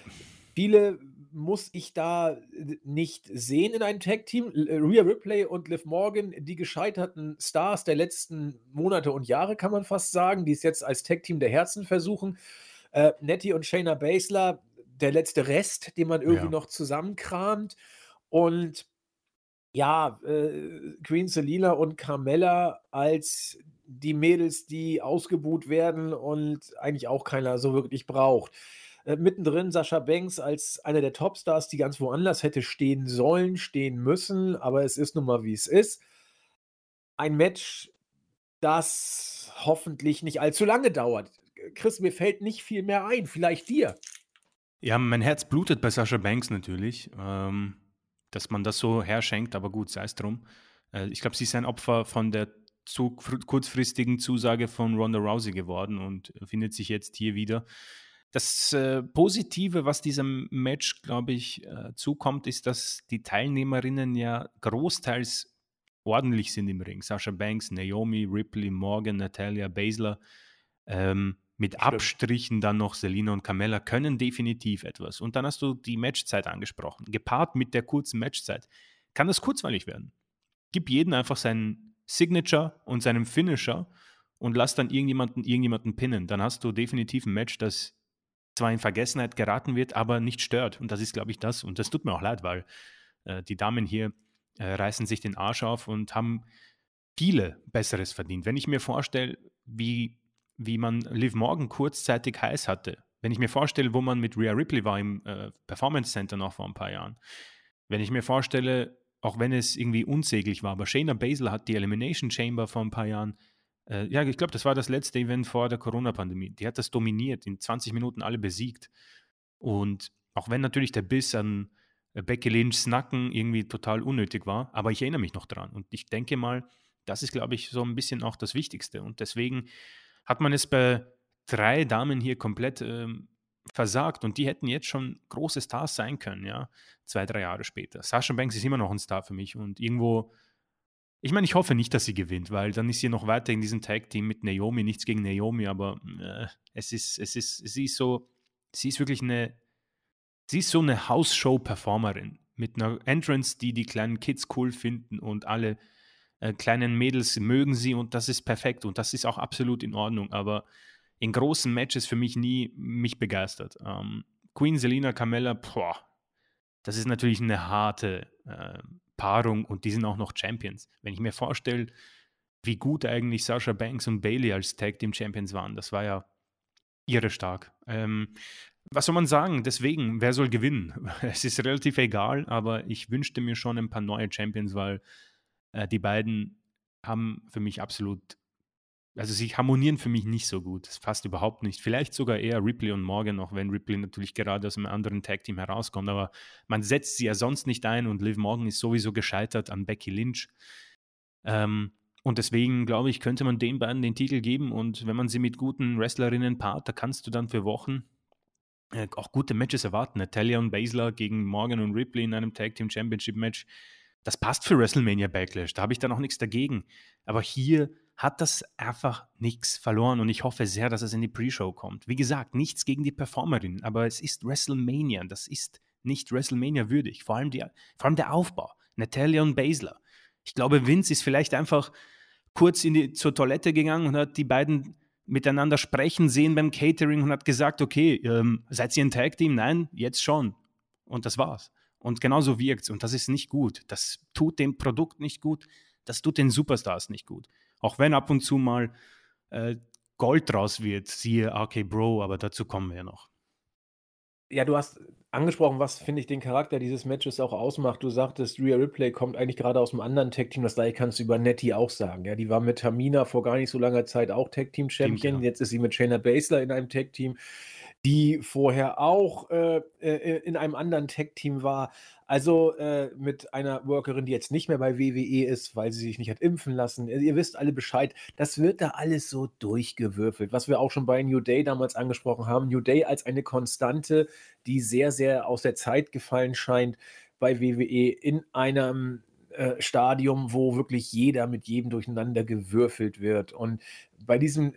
Viele muss ich da nicht sehen in einem Tag-Team. Äh, Rhea Ripley und Liv Morgan, die gescheiterten Stars der letzten Monate und Jahre, kann man fast sagen, die es jetzt als Tag-Team der Herzen versuchen. Äh, Nettie und Shayna Baszler, der letzte Rest, den man irgendwie ja. noch zusammenkramt. Und ja, äh, Queen Selina und Carmella als die Mädels, die ausgebuht werden und eigentlich auch keiner so wirklich braucht. Äh, mittendrin Sascha Banks als einer der Topstars, die ganz woanders hätte stehen sollen, stehen müssen, aber es ist nun mal wie es ist. Ein Match, das hoffentlich nicht allzu lange dauert. Chris, mir fällt nicht viel mehr ein, vielleicht dir. Ja, mein Herz blutet bei Sascha Banks natürlich. Ähm, dass man das so herschenkt, aber gut, sei es drum. Äh, ich glaube, sie ist ein Opfer von der zu kurzfristigen Zusage von Ronda Rousey geworden und findet sich jetzt hier wieder. Das äh, Positive, was diesem Match, glaube ich, äh, zukommt, ist, dass die Teilnehmerinnen ja großteils ordentlich sind im Ring. Sasha Banks, Naomi, Ripley, Morgan, Natalia, Baszler. Ähm, mit Stimmt. Abstrichen dann noch Selina und Carmella können definitiv etwas. Und dann hast du die Matchzeit angesprochen. Gepaart mit der kurzen Matchzeit kann das kurzweilig werden. Gib jeden einfach seinen Signature und seinen Finisher und lass dann irgendjemanden irgendjemanden pinnen. Dann hast du definitiv ein Match, das zwar in Vergessenheit geraten wird, aber nicht stört. Und das ist, glaube ich, das. Und das tut mir auch leid, weil äh, die Damen hier äh, reißen sich den Arsch auf und haben viele Besseres verdient. Wenn ich mir vorstelle, wie wie man Liv Morgan kurzzeitig heiß hatte. Wenn ich mir vorstelle, wo man mit Rhea Ripley war im äh, Performance Center noch vor ein paar Jahren. Wenn ich mir vorstelle, auch wenn es irgendwie unsäglich war, aber Shayna Baszler hat die Elimination Chamber vor ein paar Jahren, äh, ja, ich glaube, das war das letzte Event vor der Corona-Pandemie. Die hat das dominiert, in 20 Minuten alle besiegt. Und auch wenn natürlich der Biss an äh, Becky Lynch's Nacken irgendwie total unnötig war, aber ich erinnere mich noch dran. Und ich denke mal, das ist, glaube ich, so ein bisschen auch das Wichtigste. Und deswegen hat man es bei drei Damen hier komplett ähm, versagt und die hätten jetzt schon große Stars sein können, ja, zwei, drei Jahre später. Sasha Banks ist immer noch ein Star für mich und irgendwo, ich meine, ich hoffe nicht, dass sie gewinnt, weil dann ist sie noch weiter in diesem Tag-Team mit Naomi, nichts gegen Naomi, aber äh, es ist, es ist, sie ist so, sie ist wirklich eine, sie ist so eine House-Show-Performerin mit einer Entrance, die die kleinen Kids cool finden und alle äh, kleinen Mädels mögen sie und das ist perfekt und das ist auch absolut in Ordnung. Aber in großen Matches für mich nie mich begeistert. Ähm, Queen Selina Carmella, boah, das ist natürlich eine harte äh, Paarung und die sind auch noch Champions. Wenn ich mir vorstelle, wie gut eigentlich Sasha Banks und Bailey als Tag Team Champions waren, das war ja irre stark. Ähm, was soll man sagen? Deswegen, wer soll gewinnen? (laughs) Es ist relativ egal, aber ich wünschte mir schon ein paar neue Champions, weil äh, die beiden haben für mich absolut, also sie harmonieren für mich nicht so gut. Passt überhaupt nicht. Vielleicht sogar eher Ripley und Morgan, auch wenn Ripley natürlich gerade aus einem anderen Tag-Team herauskommt. Aber man setzt sie ja sonst nicht ein und Liv Morgan ist sowieso gescheitert an Becky Lynch. Ähm, und deswegen, glaube ich, könnte man den beiden den Titel geben. Und wenn man sie mit guten Wrestlerinnen paart, da kannst du dann für Wochen äh, auch gute Matches erwarten. Natalia und Baszler gegen Morgan und Ripley in einem Tag Team Championship Match das passt für WrestleMania Backlash, da habe ich dann auch nichts dagegen. Aber hier hat das einfach nichts verloren und ich hoffe sehr, dass es in die Pre-Show kommt. Wie gesagt, nichts gegen die Performerin, aber es ist WrestleMania, das ist nicht WrestleMania würdig, vor allem, die, vor allem der Aufbau. Natalia und Baszler. Ich glaube, Vince ist vielleicht einfach kurz die, zur Toilette gegangen und hat die beiden miteinander sprechen sehen beim Catering und hat gesagt, okay, ähm, seid ihr ein Tag-Team? Nein, jetzt schon. Und das war's. Und genauso wirkt es. Und das ist nicht gut. Das tut dem Produkt nicht gut. Das tut den Superstars nicht gut. Auch wenn ab und zu mal äh, Gold draus wird, siehe RK Bro, aber dazu kommen wir ja noch. Ja, du hast angesprochen, was finde ich den Charakter dieses Matches auch ausmacht. Du sagtest, Rhea Ripley kommt eigentlich gerade aus einem anderen Tag-Team. Das gleiche kannst du über Nettie auch sagen. Ja, die war mit Tamina vor gar nicht so langer Zeit auch Tag-Team-Champion. Ja. Jetzt ist sie mit Shayna Baszler in einem Tag-Team die vorher auch äh, äh, in einem anderen Tech-Team war. Also äh, mit einer Workerin, die jetzt nicht mehr bei WWE ist, weil sie sich nicht hat impfen lassen. Ihr wisst alle Bescheid. Das wird da alles so durchgewürfelt, was wir auch schon bei New Day damals angesprochen haben. New Day als eine Konstante, die sehr, sehr aus der Zeit gefallen scheint bei WWE in einem äh, Stadium, wo wirklich jeder mit jedem durcheinander gewürfelt wird. Und bei diesem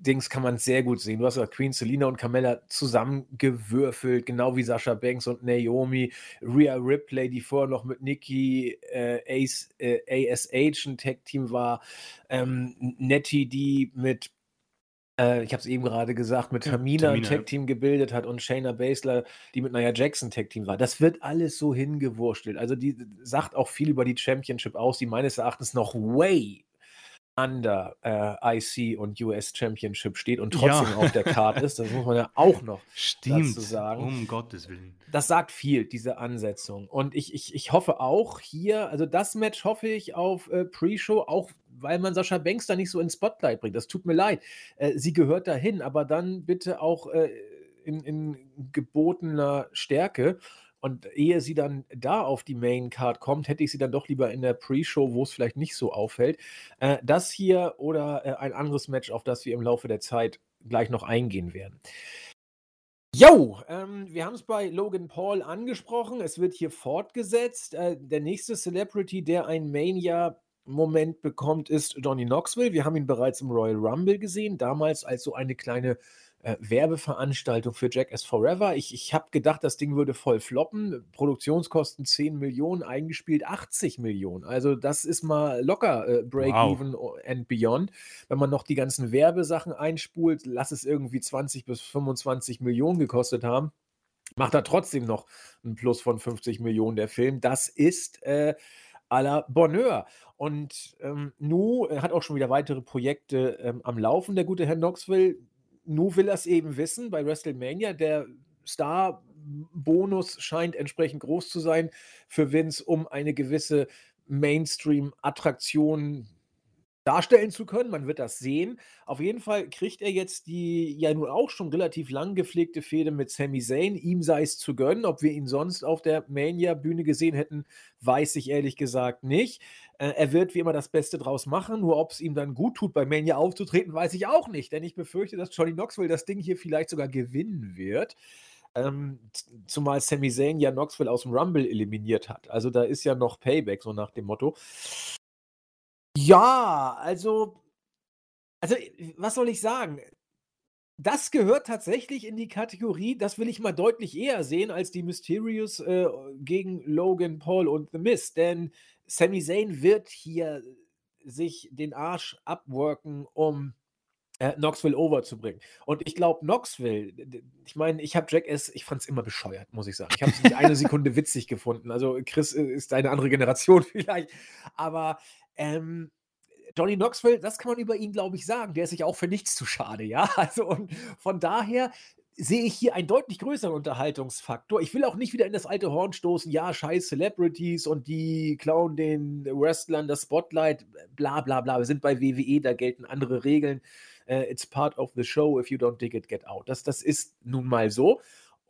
Dings kann man sehr gut sehen. Du hast ja Queen Selina und Carmella zusammengewürfelt, genau wie Sascha Banks und Naomi, Rhea Ripley, die vorher noch mit Nikki äh, Ace, äh, ASH ein Tag-Team war, ähm, Nettie, die mit äh, ich habe es eben gerade gesagt, mit Tamina, Tamina ein Tag-Team gebildet hat und Shayna Baszler, die mit Nia Jackson Tag-Team war. Das wird alles so hingewurschtelt. Also die sagt auch viel über die Championship aus, die meines Erachtens noch way under äh, IC und US Championship steht und trotzdem ja. auf der Card ist. Das muss man ja auch noch (laughs) Stimmt. dazu sagen. Um Gottes Willen. Das sagt viel, diese Ansetzung. Und ich, ich, ich hoffe auch hier, also das Match hoffe ich auf äh, Pre-Show, auch weil man Sascha Banks da nicht so ins Spotlight bringt. Das tut mir leid. Äh, sie gehört dahin, aber dann bitte auch äh, in, in gebotener Stärke. Und ehe sie dann da auf die Main Card kommt, hätte ich sie dann doch lieber in der Pre-Show, wo es vielleicht nicht so auffällt. Äh, das hier oder äh, ein anderes Match, auf das wir im Laufe der Zeit gleich noch eingehen werden. Jo, ähm, wir haben es bei Logan Paul angesprochen. Es wird hier fortgesetzt. Äh, der nächste Celebrity, der ein Mania-Moment bekommt, ist Johnny Knoxville. Wir haben ihn bereits im Royal Rumble gesehen, damals als so eine kleine äh, Werbeveranstaltung für Jackass Forever. Ich, ich habe gedacht, das Ding würde voll floppen. Produktionskosten 10 Millionen, eingespielt 80 Millionen. Also das ist mal locker äh, Break-Even wow. and Beyond. Wenn man noch die ganzen Werbesachen einspult, lass es irgendwie 20 bis 25 Millionen gekostet haben. Macht er trotzdem noch ein Plus von 50 Millionen der Film. Das ist äh, à la Bonheur. Und ähm, Nu hat auch schon wieder weitere Projekte ähm, am Laufen, der gute Herr Knoxville Nu will er es eben wissen bei WrestleMania. Der Star-Bonus scheint entsprechend groß zu sein für Vince, um eine gewisse Mainstream-Attraktion darstellen zu können. Man wird das sehen. Auf jeden Fall kriegt er jetzt die ja nun auch schon relativ lang gepflegte Fehde mit Sami Zayn. Ihm sei es zu gönnen. Ob wir ihn sonst auf der Mania-Bühne gesehen hätten, weiß ich ehrlich gesagt nicht. Äh, er wird wie immer das Beste draus machen. Nur ob es ihm dann gut tut, bei Mania aufzutreten, weiß ich auch nicht. Denn ich befürchte, dass Johnny Knoxville das Ding hier vielleicht sogar gewinnen wird. Ähm, zumal Sami Zayn ja Knoxville aus dem Rumble eliminiert hat. Also da ist ja noch Payback, so nach dem Motto. Ja, also also, was soll ich sagen? Das gehört tatsächlich in die Kategorie, das will ich mal deutlich eher sehen als die Mysterious, äh, gegen Logan Paul und The Miz, denn Sami Zayn wird hier sich den Arsch abworken, um, äh, Knoxville overzubringen. Und ich glaube, Knoxville ich meine, ich habe Jackass ich fand es immer bescheuert, muss ich sagen. Ich habe es nicht eine (laughs) Sekunde witzig gefunden. Also, Chris, äh, ist eine andere Generation (laughs) vielleicht, aber ähm, Johnny Knoxville, das kann man über ihn, glaube ich, sagen. Der ist sich auch für nichts zu schade, ja. (laughs) Also und von daher sehe ich hier einen deutlich größeren Unterhaltungsfaktor. Ich will auch nicht wieder in das alte Horn stoßen, ja, scheiß Celebrities und die klauen den Wrestlern das Spotlight, bla bla bla. Wir sind bei WWE, da gelten andere Regeln. Uh, it's part of the show, if you don't dig it, get out. Das, das ist nun mal so.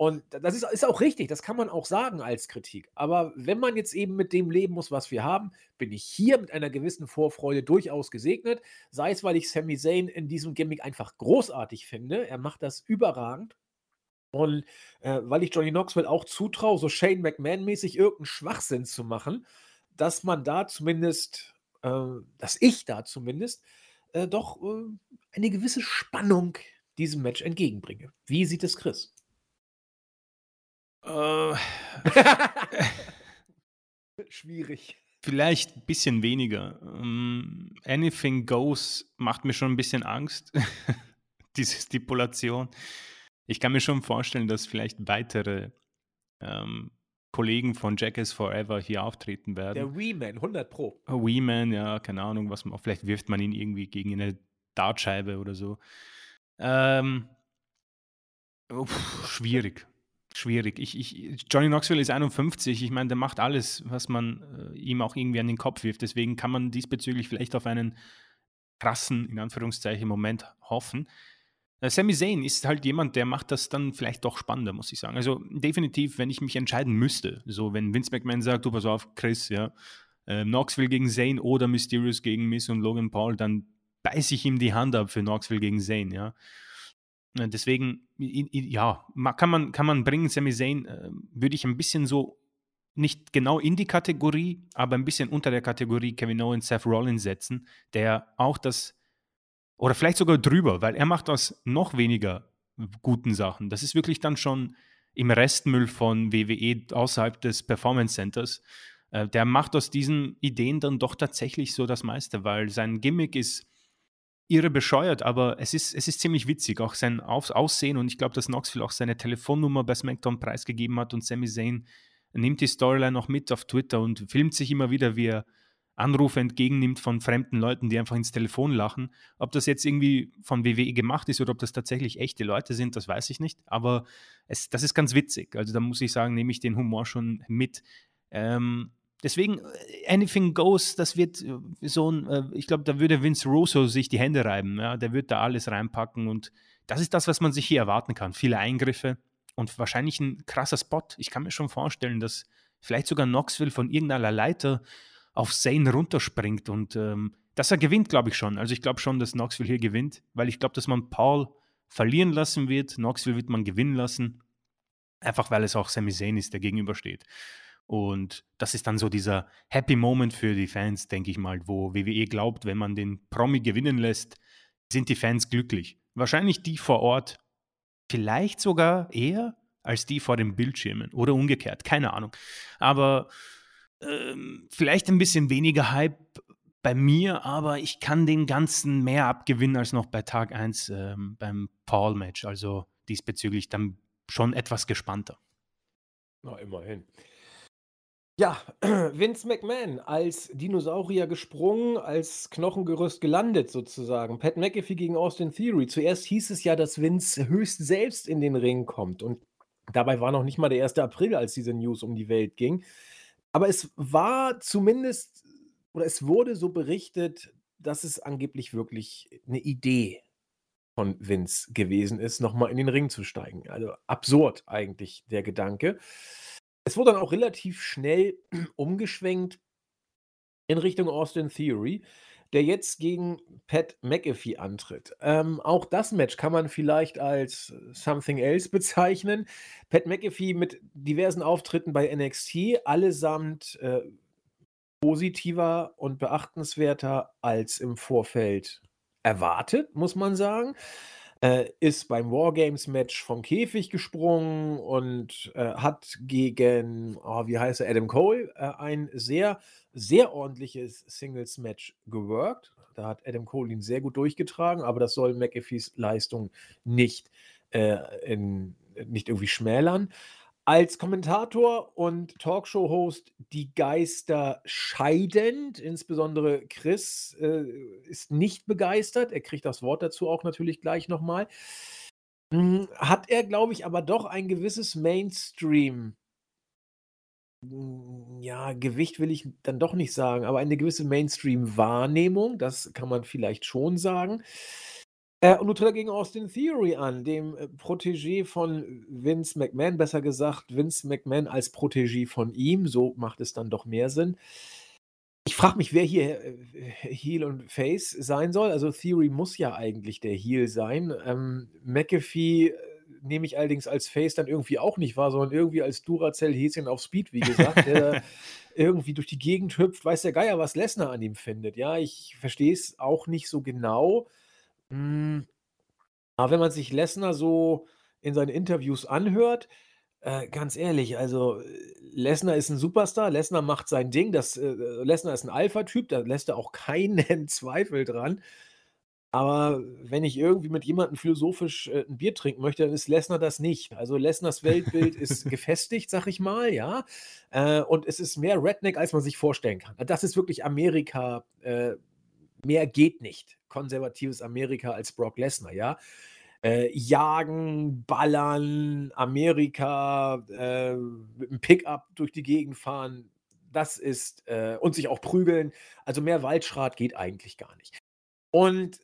Und das ist, ist auch richtig, das kann man auch sagen als Kritik. Aber wenn man jetzt eben mit dem leben muss, was wir haben, bin ich hier mit einer gewissen Vorfreude durchaus gesegnet. Sei es, weil ich Sami Zayn in diesem Gimmick einfach großartig finde. Er macht das überragend. Und äh, weil ich Johnny Knoxville auch zutraue, so Shane McMahon-mäßig irgendeinen Schwachsinn zu machen, dass man da zumindest, äh, dass ich da zumindest, äh, doch äh, eine gewisse Spannung diesem Match entgegenbringe. Wie sieht es Chris? Äh, (laughs) Schwierig. Vielleicht ein bisschen weniger. Um, anything Goes macht mir schon ein bisschen Angst, (laughs) diese Stipulation. Ich kann mir schon vorstellen, dass vielleicht weitere ähm, Kollegen von Jackass Forever hier auftreten werden. Der Wee-Man, 100 Pro. Wee-Man, ja, keine Ahnung, was man, vielleicht wirft man ihn irgendwie gegen eine Dartscheibe oder so. Ähm, uff, schwierig schwierig. Ich, ich, Johnny Knoxville ist 51. Ich meine, der macht alles, was man äh, ihm auch irgendwie an den Kopf wirft. Deswegen kann man diesbezüglich vielleicht auf einen krassen, in Anführungszeichen, Moment hoffen. Äh, Sami Zayn ist halt jemand, der macht das dann vielleicht doch spannender, muss ich sagen. Also definitiv, wenn ich mich entscheiden müsste, so wenn Vince McMahon sagt, du pass auf, Chris, ja, äh, Knoxville gegen Zayn oder Mysterious gegen Miss und Logan Paul, dann beiße ich ihm die Hand ab für Knoxville gegen Zayn, ja. Äh, deswegen, ja, kann man, kann man bringen. Sami Zayn äh, würde ich ein bisschen so nicht genau in die Kategorie, aber ein bisschen unter der Kategorie Kevin Owens, Seth Rollins setzen, der auch das, oder vielleicht sogar drüber, weil er macht aus noch weniger guten Sachen. Das ist wirklich dann schon im Restmüll von WWE außerhalb des Performance Centers. Äh, der macht aus diesen Ideen dann doch tatsächlich so das meiste, weil sein Gimmick ist irre bescheuert, aber es ist, es ist ziemlich witzig, auch sein Aussehen und ich glaube, dass Knoxville auch seine Telefonnummer bei SmackDown preisgegeben hat und Sami Zayn nimmt die Storyline auch mit auf Twitter und filmt sich immer wieder, wie er Anrufe entgegennimmt von fremden Leuten, die einfach ins Telefon lachen. Ob das jetzt irgendwie von WWE gemacht ist oder ob das tatsächlich echte Leute sind, das weiß ich nicht. Aber es, das ist ganz witzig. Also da muss ich sagen, nehme ich den Humor schon mit. Ähm, Deswegen, äh, anything goes, das wird äh, so ein, äh, ich glaube, da würde Vince Russo sich die Hände reiben. Ja? Der wird da alles reinpacken und das ist das, was man sich hier erwarten kann. Viele Eingriffe, und wahrscheinlich ein krasser Spot. Ich kann mir schon vorstellen, dass vielleicht sogar Knoxville von irgendeiner Leiter auf Zane runterspringt und ähm, dass er gewinnt, glaube ich schon. Also ich glaube schon, dass Knoxville hier gewinnt, weil ich glaube, dass man Paul verlieren lassen wird. Knoxville wird man gewinnen lassen. Einfach weil es auch Sami Zayn ist, der gegenübersteht. Und das ist dann so dieser Happy Moment für die Fans, denke ich mal, wo WWE glaubt, wenn man den Promi gewinnen lässt, sind die Fans glücklich. Wahrscheinlich die vor Ort, vielleicht sogar eher als die vor den Bildschirmen oder umgekehrt, keine Ahnung. Aber ähm, vielleicht ein bisschen weniger Hype bei mir, aber ich kann den Ganzen mehr abgewinnen als noch bei Tag 1 ähm, beim Paul-Match. Also diesbezüglich dann schon etwas gespannter. Na, immerhin. Ja, (clears throat) Vince McMahon als Dinosaurier gesprungen, als Knochengerüst gelandet sozusagen. Pat McAfee gegen Austin Theory. Zuerst hieß es ja, dass Vince höchst selbst in den Ring kommt. Und dabei war noch nicht mal der 1. April, als diese News um die Welt ging. Aber es war zumindest, oder es wurde so berichtet, dass es angeblich wirklich eine Idee von Vince gewesen ist, nochmal in den Ring zu steigen. Also absurd eigentlich der Gedanke. Es wurde dann auch relativ schnell (clears throat) umgeschwenkt in Richtung Austin Theory, der jetzt gegen Pat McAfee antritt. Ähm, auch das Match kann man vielleicht als Something Else (laughs) bezeichnen. Pat McAfee mit diversen Auftritten bei NXT, allesamt äh, positiver und beachtenswerter als im Vorfeld erwartet, muss man sagen äh, ist beim Wargames-Match vom Käfig gesprungen und äh, hat gegen, oh, wie heißt er, Adam Cole, äh, ein sehr, sehr ordentliches Singles-Match geworkt. Da hat Adam Cole ihn sehr gut durchgetragen, aber das soll McAfees Leistung nicht, äh, in, nicht irgendwie schmälern. Als Kommentator und Talkshow-Host die Geister scheidend. Insbesondere Chris äh, ist nicht begeistert. Er kriegt das Wort dazu auch natürlich gleich nochmal. Hm, hat er, glaube ich, aber doch ein gewisses Mainstream. Hm, ja, Gewicht will ich dann doch nicht sagen, aber eine gewisse Mainstream-Wahrnehmung, das kann man vielleicht schon sagen. Äh, und nun tritt er gegen Austin Theory an, dem äh, Protégé von Vince McMahon, besser gesagt, Vince McMahon als Protégé von ihm. So macht es dann doch mehr Sinn. Ich frage mich, wer hier äh, Heel und Face sein soll. Also Theory muss ja eigentlich der Heel sein. Ähm, McAfee äh, nehme ich allerdings als Face dann irgendwie auch nicht wahr, sondern irgendwie als Duracell-Häschen auf Speed, wie gesagt, der (laughs) irgendwie durch die Gegend hüpft, weiß der Geier, was Lesnar an ihm findet. Ja, ich verstehe es auch nicht so genau. Hm, aber wenn man sich Lesnar so in seinen Interviews anhört, äh, ganz ehrlich, also Lesnar ist ein Superstar, Lesnar macht sein Ding, das, äh, Lesnar ist ein Alpha-Typ, da lässt er auch (laughs) keinen Zweifel dran. Aber wenn ich irgendwie mit jemandem philosophisch äh, 'n Bier trinken möchte, dann ist Lesnar das nicht. Also Lesnars Weltbild ist (laughs) gefestigt, sag ich mal, ja. Äh, und es ist mehr Redneck, als man sich vorstellen kann. Das ist wirklich Amerika, äh, mehr geht nicht konservatives Amerika als Brock Lesnar, ja. Äh, jagen, ballern, Amerika, äh, mit einem Pickup durch die Gegend fahren, das ist, äh, und sich auch prügeln. Also mehr Waldschrat geht eigentlich gar nicht. Und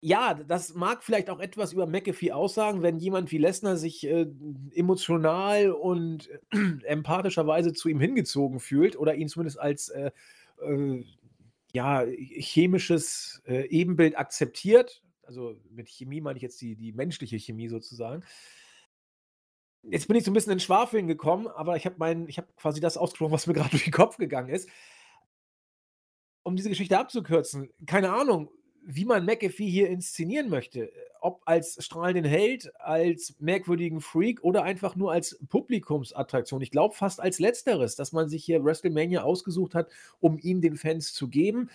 ja, das mag vielleicht auch etwas über McAfee aussagen, wenn jemand wie Lesnar sich äh, emotional und äh, (clears throat) empathischerweise zu ihm hingezogen fühlt oder ihn zumindest als äh, äh ja, chemisches äh, Ebenbild akzeptiert. Also mit Chemie meine ich jetzt die, die menschliche Chemie sozusagen. Jetzt bin ich so ein bisschen in Schwafeln gekommen, aber ich habe mein, ich habe quasi das ausgesprochen, was mir (laughs) gerade durch den Kopf gegangen ist. Um diese Geschichte abzukürzen, keine Ahnung, wie man McAfee hier inszenieren möchte. Ob als strahlenden Held, als merkwürdigen Freak oder einfach nur als Publikumsattraktion. Ich glaube fast als letzteres, dass man sich hier WrestleMania ausgesucht hat, um ihn den Fans zu geben.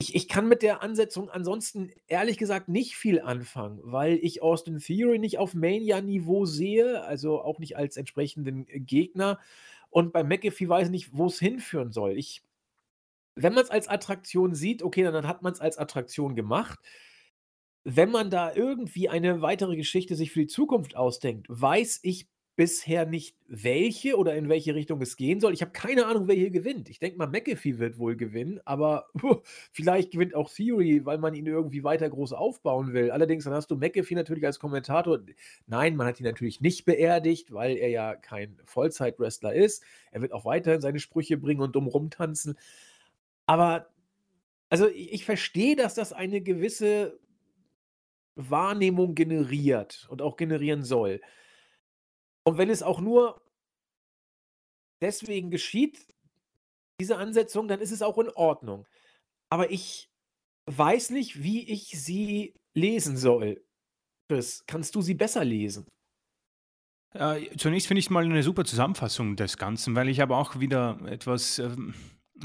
Ich, ich kann mit der Ansetzung ansonsten ehrlich gesagt nicht viel anfangen, weil ich Austin Theory nicht auf Mania-Niveau sehe, also auch nicht als entsprechenden Gegner. Und bei McAfee weiß ich nicht, wo es hinführen soll. Ich wenn man es als Attraktion sieht, okay, dann hat man es als Attraktion gemacht. Wenn man da irgendwie eine weitere Geschichte sich für die Zukunft ausdenkt, weiß ich bisher nicht, welche oder in welche Richtung es gehen soll. Ich habe keine Ahnung, wer hier gewinnt. Ich denke mal, McAfee wird wohl gewinnen, aber puh, (laughs) vielleicht gewinnt auch Theory, weil man ihn irgendwie weiter groß aufbauen will. Allerdings, dann hast du McAfee natürlich als Kommentator. Nein, man hat ihn natürlich nicht beerdigt, weil er ja kein Vollzeit-Wrestler ist. Er wird auch weiterhin seine Sprüche bringen und dumm rumtanzen. Aber, also ich, verstehe, dass das eine gewisse Wahrnehmung generiert und auch generieren soll. Und wenn es auch nur deswegen geschieht, diese Ansetzung, dann ist es auch in Ordnung. Aber ich weiß nicht, wie ich sie lesen soll. Chris, kannst du sie besser lesen? Äh, zunächst finde ich mal eine super Zusammenfassung des Ganzen, weil ich habe auch wieder etwas ähm,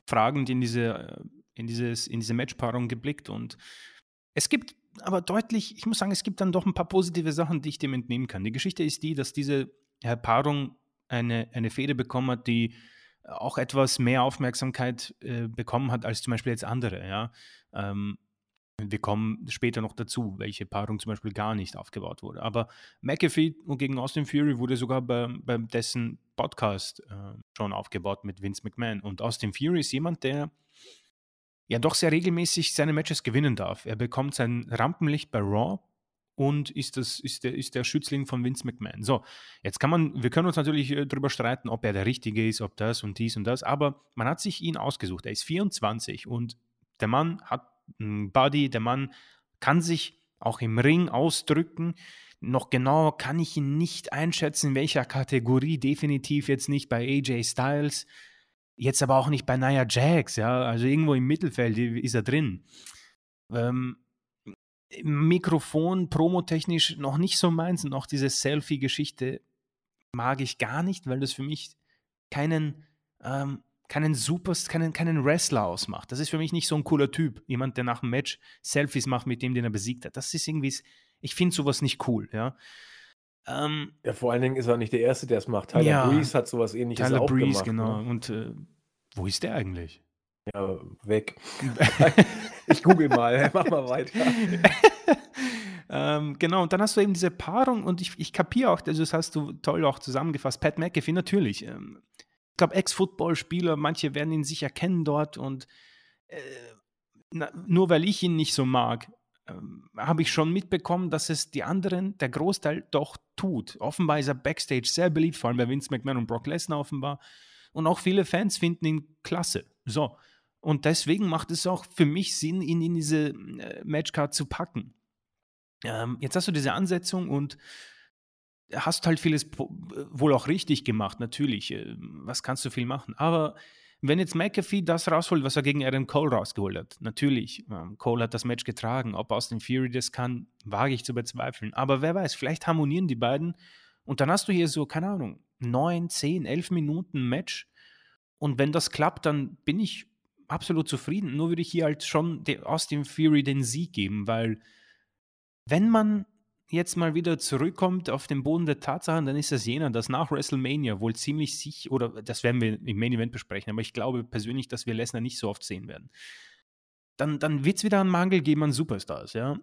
fragend in diese, in, dieses, in diese Matchpaarung geblickt und es gibt aber deutlich, ich muss sagen, es gibt dann doch ein paar positive Sachen, die ich dem entnehmen kann. Die Geschichte ist die, dass diese Herr Paarung eine, eine Fehde bekommen hat, die auch etwas mehr Aufmerksamkeit äh, bekommen hat als zum Beispiel jetzt andere. Ja? Ähm, wir kommen später noch dazu, welche Paarung zum Beispiel gar nicht aufgebaut wurde. Aber McAfee gegen Austin Fury wurde sogar bei, bei dessen Podcast äh, schon aufgebaut mit Vince McMahon. Und Austin Fury ist jemand, der ja doch sehr regelmäßig seine Matches gewinnen darf. Er bekommt sein Rampenlicht bei Raw und ist, das, ist, der, ist der Schützling von Vince McMahon. So, jetzt kann man, wir können uns natürlich äh, darüber streiten, ob er der Richtige ist, ob das und dies und das, aber man hat sich ihn ausgesucht. Er ist 24 und der Mann hat Body, der Mann kann sich auch im Ring ausdrücken. Noch genauer kann ich ihn nicht einschätzen, in welcher Kategorie, definitiv jetzt nicht bei AJ Styles, jetzt aber auch nicht bei Nia Jax, ja, also irgendwo im Mittelfeld ist er drin. Ähm, Mikrofon, promotechnisch noch nicht so meins und auch diese Selfie-Geschichte mag ich gar nicht, weil das für mich keinen, ähm, keinen Super, keinen, keinen Wrestler ausmacht. Das ist für mich nicht so ein cooler Typ. Jemand, der nach dem Match Selfies macht mit dem, den er besiegt hat. Das ist irgendwie, ich finde sowas nicht cool, ja. Ähm, ja, vor allen Dingen ist er nicht der Erste, der es macht. Tyler ja, Breeze hat sowas ähnliches Tyler auch Breeze, gemacht. genau. Ne? Und äh, wo ist der eigentlich? Ja, weg. (laughs) ich google mal, (laughs) mach mal weiter. (laughs) ähm, genau, und dann hast du eben diese Paarung und ich, ich kapiere auch, also das hast du toll auch zusammengefasst. Pat McAfee, natürlich. Ähm, glaube, Ex-Football-Spieler, manche werden ihn sicher kennen dort und äh, na, nur weil ich ihn nicht so mag, ähm, habe ich schon mitbekommen, dass es die anderen, der Großteil doch tut. Offenbar ist er Backstage sehr beliebt, vor allem bei Vince McMahon und Brock Lesnar offenbar. Und auch viele Fans finden ihn klasse. So, und deswegen macht es auch für mich Sinn, ihn in diese äh, Matchcard zu packen. Ähm, jetzt hast du diese Ansetzung und hast halt vieles wohl auch richtig gemacht, natürlich. Äh, was kannst du viel machen? Aber wenn jetzt McAfee das rausholt, was er gegen Adam Cole rausgeholt hat, natürlich, ähm, Cole hat das Match getragen. Ob Austin Fury das kann, wage ich zu bezweifeln. Aber wer weiß, vielleicht harmonieren die beiden und dann hast du hier so, keine Ahnung, neun, zehn, elf Minuten Match. Und wenn das klappt, dann bin ich absolut zufrieden. Nur würde ich hier halt schon Austin Fury den Sieg geben, weil wenn man jetzt mal wieder zurückkommt auf den Boden der Tatsachen, dann ist das jener, dass nach WrestleMania wohl ziemlich sich, oder das werden wir im Main Event besprechen, aber ich glaube persönlich, dass wir Lesnar nicht so oft sehen werden. Dann, dann wird es wieder einen Mangel geben an Superstars, ja.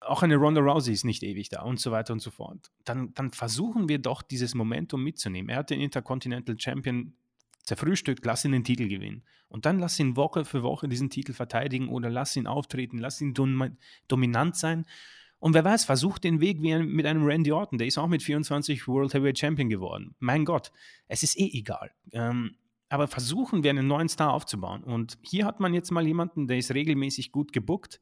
Auch eine Ronda Rousey ist nicht ewig da und so weiter und so fort. Dann, dann versuchen wir doch dieses Momentum mitzunehmen. Er hat den Intercontinental Champion zerfrühstückt, lass ihn den Titel gewinnen. Und dann lass ihn Woche für Woche diesen Titel verteidigen oder lass ihn auftreten, lass ihn dom dominant sein. Und wer weiß, versucht den Weg wie ein, mit einem Randy Orton, der ist auch mit 24 World Heavyweight Champion geworden. Mein Gott, es ist eh egal. Ähm, aber versuchen wir einen neuen Star aufzubauen. Und hier hat man jetzt mal jemanden, der ist regelmäßig gut gebuckt.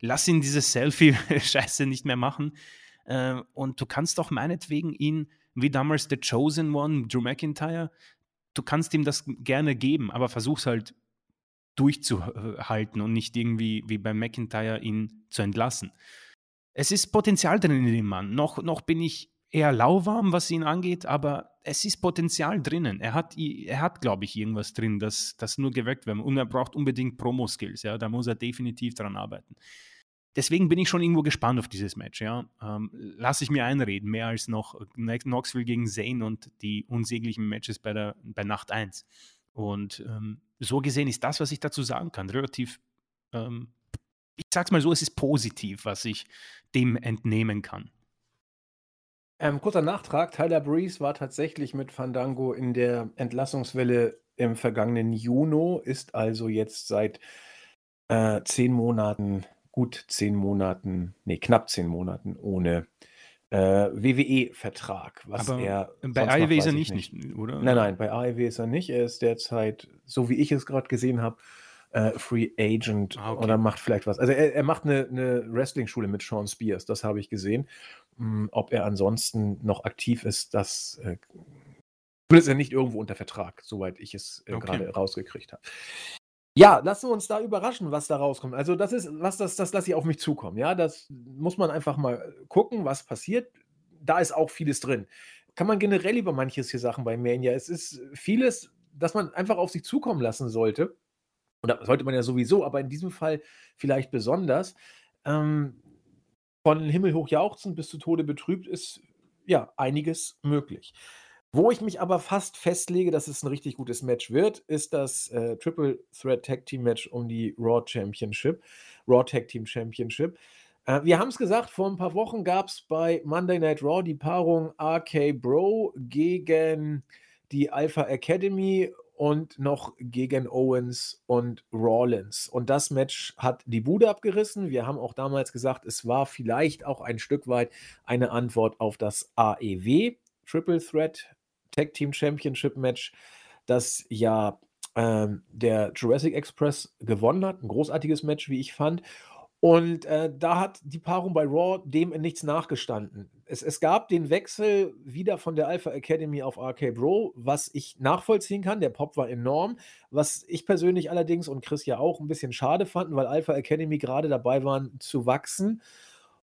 Lass ihn diese Selfie-Scheiße (laughs) nicht mehr machen. Äh, und du kannst doch meinetwegen ihn, wie damals The Chosen One, Drew McIntyre, du kannst ihm das gerne geben, aber versuch's halt durchzuhalten und nicht irgendwie wie bei McIntyre ihn zu entlassen. Es ist Potenzial drin in dem Mann. Noch, noch bin ich eher lauwarm, was ihn angeht, aber es ist Potenzial drinnen. Er hat, er hat glaube ich, irgendwas drin, das, das nur geweckt wird. Und er braucht unbedingt Promo-Skills. Ja? Da muss er definitiv dran arbeiten deswegen bin ich schon irgendwo gespannt auf dieses Match. Ja. Ähm, Lasse ich mir einreden, mehr als noch Knoxville gegen Zane und die unsäglichen Matches bei, der, bei Nacht 1. Und ähm, so gesehen ist das, was ich dazu sagen kann, relativ, ähm, ich sag's mal so, es ist positiv, was ich dem entnehmen kann. Ähm, kurzer Nachtrag, Tyler Breeze war tatsächlich mit Fandango in der Entlassungswelle im vergangenen Juni, ist also jetzt seit äh, zehn Monaten, gut zehn Monaten, nee, knapp zehn Monaten ohne äh, WWE-Vertrag, was Aber er bei AEW ist er ich nicht, nicht, oder? Nein, nein, bei AEW ist er nicht. Er ist derzeit, so wie ich es gerade gesehen habe, äh, Free Agent Ah, okay. oder macht vielleicht was. Also er, er macht eine, eine Wrestling-Schule mit Sean Spears, das habe ich gesehen. Hm, ob er ansonsten noch aktiv ist, das äh, ist er nicht irgendwo unter Vertrag, soweit ich es äh, Okay. gerade rausgekriegt habe. Ja, lassen wir uns da überraschen, was da rauskommt. Also das ist, was das, das lasse ich auf mich zukommen. Ja, das muss man einfach mal gucken, was passiert. Da ist auch vieles drin. Kann man generell über manches hier Sachen bei Mania. Es ist vieles, das man einfach auf sich zukommen lassen sollte. Oder sollte man ja sowieso, aber in diesem Fall vielleicht besonders. Ähm, von Himmel hoch jauchzen bis zu Tode betrübt ist ja einiges möglich. Wo ich mich aber fast festlege, dass es ein richtig gutes Match wird, ist das äh, Triple Threat Tag Team Match um die Raw Championship, Raw Tag Team Championship. Äh, wir haben es gesagt, vor ein paar Wochen gab es bei Monday Night Raw die Paarung RK Bro gegen die Alpha Academy und noch gegen Owens und Rollins. Und das Match hat die Bude abgerissen. Wir haben auch damals gesagt, es war vielleicht auch ein Stück weit eine Antwort auf das AEW Triple Threat Tag Team Championship Match, das ja ähm, der Jurassic Express gewonnen hat. Ein großartiges Match, wie ich fand. Und äh, da hat die Paarung bei Raw dem nichts nachgestanden. Es, es gab den Wechsel wieder von der Alpha Academy auf RK Bro, was ich nachvollziehen kann. Der Pop war enorm. Was ich persönlich allerdings und Chris ja auch ein bisschen schade fanden, weil Alpha Academy gerade dabei waren zu wachsen.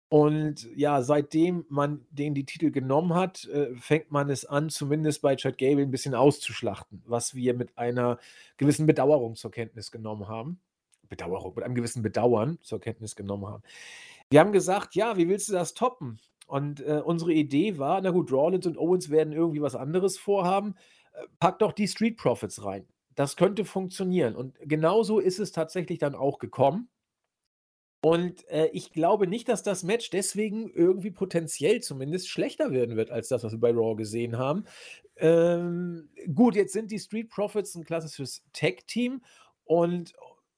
Und ja, seitdem man denen die Titel genommen hat, äh, fängt man es an, zumindest bei Chad Gable ein bisschen auszuschlachten, was wir mit einer gewissen Bedauerung zur Kenntnis genommen haben. Bedauerung, mit einem gewissen Bedauern zur Kenntnis genommen haben. Wir haben gesagt, ja, wie willst du das toppen? Und äh, unsere Idee war, na gut, Rollins und Owens werden irgendwie was anderes vorhaben. Äh, pack doch die Street Profits rein. Das könnte funktionieren. Und genauso ist es tatsächlich dann auch gekommen. Und äh, ich glaube nicht, dass das Match deswegen irgendwie potenziell zumindest schlechter werden wird als das, was wir bei Raw gesehen haben. Ähm, gut, jetzt sind die Street Profits ein klassisches Tag-Team und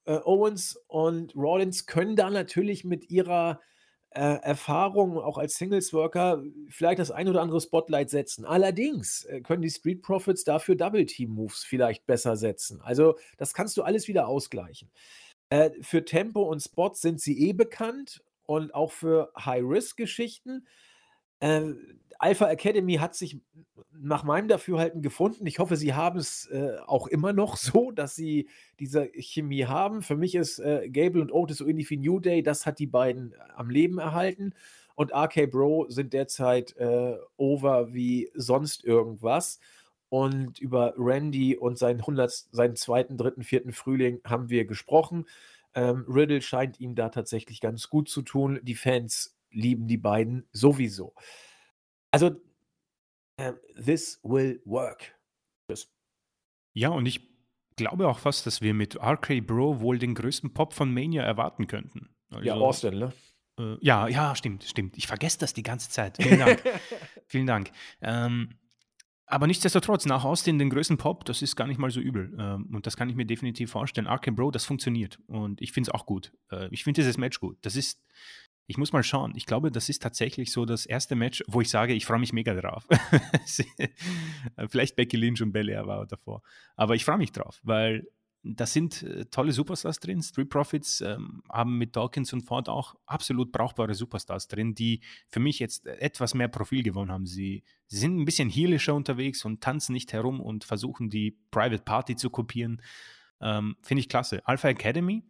äh, Owens und Rollins können da natürlich mit ihrer äh, Erfahrung auch als Singles-Worker vielleicht das ein oder andere Spotlight setzen. Allerdings äh, können die Street Profits dafür Double-Team-Moves vielleicht besser setzen. Also das kannst du alles wieder ausgleichen. Äh, für Tempo und Spots sind sie eh bekannt und auch für High-Risk-Geschichten. Alpha Academy hat sich nach meinem Dafürhalten gefunden. Ich hoffe, sie haben es äh, auch immer noch (laughs) so, dass sie diese Chemie haben. Für mich ist äh, Gable und Otis so ähnlich wie New Day. Das hat die beiden äh, am Leben erhalten. Und RK Bro sind derzeit äh, over wie sonst irgendwas. Und über Randy und seinen, 100, seinen zweiten, dritten, vierten Frühling haben wir gesprochen. Ähm, Riddle scheint ihm da tatsächlich ganz gut zu tun. Die Fans lieben die beiden sowieso. Also, äh, this will work. Das Ja, und ich glaube auch fast, dass wir mit RK Bro wohl den größten Pop von Mania erwarten könnten. ja, Also, Austin, ne? äh, ja, ja, stimmt, stimmt. Ich vergesse das die ganze Zeit. Vielen Dank. (laughs) Vielen Dank. Ähm, aber nichtsdestotrotz, nach Austin den größten Pop, das ist gar nicht mal so übel. Ähm, und das kann ich mir definitiv vorstellen. Arkham Bro, das funktioniert. Und ich finde es auch gut. Äh, ich finde dieses Match gut. Das ist, ich muss mal schauen. Ich glaube, das ist tatsächlich so das erste Match, wo ich sage, ich freue mich mega drauf. (laughs) Vielleicht Becky Lynch und Belair war davor. Aber ich freue mich drauf, weil da sind äh, tolle Superstars drin. Street Profits ähm, haben mit Dawkins und Ford auch absolut brauchbare Superstars drin, die für mich jetzt etwas mehr Profil gewonnen haben. Sie, sind ein bisschen heelischer unterwegs und tanzen nicht herum und versuchen die Private Party zu kopieren. Ähm, Finde ich klasse. Alpha Academy.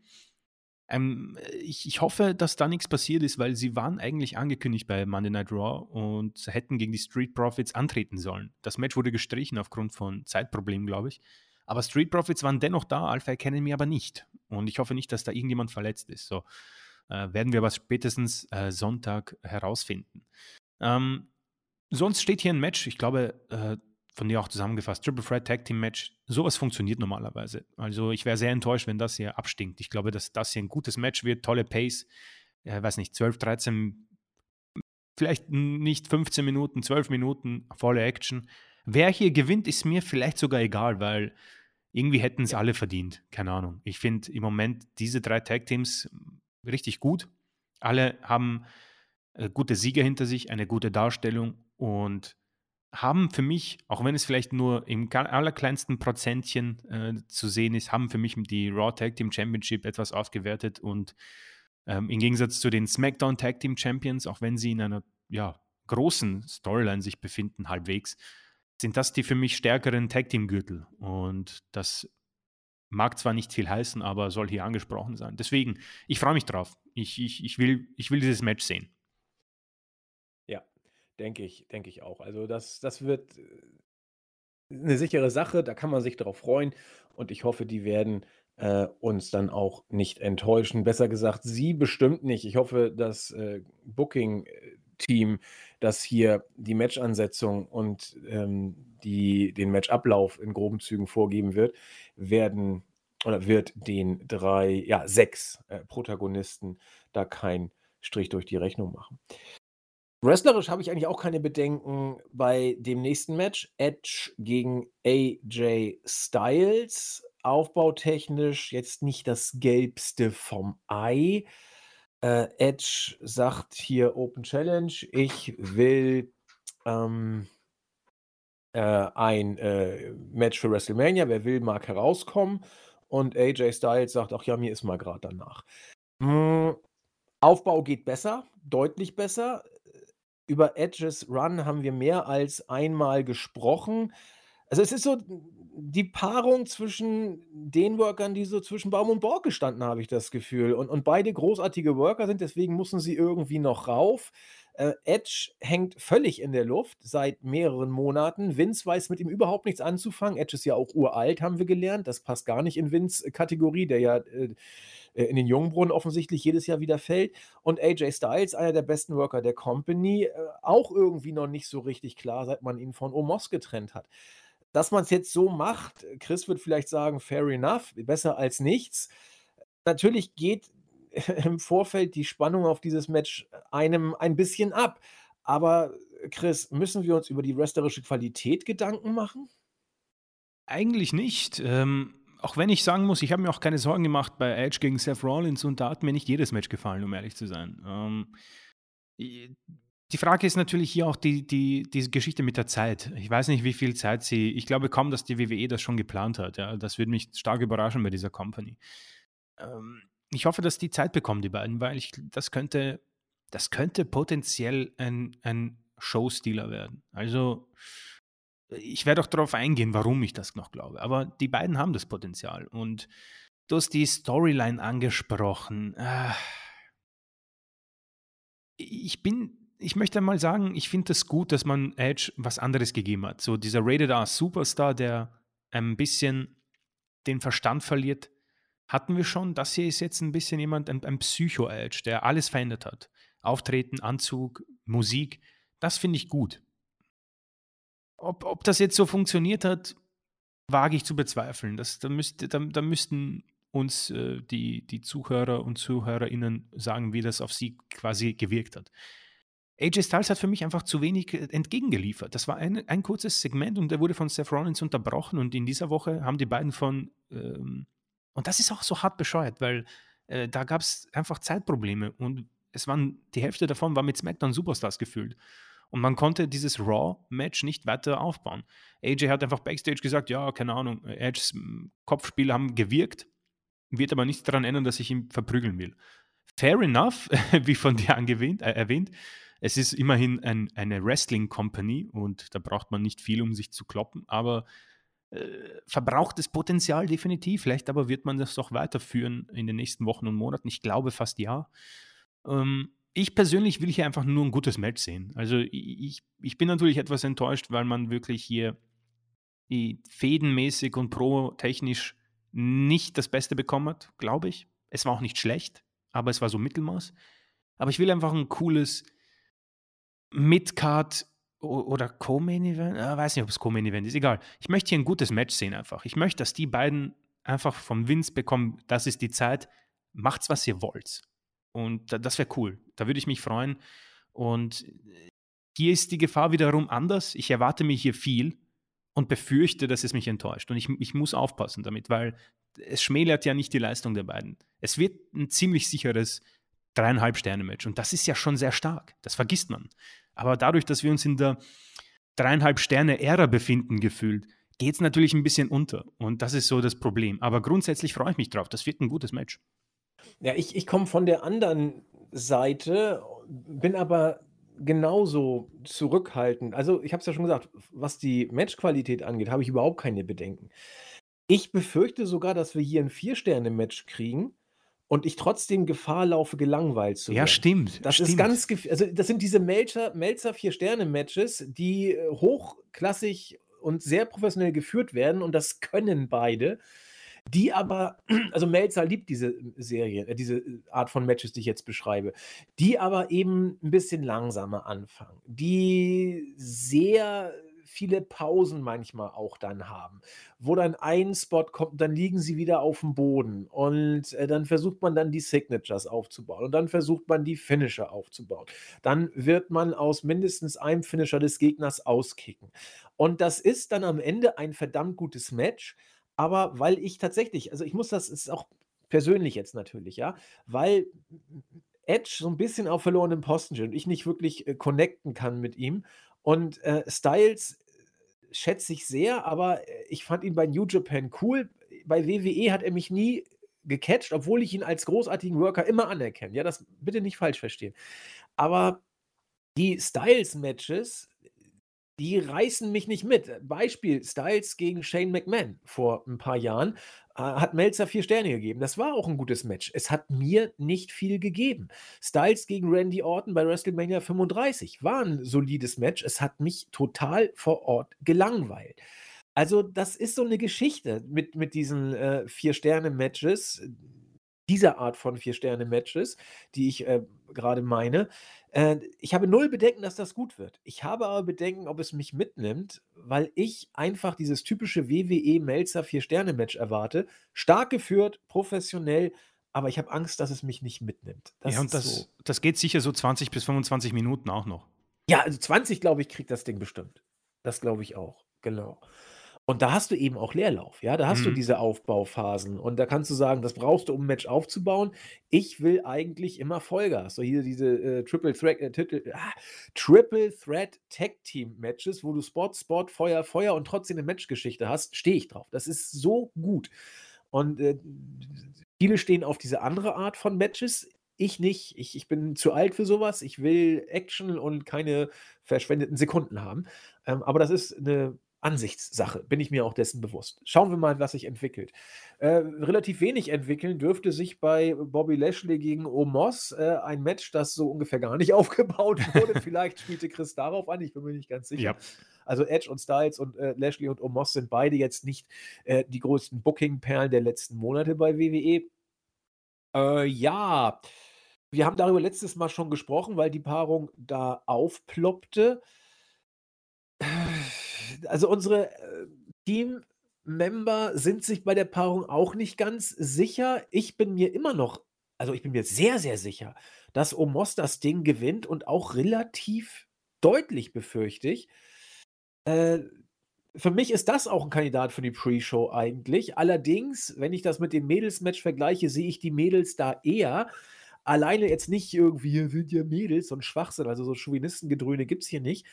Ähm, ich, ich hoffe, dass da nichts passiert ist, weil sie waren eigentlich angekündigt bei Monday Night Raw und hätten gegen die Street Profits antreten sollen. Das Match wurde gestrichen aufgrund von Zeitproblemen, glaube ich. Aber Street Profits waren dennoch da, Alpha Academy aber nicht. Und ich hoffe nicht, dass da irgendjemand verletzt ist. So äh, werden wir aber spätestens äh, Sonntag herausfinden. Ähm, sonst steht hier ein Match, ich glaube, äh, von dir auch zusammengefasst, Triple Threat Tag Team Match. Sowas funktioniert normalerweise. Also ich wäre sehr enttäuscht, wenn das hier abstinkt. Ich glaube, dass das hier ein gutes Match wird, tolle Pace. Ich weiß nicht, 12, 13 vielleicht nicht 15 Minuten, 12 Minuten volle Action. Wer hier gewinnt, ist mir vielleicht sogar egal, weil irgendwie hätten es alle verdient. Keine Ahnung. Ich finde im Moment diese drei Tag-Teams richtig gut. Alle haben äh, gute Sieger hinter sich, eine gute Darstellung und haben für mich, auch wenn es vielleicht nur im allerkleinsten Prozentchen äh, zu sehen ist, haben für mich die Raw Tag Team Championship etwas aufgewertet und ähm, im Gegensatz zu den SmackDown Tag Team Champions, auch wenn sie in einer ja, großen Storyline sich befinden, halbwegs, sind das die für mich stärkeren Tag Team Gürtel und das mag zwar nicht viel heißen, aber soll hier angesprochen sein. Deswegen, ich freue mich drauf. Ich, ich, ich, will, ich will dieses Match sehen. Denke ich, denke ich auch. Also das, das wird eine äh, sichere Sache, da kann man sich darauf freuen und ich hoffe, die werden äh, uns dann auch nicht enttäuschen. Besser gesagt, sie bestimmt nicht. Ich hoffe, das äh, Booking-Team, das hier die Matchansetzung und ähm, die, den Matchablauf in groben Zügen vorgeben wird, werden oder wird den drei, ja, sechs äh, Protagonisten da keinen Strich durch die Rechnung machen. Wrestlerisch habe ich eigentlich auch keine Bedenken bei dem nächsten Match. Edge gegen AJ Styles. Aufbautechnisch jetzt nicht das gelbste vom Ei. Äh, Edge sagt hier Open Challenge. Ich will ähm, äh, ein äh, Match für WrestleMania. Wer will, mag herauskommen. Und AJ Styles sagt, ach ja, mir ist mal gerade danach. Hm, Aufbau geht besser, deutlich besser über Edges Run haben wir mehr als einmal gesprochen. Also es ist so die Paarung zwischen den Workern, die so zwischen Baum und Borg gestanden, habe ich das Gefühl. Und, und beide großartige Worker sind, deswegen müssen sie irgendwie noch rauf. Äh, Edge hängt völlig in der Luft seit mehreren Monaten. Vince weiß mit ihm überhaupt nichts anzufangen. Edge ist ja auch uralt, haben wir gelernt. Das passt gar nicht in Vince Kategorie, der ja äh, in den Jungbrunnen offensichtlich jedes Jahr wieder fällt. Und AJ Styles, einer der besten Worker der Company, äh, auch irgendwie noch nicht so richtig klar, seit man ihn von Omos getrennt hat. Dass man es jetzt so macht, Chris wird vielleicht sagen, fair enough, besser als nichts. Natürlich geht (laughs) im Vorfeld die Spannung auf dieses Match einem ein bisschen ab. Aber Chris, müssen wir uns über die wrestlerische Qualität Gedanken machen? Eigentlich nicht. Ähm, auch wenn ich sagen muss, ich habe mir auch keine Sorgen gemacht bei Edge gegen Seth Rollins und da hat mir nicht jedes Match gefallen, um ehrlich zu sein. Ähm, die Frage ist natürlich hier auch die, die, die Geschichte mit der Zeit. Ich weiß nicht, wie viel Zeit sie, ich glaube kaum, dass die WWE das schon geplant hat. Ja. Das würde mich stark überraschen bei dieser Company. Ähm, ich hoffe, dass die Zeit bekommen, die beiden, weil ich, das könnte, das könnte potenziell ein, ein Showstealer werden. Also, ich werde auch darauf eingehen, warum ich das noch glaube. Aber die beiden haben das Potenzial. Und du hast die Storyline angesprochen. Ah. Ich bin, ich möchte mal sagen, ich finde es das gut, dass man Edge was anderes gegeben hat. So dieser Rated R Superstar, der ein bisschen den Verstand verliert, hatten wir schon. Das hier ist jetzt ein bisschen jemand, ein, ein Psycho-Edge, der alles verändert hat. Auftreten, Anzug, Musik, das finde ich gut. Ob, ob das jetzt so funktioniert hat, wage ich zu bezweifeln. Das, da, müsste, da, da müssten uns äh, die, die Zuhörer und ZuhörerInnen sagen, wie das auf sie quasi gewirkt hat. AJ Styles hat für mich einfach zu wenig äh, entgegengeliefert. Das war ein, ein kurzes Segment und der wurde von Seth Rollins unterbrochen und in dieser Woche haben die beiden von, ähm, und das ist auch so hart bescheuert, weil äh, da gab es einfach Zeitprobleme und es waren, die Hälfte davon war mit SmackDown Superstars gefüllt. Und man konnte dieses Raw-Match nicht weiter aufbauen. AJ hat einfach backstage gesagt, ja, keine Ahnung, Edges Kopfspiele haben gewirkt, wird aber nichts daran ändern, dass ich ihn verprügeln will. Fair enough, (laughs) wie von dir angewähnt, äh, erwähnt. Es ist immerhin ein, eine Wrestling-Company und da braucht man nicht viel, um sich zu kloppen, aber äh, verbrauchtes Potenzial definitiv. Vielleicht aber wird man das doch weiterführen in den nächsten Wochen und Monaten. Ich glaube fast ja. Ähm, ich persönlich will hier einfach nur ein gutes Match sehen. Also ich, ich bin natürlich etwas enttäuscht, weil man wirklich hier fädenmäßig und pro-technisch nicht das Beste bekommen hat, glaube ich. Es war auch nicht schlecht, aber es war so Mittelmaß. Aber ich will einfach ein cooles Midcard oder Co-Main-Event. Ich ah, weiß nicht, ob es Co-Main-Event ist. Egal. Ich möchte hier ein gutes Match sehen einfach. Ich möchte, dass die beiden einfach vom Vince bekommen, das ist die Zeit, macht's, was ihr wollt. Und das wäre cool. Da würde ich mich freuen. Und hier ist die Gefahr wiederum anders. Ich erwarte mir hier viel und befürchte, dass es mich enttäuscht. Und ich, ich muss aufpassen damit, weil es schmälert ja nicht die Leistung der beiden. Es wird ein ziemlich sicheres dreieinhalb Sterne-Match. Und das ist ja schon sehr stark. Das vergisst man. Aber dadurch, dass wir uns in der dreieinhalb Sterne-Ära befinden, gefühlt, geht es natürlich ein bisschen unter. Und das ist so das Problem. Aber grundsätzlich freue ich mich drauf. Das wird ein gutes Match. Ja, ich, ich komme von der anderen Seite, bin aber genauso zurückhaltend. Also, ich habe es ja schon gesagt, was die Matchqualität angeht, habe ich überhaupt keine Bedenken. Ich befürchte sogar, dass wir hier ein Vier-Sterne-Match kriegen und ich trotzdem Gefahr laufe, gelangweilt zu Ja, werden. stimmt. Das ist stimmt. ganz gef also, das sind diese Melzer Melzer Vier-Sterne-Matches, die äh, hochklassig und sehr professionell geführt werden und das können beide, die aber (clears throat) also, Melzer liebt diese Serie äh, diese Art von Matches, die ich jetzt beschreibe, die aber eben ein bisschen langsamer anfangen, die sehr viele Pausen manchmal auch dann haben, wo dann ein Spot kommt, dann liegen sie wieder auf dem Boden und äh, dann versucht man dann die Signatures aufzubauen und dann versucht man die Finisher aufzubauen. Dann wird man aus mindestens einem Finisher des Gegners auskicken. Und das ist dann am Ende ein verdammt gutes Match, aber weil ich tatsächlich, also ich muss das ist auch persönlich jetzt natürlich, ja, weil Edge so ein bisschen auf verlorenem Posten steht und ich nicht wirklich äh, connecten kann mit ihm. Und äh, Styles schätze ich sehr, aber äh, ich fand ihn bei New Japan cool. Bei WWE hat er mich nie gecatcht, obwohl ich ihn als großartigen Worker immer anerkenne. Ja, das bitte nicht falsch verstehen. Aber die Styles-Matches, die reißen mich nicht mit. Beispiel Styles gegen Shane McMahon vor ein paar Jahren äh, hat Melzer vier Sterne gegeben. Das war auch ein gutes Match. Es hat mir nicht viel gegeben. Styles gegen Randy Orton bei WrestleMania 35 war ein solides Match. Es hat mich total vor Ort gelangweilt. Also, das ist so eine Geschichte mit, mit diesen äh, Vier-Sterne-Matches, dieser Art von Vier-Sterne-Matches, die ich äh, gerade meine. Äh, ich habe null Bedenken, dass das gut wird. Ich habe aber Bedenken, ob es mich mitnimmt, weil ich einfach dieses typische WWE-Melzer Vier-Sterne-Match erwarte. Stark geführt, professionell, aber ich habe Angst, dass es mich nicht mitnimmt. Das ja, und das, so. das geht sicher so 20 bis 25 Minuten auch noch. Ja, also 20, glaube ich, kriegt das Ding bestimmt. Das glaube ich auch, genau. Und da hast du eben auch Leerlauf, ja, da hast du Mhm. diese Aufbauphasen und da kannst du sagen, das brauchst du, um 'n Match aufzubauen. Ich will eigentlich immer Vollgas. So hier diese, äh, Triple Threat äh, Titel ah, Triple Threat Tag Team Matches, wo du Spot, Spot, Feuer, Feuer und trotzdem 'ne Matchgeschichte hast, stehe ich drauf. Das ist so gut. Und, äh, viele stehen auf diese andere Art von Matches, ich nicht. Ich ich bin zu alt für so was. Ich will Action und keine verschwendeten Sekunden haben. Ähm, aber das ist 'ne Ansichtssache, bin ich mir auch dessen bewusst. Schauen wir mal, was sich entwickelt. Äh, relativ wenig entwickeln dürfte sich bei Bobby Lashley gegen Omos, äh, ein Match, das so ungefähr gar nicht (laughs) aufgebaut wurde. (laughs) Vielleicht spielte Chris darauf an, ich bin mir nicht ganz sicher. Ja. Also Edge und Styles und äh, Lashley und Omos sind beide jetzt nicht äh, die größten Booking-Perlen der letzten Monate bei WWE. Äh, ja, wir haben darüber letztes Mal schon gesprochen, weil die Paarung da aufploppte. Also unsere äh, Team-Member sind sich bei der Paarung auch nicht ganz sicher. Ich bin mir immer noch, also ich bin mir sehr, sehr sicher, dass Omos das Ding gewinnt und auch relativ deutlich, befürchte ich. Äh, für mich ist das auch ein Kandidat für die Pre-Show eigentlich. Allerdings, wenn ich das mit dem Mädels-Match vergleiche, sehe ich die Mädels da eher. Alleine jetzt nicht irgendwie, hier sind ja Mädels, ein Schwachsinn, also so Chauvinistengedröhne gibt es hier nicht.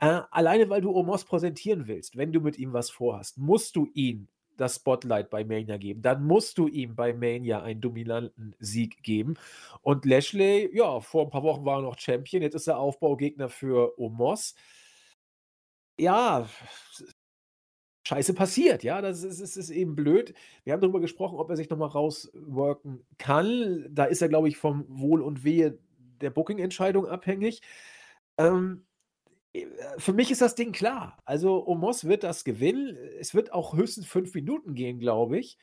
Äh, alleine weil du Omos präsentieren willst, wenn du mit ihm was vorhast, musst du ihm das Spotlight bei Mania geben. Dann musst du ihm bei Mania einen dominanten Sieg geben. Und Lashley, ja, vor ein paar Wochen war er noch Champion, jetzt ist er Aufbaugegner für Omos. Ja, Scheiße passiert, ja, das ist, ist, ist eben blöd. Wir haben darüber gesprochen, ob er sich nochmal rausworken kann. Da ist er, glaube ich, vom Wohl und Wehe der Booking-Entscheidung abhängig. Ähm, für mich ist das Ding klar. Also Omos wird das gewinnen. Es wird auch höchstens fünf Minuten gehen, glaube ich.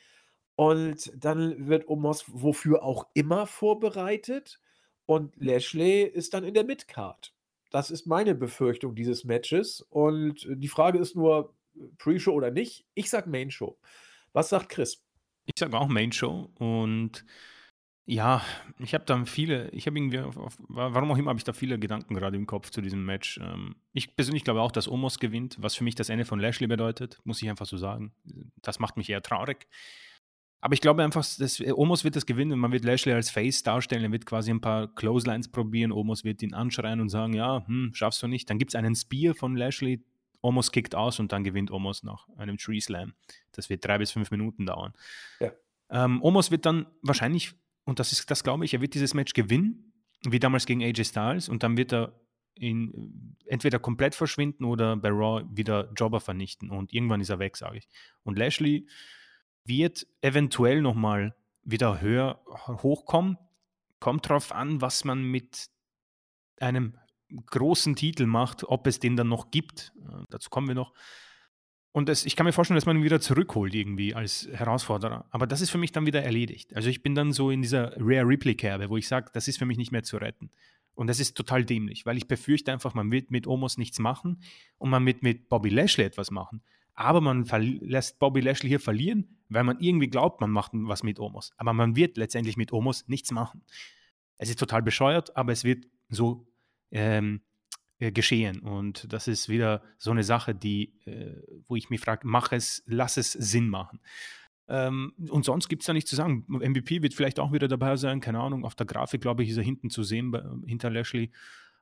Und dann wird Omos wofür auch immer vorbereitet. Und Lashley ist dann in der Midcard. Das ist meine Befürchtung dieses Matches. Und die Frage ist nur, Pre-Show oder nicht? Ich sag Main-Show. Was sagt Chris? Ich sage auch Main Show und Ja, ich habe da viele, ich habe irgendwie, auf, auf, warum auch immer, habe ich da viele Gedanken gerade im Kopf zu diesem Match. Ähm, ich persönlich glaube auch, dass Omos gewinnt, was für mich das Ende von Lashley bedeutet, muss ich einfach so sagen. Das macht mich eher traurig. Aber ich glaube einfach, dass Omos wird das gewinnen und man wird Lashley als Face darstellen. Er wird quasi ein paar Clotheslines probieren. Omos wird ihn anschreien und sagen: Ja, hm, schaffst du nicht. Dann gibt es einen Spear von Lashley. Omos kickt aus und dann gewinnt Omos nach einem Tree Slam. Das wird drei bis fünf Minuten dauern. Ja. Ähm, Omos wird dann wahrscheinlich und das ist, das glaube ich, er wird dieses Match gewinnen, wie damals gegen AJ Styles, und dann wird er ihn entweder komplett verschwinden oder bei Raw wieder Jobber vernichten. Und irgendwann ist er weg, sage ich. Und Lashley wird eventuell nochmal wieder höher hochkommen. Kommt darauf an, was man mit einem großen Titel macht, ob es den dann noch gibt. Äh, dazu kommen wir noch. Und das, ich kann mir vorstellen, dass man ihn wieder zurückholt irgendwie als Herausforderer. Aber das ist für mich dann wieder erledigt. Also ich bin dann so in dieser Rare Replay-Kerbe, wo ich sage, das ist für mich nicht mehr zu retten. Und das ist total dämlich, weil ich befürchte einfach, man wird mit Omos nichts machen und man wird mit Bobby Lashley etwas machen. Aber man lässt Bobby Lashley hier verlieren, weil man irgendwie glaubt, man macht was mit Omos. Aber man wird letztendlich mit Omos nichts machen. Es ist total bescheuert, aber es wird so ähm, äh, geschehen. Und das ist wieder so eine Sache, die, äh, wo ich mich frage, mach es, lass es Sinn machen. Ähm, und sonst gibt es da nichts zu sagen. MVP wird vielleicht auch wieder dabei sein, keine Ahnung. Auf der Grafik, glaube ich, ist er hinten zu sehen, bei, hinter Lashley.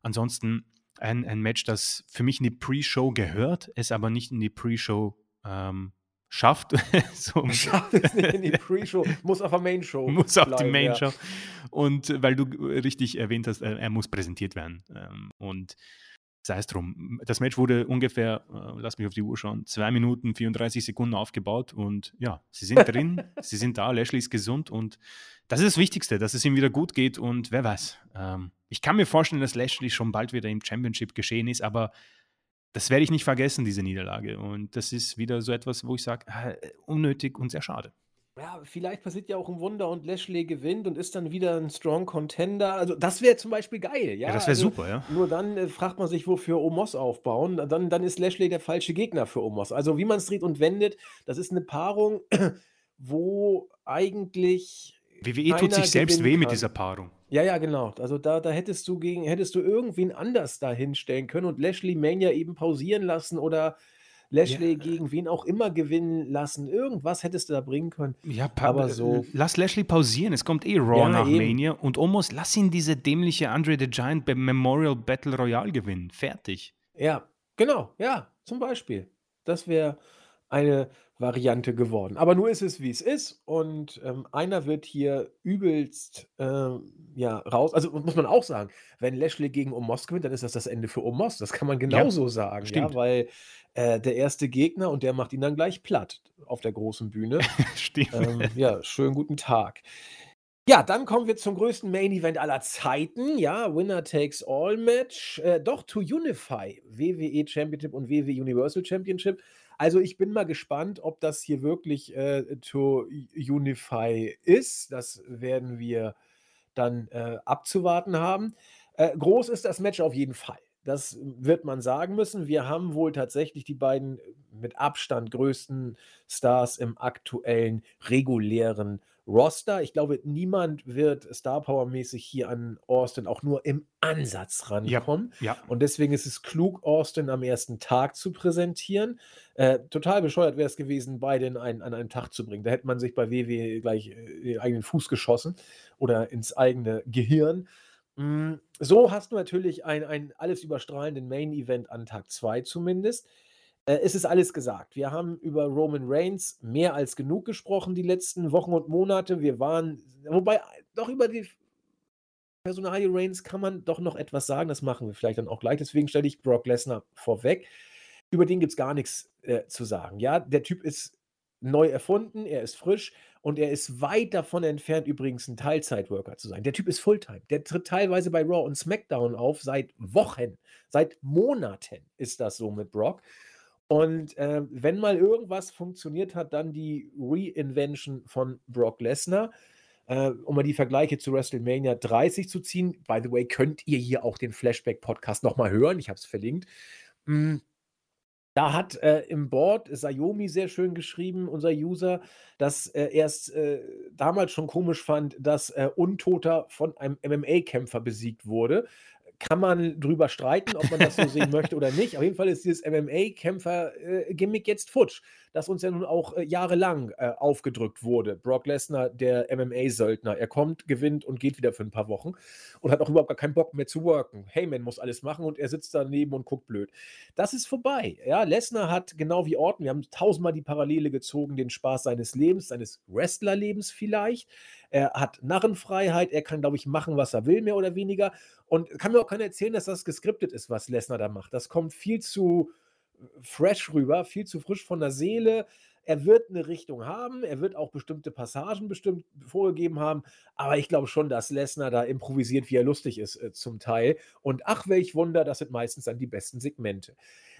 Ansonsten ein, ein Match, das für mich in die Pre-Show gehört, es aber nicht in die Pre-Show ähm, schafft. (laughs) so. (laughs) Schafft es nicht in die Pre-Show, muss auf der Main-Show. (laughs) Muss auf bleiben, die Main-Show. Ja. Und äh, weil du richtig erwähnt hast, er muss präsentiert werden. Ähm, und sei es drum. Das Match wurde ungefähr, äh, lass mich auf die Uhr schauen, 2 Minuten 34 Sekunden aufgebaut und ja, sie sind drin, sie sind da, Lashley ist gesund und das ist das Wichtigste, dass es ihm wieder gut geht und wer weiß. Ähm, ich kann mir vorstellen, dass Lashley schon bald wieder im Championship geschehen ist, aber das werde ich nicht vergessen, diese Niederlage. Und das ist wieder so etwas, wo ich sage, äh, unnötig und sehr schade ja, vielleicht passiert ja auch ein Wunder und Lashley gewinnt und ist dann wieder ein Strong Contender. Also, das wäre zum Beispiel geil, ja. ja das wäre also, super, ja. Nur dann äh, fragt man sich, wofür Omos aufbauen. Dann, dann ist Lashley der falsche Gegner für Omos. Also, wie man es dreht und wendet, das ist eine Paarung, (clears throat) wo eigentlich. WWE tut sich selbst weh mit dieser Paarung. Ja, ja, genau. Also da, da hättest du gegen, hättest du irgendwen anders da hinstellen können und Lashley Mania eben pausieren lassen oder Lashley ja. gegen wen auch immer gewinnen lassen. Irgendwas hättest du da bringen können. Ja, aber so. Lass Lashley pausieren. Es kommt eh Raw ja, nach eben. Mania. Und Omos, lass ihn diese dämliche Andre the Giant beim Memorial Battle Royale gewinnen. Fertig. Ja, genau. Ja, zum Beispiel. Das wäre eine Variante geworden. Aber nur ist es, wie es ist. Und ähm, einer wird hier übelst ähm, ja, raus. Also muss man auch sagen, wenn Lashley gegen Omos gewinnt, dann ist das das Ende für Omos. Das kann man genauso ja, sagen. Stimmt. Ja, weil äh, der erste Gegner und der macht ihn dann gleich platt auf der großen Bühne. (laughs) Stimmt. Ähm, ja, schönen guten Tag. Ja, dann kommen wir zum größten Main Event aller Zeiten. Ja, Winner takes all Match. Äh, doch to Unify. WWE Championship und WWE Universal Championship. Also ich bin mal gespannt, ob das hier wirklich äh, to Unify ist. Das werden wir dann äh, abzuwarten haben. Äh, groß ist das Match auf jeden Fall. Das wird man sagen müssen. Wir haben wohl tatsächlich die beiden äh, mit Abstand größten Stars im aktuellen regulären Roster. Ich glaube, niemand wird Star Power-mäßig hier an Austin auch nur im Ansatz rankommen. Ja, ja. Und deswegen ist es klug, Austin am ersten Tag zu präsentieren. Äh, total bescheuert wäre es gewesen, beide in einen, an einen Tag zu bringen. Da hätte man sich bei WW gleich äh, den eigenen Fuß geschossen oder ins eigene Gehirn. Hm, so hast du natürlich ein ein alles überstrahlenden Main-Event an Tag 2 zumindest. Äh, es ist alles gesagt. Wir haben über Roman Reigns mehr als genug gesprochen die letzten Wochen und Monate. Wir waren wobei doch über die Personalie Reigns kann man doch noch etwas sagen. Das machen wir vielleicht dann auch gleich. Deswegen stelle ich Brock Lesnar vorweg. Über den gibt es gar nichts äh, zu sagen. Ja, der Typ ist neu erfunden, er ist frisch und er ist weit davon entfernt, übrigens ein Teilzeitworker zu sein. Der Typ ist Fulltime. Der tritt teilweise bei Raw und SmackDown auf seit Wochen, seit Monaten ist das so mit Brock. Und äh, wenn mal irgendwas funktioniert hat, dann die Reinvention von Brock Lesnar. Äh, um mal die Vergleiche zu WrestleMania 30 zu ziehen. By the way, könnt ihr hier auch den Flashback-Podcast nochmal hören. Ich habe es verlinkt. Mm Da hat äh, im Board Sayomi sehr schön geschrieben, unser User, dass er erst äh, damals schon komisch fand, dass äh, Untoter von einem MMA-Kämpfer besiegt wurde. Kann man drüber streiten, ob man das so sehen (laughs) möchte oder nicht. Auf jeden Fall ist dieses MMA-Kämpfer-Gimmick jetzt futsch das uns ja nun auch äh, jahrelang äh, aufgedrückt wurde. Brock Lesnar, der MMA-Söldner. Er kommt, gewinnt und geht wieder für ein paar Wochen und hat auch überhaupt gar keinen Bock mehr zu worken. Heyman muss alles machen und er sitzt daneben und guckt blöd. Das ist vorbei. Ja, Lesnar hat genau wie Orton, wir haben tausendmal die Parallele gezogen, den Spaß seines Lebens, seines Wrestlerlebens vielleicht. Er hat Narrenfreiheit, er kann, glaube ich, machen, was er will, mehr oder weniger. Und kann mir auch keiner erzählen, dass das geskriptet ist, was Lesnar da macht. Das kommt viel zu fresh rüber, viel zu frisch von der Seele. Er wird eine Richtung haben, er wird auch bestimmte Passagen bestimmt vorgegeben haben, aber ich glaube schon, dass Lesnar da improvisiert, wie er lustig ist äh, zum Teil. Und ach, welch Wunder, das sind meistens dann die besten Segmente.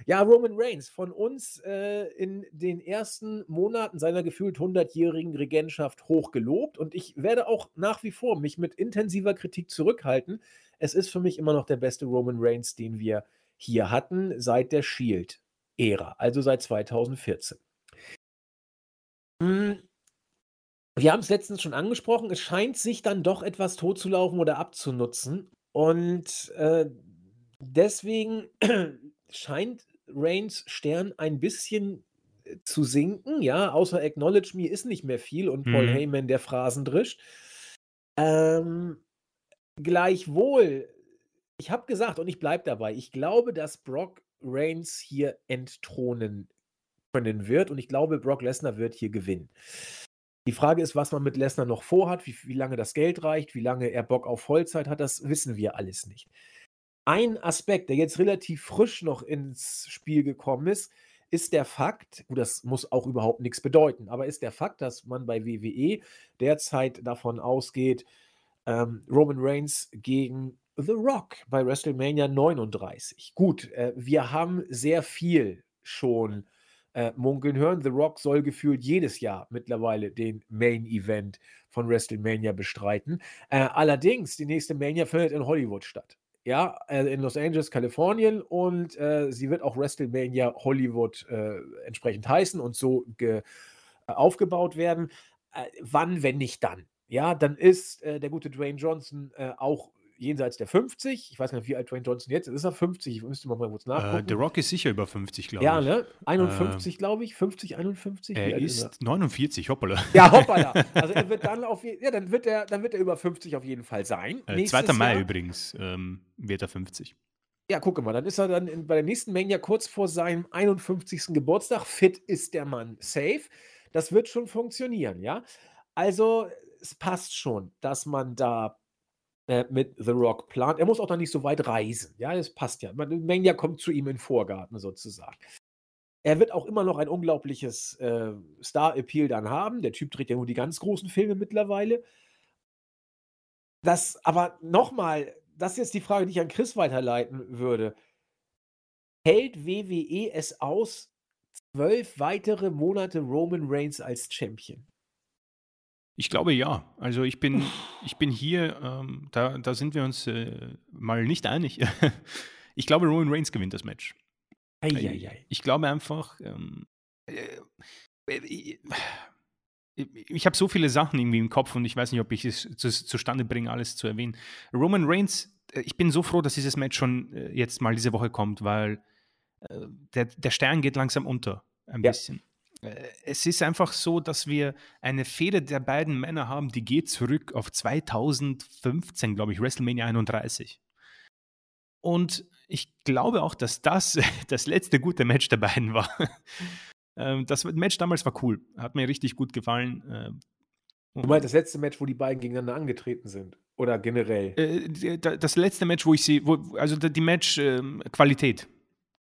Ja, Roman Reigns von uns äh, in den ersten Monaten seiner gefühlt 100-jährigen Regentschaft hoch gelobt und ich werde auch nach wie vor mich mit intensiver Kritik zurückhalten. Es ist für mich immer noch der beste Roman Reigns, den wir hier hatten seit der Shield. Ära, also seit 2014. Hm, wir haben es letztens schon angesprochen, es scheint sich dann doch etwas totzulaufen oder abzunutzen. Und äh, deswegen (clears throat) scheint Reigns Stern ein bisschen äh, zu sinken. Ja, außer Acknowledge Me ist nicht mehr viel und Paul mhm. Heyman, der Phrasen drischt. Ähm, gleichwohl, ich habe gesagt und ich bleibe dabei, ich glaube, dass Brock Reigns hier entthronen wird. Und ich glaube, Brock Lesnar wird hier gewinnen. Die Frage ist, was man mit Lesnar noch vorhat, wie, wie lange das Geld reicht, wie lange er Bock auf Vollzeit hat, das wissen wir alles nicht. Ein Aspekt, der jetzt relativ frisch noch ins Spiel gekommen ist, ist der Fakt, das muss auch überhaupt nichts bedeuten, aber ist der Fakt, dass man bei WWE derzeit davon ausgeht, ähm, Roman Reigns gegen The Rock bei WrestleMania 39. Gut, äh, wir haben sehr viel schon äh, munkeln hören. The Rock soll gefühlt jedes Jahr mittlerweile den Main Event von WrestleMania bestreiten. Äh, allerdings, die nächste Mania findet in Hollywood statt. Ja, äh, in Los Angeles, Kalifornien und äh, sie wird auch WrestleMania Hollywood äh, entsprechend heißen und so aufgebaut werden. wann, wenn nicht dann? Ja, dann ist der gute Dwayne Johnson auch jenseits der 50. Ich weiß gar nicht, wie alt Dwayne Johnson jetzt ist. Ist er 50? Ich müsste mal kurz nachgucken. Äh, The Rock ist sicher über 50, glaube ja, ich. Ja, ne? 51, äh, glaube ich. 50, 51. Er ist, ist er? 49, hoppala. (laughs) Ja, hoppala. (laughs) Also er wird dann auf ja, dann wird er, dann wird er über 50 auf jeden Fall sein. Äh, 2. Mai Jahr. übrigens ähm, wird er 50. Ja, gucke mal, dann ist er dann in, bei der nächsten Mania kurz vor seinem 51. Geburtstag. Fit ist der Mann safe. Das wird schon funktionieren, ja. Also es passt schon, dass man da äh, mit The Rock plant. Er muss auch dann nicht so weit reisen. Ja, das passt ja. Mania kommt zu ihm in den Vorgarten sozusagen. Er wird auch immer noch ein unglaubliches äh, Star-Appeal dann haben. Der Typ dreht ja nur die ganz großen Filme mittlerweile. Das, aber nochmal, das ist jetzt die Frage, die ich an Chris weiterleiten würde. Hält WWE es aus, zwölf weitere Monate Roman Reigns als Champion? Ich glaube ja. Also ich bin, ich bin hier, ähm, da, da sind wir uns äh, mal nicht einig. (laughs) ich glaube, Roman Reigns gewinnt das Match. Eieiei. Ich glaube einfach, ähm, äh, ich, ich habe so viele Sachen irgendwie im Kopf und ich weiß nicht, ob ich es zu, zustande bringe, alles zu erwähnen. Roman Reigns, äh, ich bin so froh, dass dieses Match schon äh, jetzt mal diese Woche kommt, weil äh, der, der Stern geht langsam unter, ein ja. bisschen. Äh, es ist einfach so, dass wir eine Fehde der beiden Männer haben, die geht zurück auf 2015, glaube ich, WrestleMania 31. Und ich glaube auch, dass das (laughs) das letzte gute Match der beiden war. (laughs) Ähm, das Match damals war cool, hat mir richtig gut gefallen. Ähm, du meinst das letzte Match, wo die beiden gegeneinander angetreten sind? Oder generell? Äh, das letzte Match, wo ich sie, also die Match-Qualität.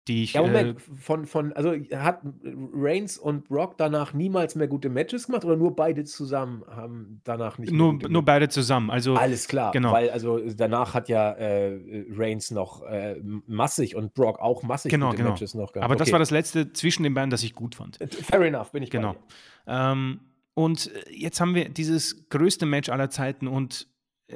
Die ich. Ja, Moment, äh, von, von, also hat Reigns und Brock danach niemals mehr gute Matches gemacht oder nur beide zusammen haben danach nicht nur, Nur beide zusammen, also. Alles klar, genau. Weil also danach hat ja äh, Reigns noch äh, massig und Brock auch massig genau, gute genau. Matches noch gehabt. Aber okay. das war das letzte zwischen den beiden, das ich gut fand. Fair enough, bin ich Genau. Ähm, und jetzt haben wir dieses größte Match aller Zeiten und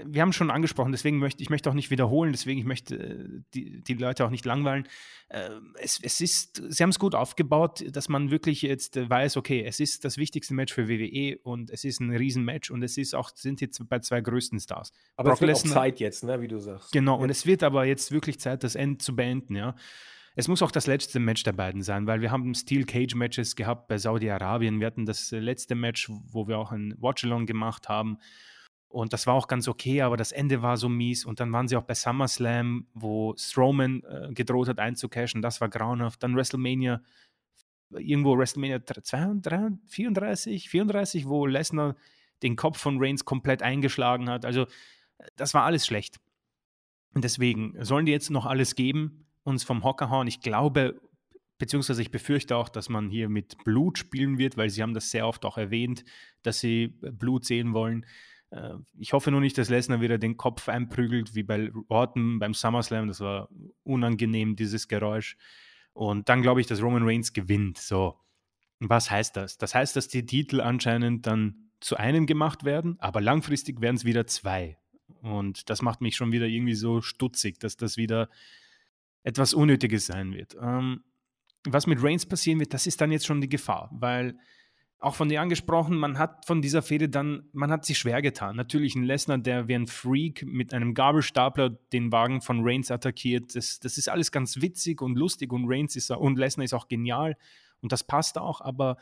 wir haben schon angesprochen, deswegen möchte ich möchte auch nicht wiederholen, deswegen ich möchte äh, die, die Leute auch nicht langweilen. Äh, es, es ist, sie haben es gut aufgebaut, dass man wirklich jetzt weiß, okay, es ist das wichtigste Match für WWE und es ist ein Riesenmatch und es ist auch, sind jetzt bei zwei größten Stars. Aber Brock es wird Lesnar, auch Zeit jetzt, ne, wie du sagst. Genau, ja. und es wird aber jetzt wirklich Zeit, das End zu beenden, ja. Es muss auch das letzte Match der beiden sein, weil wir haben Steel Cage Matches gehabt bei Saudi-Arabien. Wir hatten das letzte Match, wo wir auch ein Watch-Along gemacht haben. Und das war auch ganz okay, aber das Ende war so mies. Und dann waren sie auch bei SummerSlam, wo Strowman äh, gedroht hat einzucashen. Das war grauenhaft. Dann WrestleMania, irgendwo WrestleMania 32, 34, 34, wo Lesnar den Kopf von Reigns komplett eingeschlagen hat. Also das war alles schlecht. Und deswegen sollen die jetzt noch alles geben, uns vom Hocker hauen. Ich glaube, beziehungsweise ich befürchte auch, dass man hier mit Blut spielen wird, weil sie haben das sehr oft auch erwähnt, dass sie Blut sehen wollen. Äh, ich hoffe nur nicht, dass Lesnar wieder den Kopf einprügelt, wie bei Orton beim SummerSlam. Das war unangenehm, dieses Geräusch. Und dann glaube ich, dass Roman Reigns gewinnt. So, was heißt das? Das heißt, dass die Titel anscheinend dann zu einem gemacht werden, aber langfristig werden es wieder zwei. Und das macht mich schon wieder irgendwie so stutzig, dass das wieder etwas Unnötiges sein wird. Ähm, was mit Reigns passieren wird, das ist dann jetzt schon die Gefahr, weil auch von dir angesprochen, man hat von dieser Fehde dann, man hat sich schwer getan. Natürlich ein Lesnar, der wie ein Freak mit einem Gabelstapler den Wagen von Reigns attackiert, das, das ist alles ganz witzig und lustig und Reigns ist und Lesnar ist auch genial und das passt auch, aber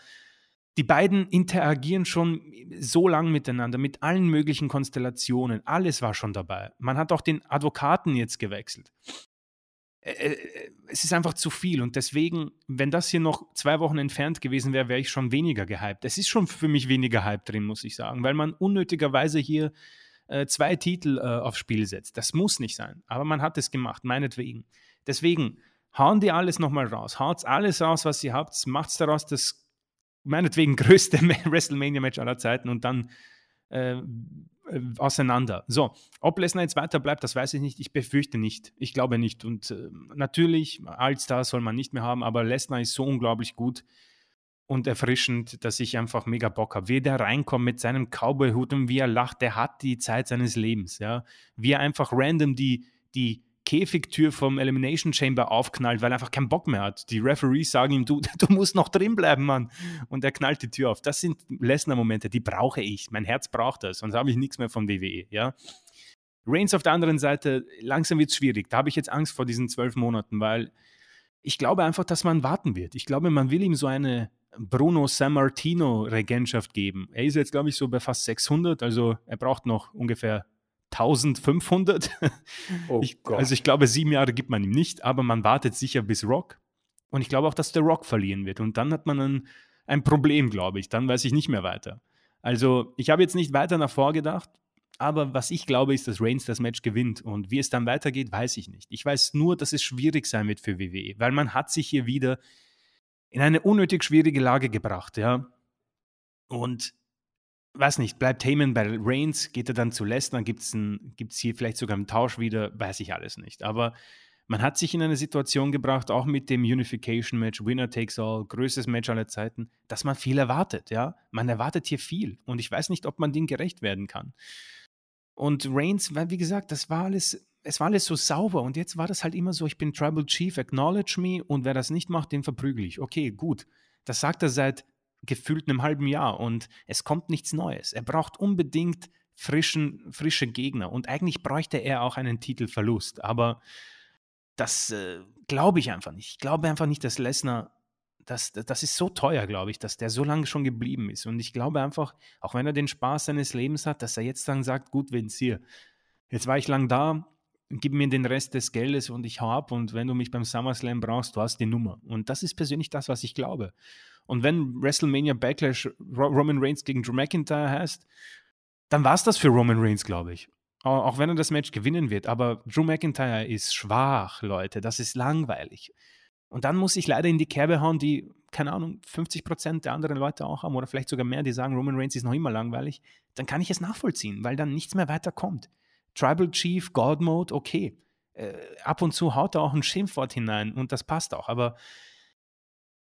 die beiden interagieren schon so lang miteinander, mit allen möglichen Konstellationen. Alles war schon dabei. Man hat auch den Advokaten jetzt gewechselt. Äh, äh, es ist einfach zu viel. Und deswegen, wenn das hier noch zwei Wochen entfernt gewesen wäre, wäre ich schon weniger gehypt. Es ist schon für mich weniger Hype drin, muss ich sagen, weil man unnötigerweise hier äh, zwei Titel äh, aufs Spiel setzt. Das muss nicht sein. Aber man hat es gemacht, meinetwegen. Deswegen, hauen die alles nochmal raus. Haut alles raus, was ihr habt. Macht daraus das meinetwegen (laughs) größte (laughs) WrestleMania-Match aller Zeiten und dann äh, auseinander. So, ob Lesnar jetzt weiter bleibt, das weiß ich nicht. Ich befürchte nicht. Ich glaube nicht. Und äh, natürlich, Allstar soll man nicht mehr haben, aber Lesnar ist so unglaublich gut und erfrischend, dass ich einfach mega Bock habe. Wie der reinkommt mit seinem Cowboy-Hut und wie er lacht, der hat die Zeit seines Lebens. Ja? Wie er einfach random die, die Käfigtür vom Elimination Chamber aufknallt, weil er einfach keinen Bock mehr hat. Die Referees sagen ihm, du, (laughs) du musst noch drin bleiben, Mann. Und er knallt die Tür auf. Das sind Lesnar-Momente, die brauche ich. Mein Herz braucht das. Sonst habe ich nichts mehr von WWE. Ja? Reigns auf der anderen Seite, langsam wird es schwierig. Da habe ich jetzt Angst vor diesen zwölf Monaten, weil ich glaube einfach, dass man warten wird. Ich glaube, man will ihm so eine Bruno Sammartino Regentschaft geben. Er ist jetzt, glaube ich, so bei fast 600, also er braucht noch ungefähr 1500. Oh ich, also ich glaube, sieben Jahre gibt man ihm nicht, aber man wartet sicher bis Rock. Und ich glaube auch, dass der Rock verlieren wird. Und dann hat man ein, ein Problem, glaube ich. Dann weiß ich nicht mehr weiter. Also ich habe jetzt nicht weiter nach vorgedacht, aber was ich glaube, ist, dass Reigns das Match gewinnt. Und wie es dann weitergeht, weiß ich nicht. Ich weiß nur, dass es schwierig sein wird für WWE, weil man hat sich hier wieder in eine unnötig schwierige Lage gebracht, ja. Und weiß nicht, bleibt Heyman bei Reigns, geht er dann zu Lesnar, gibt es hier vielleicht sogar einen Tausch wieder, weiß ich alles nicht. Aber man hat sich in eine Situation gebracht, auch mit dem Unification-Match, Winner takes all, größtes Match aller Zeiten, dass man viel erwartet, ja. Man erwartet hier viel und ich weiß nicht, ob man dem gerecht werden kann. Und Reigns, wie gesagt, das war alles, es war alles so sauber und jetzt war das halt immer so, ich bin Tribal Chief, acknowledge me und wer das nicht macht, den verprügel ich. Okay, gut. Das sagt er seit gefühlt einem halben Jahr und es kommt nichts Neues. Er braucht unbedingt frischen, frische Gegner und eigentlich bräuchte er auch einen Titelverlust, aber das äh, glaube ich einfach nicht. Ich glaube einfach nicht, dass Lesnar, das, das ist so teuer, glaube ich, dass der so lange schon geblieben ist und ich glaube einfach, auch wenn er den Spaß seines Lebens hat, dass er jetzt dann sagt, gut, wenn's hier, jetzt war ich lang da, gib mir den Rest des Geldes und ich hau ab und wenn du mich beim SummerSlam brauchst, du hast die Nummer. Und das ist persönlich das, was ich glaube. Und wenn WrestleMania Backlash Roman Reigns gegen Drew McIntyre heißt, dann war es das für Roman Reigns, glaube ich. Auch wenn er das Match gewinnen wird. Aber Drew McIntyre ist schwach, Leute. Das ist langweilig. Und dann muss ich leider in die Kerbe hauen, die, keine Ahnung, 50 Prozent der anderen Leute auch haben oder vielleicht sogar mehr, die sagen, Roman Reigns ist noch immer langweilig. Dann kann ich es nachvollziehen, weil dann nichts mehr weiterkommt. Tribal Chief, God Mode, okay. Äh, ab und zu haut er auch ein Schimpfwort hinein und das passt auch. Aber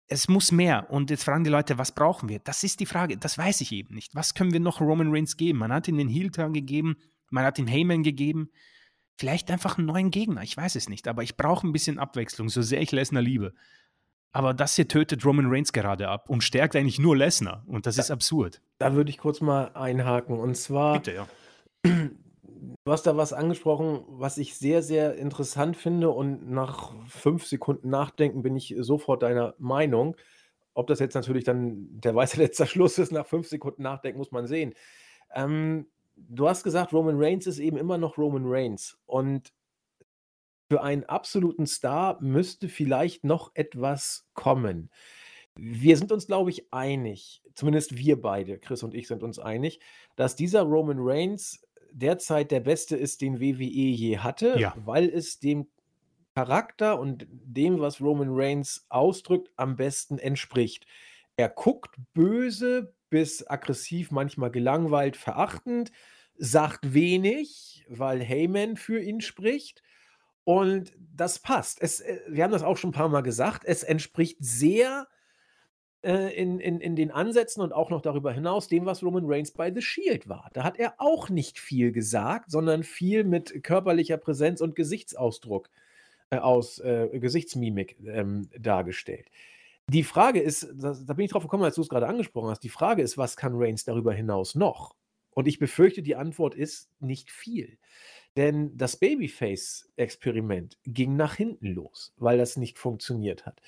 es muss mehr. Und jetzt fragen die Leute, was brauchen wir? Das ist die Frage. Das weiß ich eben nicht. Was können wir noch Roman Reigns geben? Man hat ihm den Heel-Turn gegeben. Man hat ihm Heyman gegeben. Vielleicht einfach einen neuen Gegner, ich weiß es nicht. Aber ich brauche ein bisschen Abwechslung, so sehr ich Lesnar liebe. Aber das hier tötet Roman Reigns gerade ab und stärkt eigentlich nur Lesnar. Und das ist absurd. Da würde ich kurz mal einhaken. Und zwar, Bitte, ja. Du hast da was angesprochen, was ich sehr, sehr interessant finde. Und nach fünf Sekunden Nachdenken bin ich sofort deiner Meinung. Ob das jetzt natürlich dann der weiße (laughs) letzter Schluss ist, nach fünf Sekunden Nachdenken, muss man sehen. Ähm, du hast gesagt, Roman Reigns ist eben immer noch Roman Reigns. Und für einen absoluten Star müsste vielleicht noch etwas kommen. Wir sind uns, glaube ich, einig, zumindest wir beide, Chris und ich sind uns einig, dass dieser Roman Reigns derzeit der beste ist, den WWE je hatte, Ja. weil es dem Charakter und dem, was Roman Reigns ausdrückt, am besten entspricht. Er guckt böse bis aggressiv, manchmal gelangweilt, verachtend, sagt wenig, weil Heyman für ihn spricht. Und das passt. Es, äh, wir haben das auch schon ein paar Mal gesagt. Es entspricht sehr äh, in, in, in den Ansätzen und auch noch darüber hinaus dem, was Roman Reigns bei The Shield war. Da hat er auch nicht viel gesagt, sondern viel mit körperlicher Präsenz und Gesichtsausdruck äh, aus äh, Gesichtsmimik ähm, dargestellt. Die Frage ist, das, da bin ich drauf gekommen, als du es gerade angesprochen hast, die Frage ist, was kann Reigns darüber hinaus noch? Und ich befürchte, die Antwort ist nicht viel. Denn das Babyface-Experiment ging nach hinten los, weil das nicht funktioniert hat.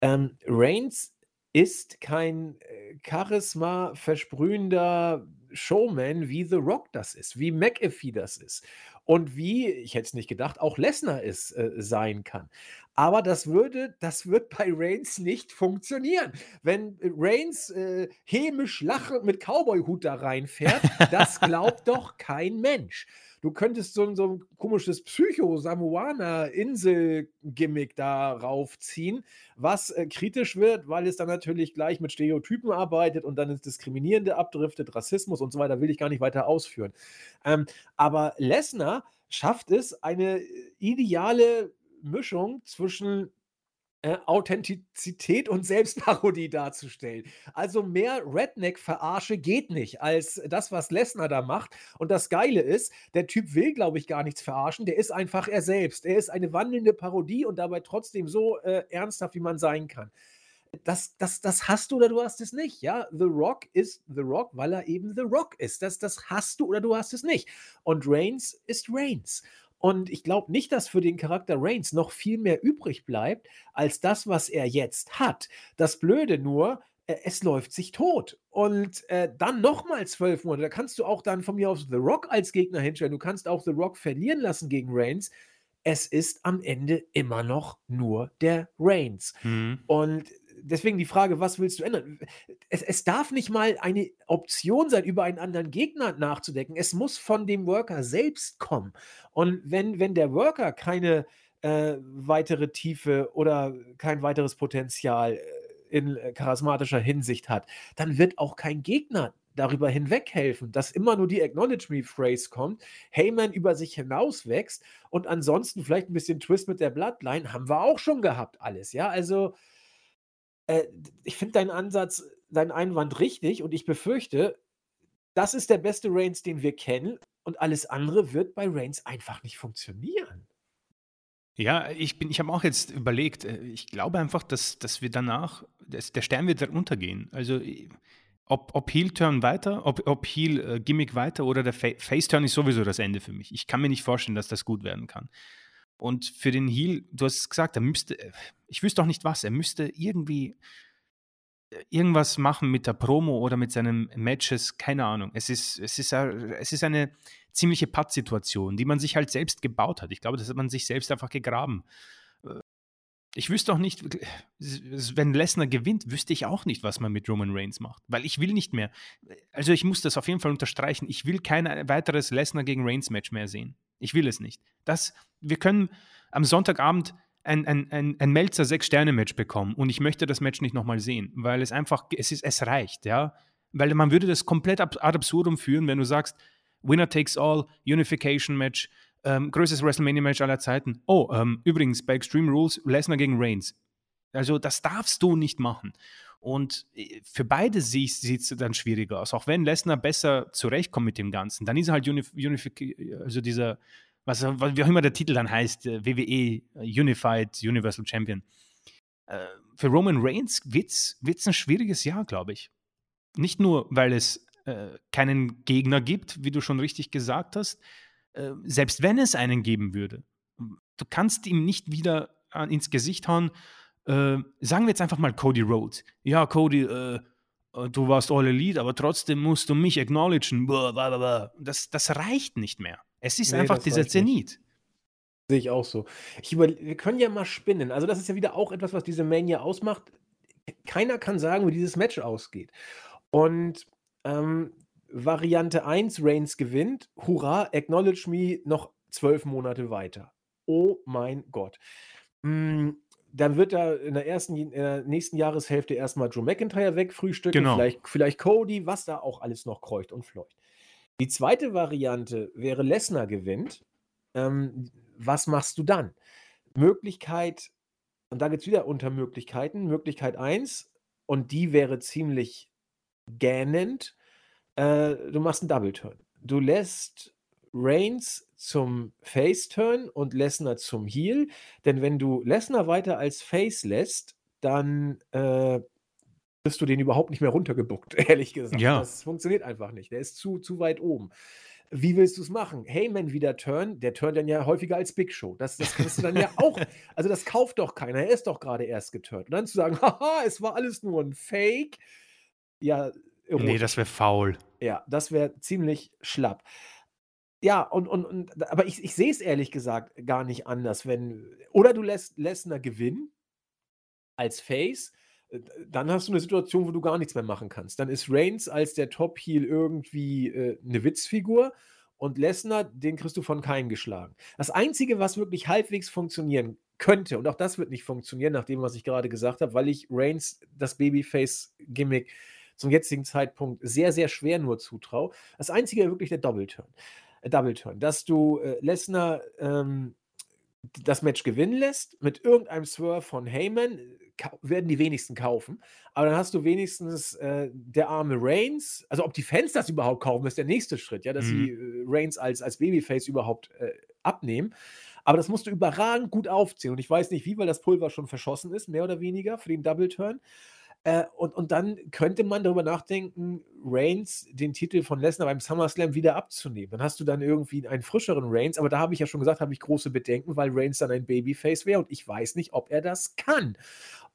Ähm, Reigns ist kein äh, Charisma versprühender Showman, wie The Rock das ist, wie McAfee das ist und wie, ich hätte es nicht gedacht, auch Lesnar es äh, sein kann. Aber das würde, das wird bei Reigns nicht funktionieren. Wenn Reigns äh, hämisch lachend mit Cowboy-Hut da reinfährt, das glaubt doch kein Mensch. Du könntest so, ein- so ein komisches Psycho-Samoana-Insel-Gimmick da raufziehen, was äh, kritisch wird, weil es dann natürlich gleich mit Stereotypen arbeitet und dann ins Diskriminierende abdriftet, Rassismus und so weiter, will ich gar nicht weiter ausführen. Ähm, aber Lesnar schafft es, eine äh, ideale Mischung zwischen äh, Authentizität und Selbstparodie (laughs) darzustellen. Also mehr Redneck-Verarsche geht nicht als das, was Lesnar da macht. Und das Geile ist, der Typ will, glaube ich, gar nichts verarschen. Der ist einfach er selbst. Er ist eine wandelnde Parodie und dabei trotzdem so äh, ernsthaft, wie man sein kann. Das, das, das hast du oder du hast es nicht. Ja, The Rock ist The Rock, weil er eben The Rock ist. Das, das hast du oder du hast es nicht. Und Reigns ist Reigns. Und ich glaube nicht, dass für den Charakter Reigns noch viel mehr übrig bleibt, als das, was er jetzt hat. Das Blöde nur, äh, es läuft sich tot. Und äh, dann nochmal zwölf Monate. Da kannst du auch dann von mir aus The Rock als Gegner hinstellen. Du kannst auch The Rock verlieren lassen gegen Reigns. Es ist am Ende immer noch nur der Reigns. Mhm. Und deswegen die Frage, was willst du ändern? Es, es darf nicht mal eine Option sein, über einen anderen Gegner nachzudenken. Es muss von dem Worker selbst kommen. Und wenn, wenn der Worker keine äh, weitere Tiefe oder kein weiteres Potenzial äh, in äh, charismatischer Hinsicht hat, dann wird auch kein Gegner darüber hinweg helfen, dass immer nur die Acknowledge Me Phrase kommt, Heyman über sich hinaus wächst und ansonsten vielleicht ein bisschen Twist mit der Bloodline haben wir auch schon gehabt alles, ja, also äh, ich finde deinen Ansatz, deinen Einwand richtig und ich befürchte, das ist der beste Reigns, den wir kennen und alles andere wird bei Reigns einfach nicht funktionieren. Ja, ich bin, ich habe auch jetzt überlegt, äh, ich glaube einfach, dass, dass wir danach, dass der Stern wird untergehen. Also äh, ob, ob Heel-Turn weiter, ob, ob Heel-Gimmick weiter oder der Fa Face-Turn ist sowieso das Ende für mich. Ich kann mir nicht vorstellen, dass das gut werden kann. Und für den Heel, du hast es gesagt, er müsste, ich wüsste auch nicht was, er müsste irgendwie äh, irgendwas machen mit der Promo oder mit seinen Matches, keine Ahnung. Es ist, es ist, eine- es ist eine ziemliche Pattsituation, die man sich halt selbst gebaut hat. Ich glaube, das hat man sich selbst einfach gegraben. Ich wüsste auch nicht, wenn Lesnar gewinnt, wüsste ich auch nicht, was man mit Roman Reigns macht. Weil ich will nicht mehr, also ich muss das auf jeden Fall unterstreichen, ich will kein weiteres Lesnar gegen Reigns Match mehr sehen. Ich will es nicht. Das, wir können am Sonntagabend ein, ein, ein, ein Melzer Sechs-Sterne-Match bekommen und ich möchte das Match nicht nochmal sehen, weil es einfach, es, ist, es reicht, ja. Weil man würde das komplett ad absurdum führen, wenn du sagst, Winner takes all, Unification Match, ähm, größtes WrestleMania-Match aller Zeiten. Oh, ähm, übrigens, bei Extreme Rules, Lesnar gegen Reigns. Also das darfst du nicht machen. Und äh, für beide sieht es dann schwieriger aus. Auch wenn Lesnar besser zurechtkommt mit dem Ganzen, dann ist er halt Unif Unif also dieser, was, wie auch immer der Titel dann heißt, äh, WWE Unified Universal Champion. Äh, für Roman Reigns wird es ein schwieriges Jahr, glaube ich. Nicht nur, weil es äh, keinen Gegner gibt, wie du schon richtig gesagt hast, äh, selbst wenn es einen geben würde. Du kannst ihm nicht wieder ins Gesicht hauen, äh, sagen wir jetzt einfach mal Cody Rhodes. Ja, Cody, äh, äh, du warst All Elite, aber trotzdem musst du mich acknowledgen. Das, das reicht nicht mehr. Es ist nee, einfach dieser Zenit. Sehe ich auch so. Ich über, wir können ja mal spinnen. Also, das ist ja wieder auch etwas, was diese Mania ausmacht. Keiner kann sagen, wie dieses Match ausgeht. Und ähm, Variante 1, Reigns gewinnt. Hurra, acknowledge me noch zwölf Monate weiter. Oh mein Gott. Hm, dann wird da in der ersten, in der nächsten Jahreshälfte erstmal Joe McIntyre wegfrühstücken, genau. vielleicht, vielleicht Cody, was da auch alles noch kreucht und fleucht. Die zweite Variante wäre Lesnar gewinnt. Ähm, was machst du dann? Möglichkeit, und da geht es wieder unter Möglichkeiten. Möglichkeit 1, und die wäre ziemlich gähnend. Äh, du machst einen Double Turn. Du lässt Reigns zum Face-Turn und Lesnar zum Heel. Denn wenn du Lesnar weiter als Face lässt, dann äh, wirst du den überhaupt nicht mehr runtergebuckt, (laughs) ehrlich gesagt. Ja. Das funktioniert einfach nicht. Der ist zu, zu weit oben. Wie willst du es machen? Heyman wieder turn, der turnt dann ja häufiger als Big Show. Das, das kannst du dann ja auch. (laughs) Also, das kauft doch keiner. Er ist doch gerade erst geturnt. Und dann zu sagen, (laughs) haha, es war alles nur ein Fake. Ja, Nee, das wäre faul. Ja, das wäre ziemlich schlapp. Ja, und, und, und aber ich, ich sehe es ehrlich gesagt gar nicht anders, wenn. Oder du lässt Lesnar gewinnen als Face, äh, dann hast du eine Situation, wo du gar nichts mehr machen kannst. Dann ist Reigns als der Top-Heel irgendwie äh, eine Witzfigur und Lesnar, den kriegst du von keinem geschlagen. Das Einzige, was wirklich halbwegs funktionieren könnte, und auch das wird nicht funktionieren, nach dem, was ich gerade gesagt habe, weil ich Reigns das Babyface-Gimmick zum jetzigen Zeitpunkt sehr, sehr schwer nur zutraue. Das Einzige wirklich der Double-Turn. Double Turn, dass du äh, Lesnar ähm, das Match gewinnen lässt mit irgendeinem Swerve von Heyman, werden die wenigsten kaufen. Aber dann hast du wenigstens äh, der arme Reigns. Also, ob die Fans das überhaupt kaufen, ist der nächste Schritt, ja, dass mhm. sie äh, Reigns als, als Babyface überhaupt äh, abnehmen. Aber das musst du überragend gut aufziehen. Und ich weiß nicht wie, weil das Pulver schon verschossen ist, mehr oder weniger, für den Double Turn. Äh, und, und dann könnte man darüber nachdenken, Reigns den Titel von Lesnar beim SummerSlam wieder abzunehmen. Dann hast du dann irgendwie einen frischeren Reigns, aber da habe ich ja schon gesagt, habe ich große Bedenken, weil Reigns dann ein Babyface wäre und ich weiß nicht, ob er das kann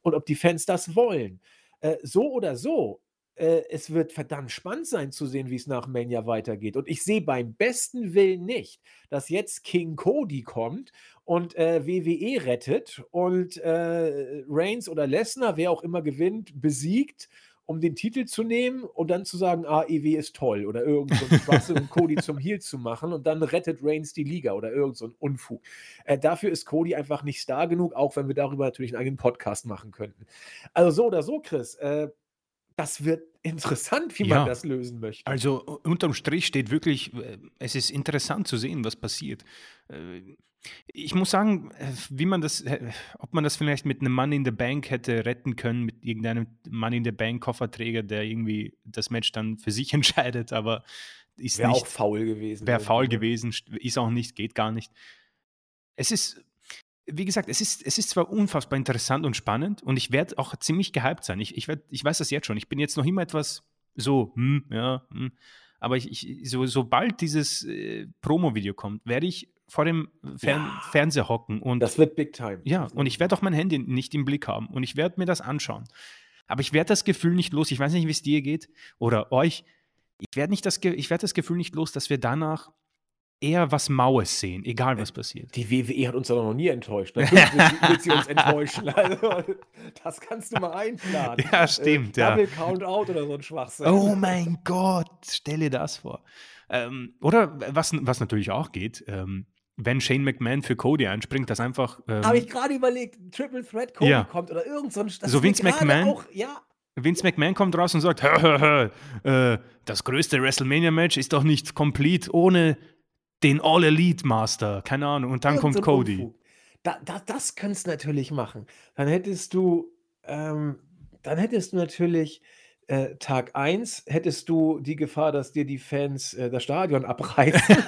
und ob die Fans das wollen. Äh, so oder so, äh, es wird verdammt spannend sein zu sehen, wie es nach Mania weitergeht. Und ich sehe beim besten Willen nicht, dass jetzt King Cody kommt und äh, WWE rettet und äh, Reigns oder Lesnar, wer auch immer gewinnt, besiegt, um den Titel zu nehmen und dann zu sagen, ah, EW ist toll oder irgend so ein Schwachsinn, um (laughs) Cody zum Heel zu machen und dann rettet Reigns die Liga oder irgend so ein Unfug. Äh, dafür ist Cody einfach nicht star genug, auch wenn wir darüber natürlich einen eigenen Podcast machen könnten. Also so oder so, Chris, äh, das wird interessant, wie ja, man das lösen möchte. Also unterm Strich steht wirklich, äh, es ist interessant zu sehen, was passiert. Äh, ich muss sagen, äh, wie man das, ob man das vielleicht mit einem Mann in the Bank hätte retten können, mit irgendeinem Mann in the Bank Kofferträger, der irgendwie das Match dann für sich (laughs) entscheidet, aber ist Wäre auch faul gewesen. Wäre faul ne? gewesen, ist auch nicht, geht gar nicht. Es ist wie gesagt, es ist, es ist zwar unfassbar interessant und spannend und ich werde auch ziemlich gehypt sein. Ich, ich, werd, ich weiß das jetzt schon. Ich bin jetzt noch immer etwas so, hm, ja, hm. aber ich, ich, so, sobald dieses äh, Promo-Video kommt, werde ich vor dem Fern ja, Fernseher hocken und. Das wird Big Time. Ja, und ich werde auch mein Handy nicht im Blick haben und ich werde mir das anschauen. Aber ich werde das Gefühl nicht los. Ich weiß nicht, wie es dir geht oder euch. Ich werde das, werd das Gefühl nicht los, dass wir danach eher was Maues sehen, egal was passiert. Die WWE hat uns aber noch nie enttäuscht. (laughs) Natürlich wird sie uns enttäuschen. Also, das kannst du mal einplanen. (laughs) Ja, stimmt. Äh, Double ja. Count Out oder so ein Schwachsinn. Oh mein Gott, stell dir das vor. Ähm, oder was, was natürlich auch geht, ähm, wenn Shane McMahon für Cody einspringt, das einfach. Ähm, Habe ich gerade überlegt, Triple Threat Cody ja. kommt oder irgend so ein. So Vince McMahon. Auch, ja. Vince McMahon kommt raus und sagt: (laughs) äh, Das größte WrestleMania-Match ist doch nicht komplett ohne den All Elite Master, keine Ahnung, und dann Irgend kommt so Cody. Da, da, das könntest du natürlich machen. Dann hättest du, ähm, dann hättest du natürlich äh, Tag 1 hättest du die Gefahr, dass dir die Fans äh, das Stadion abreißen. (laughs)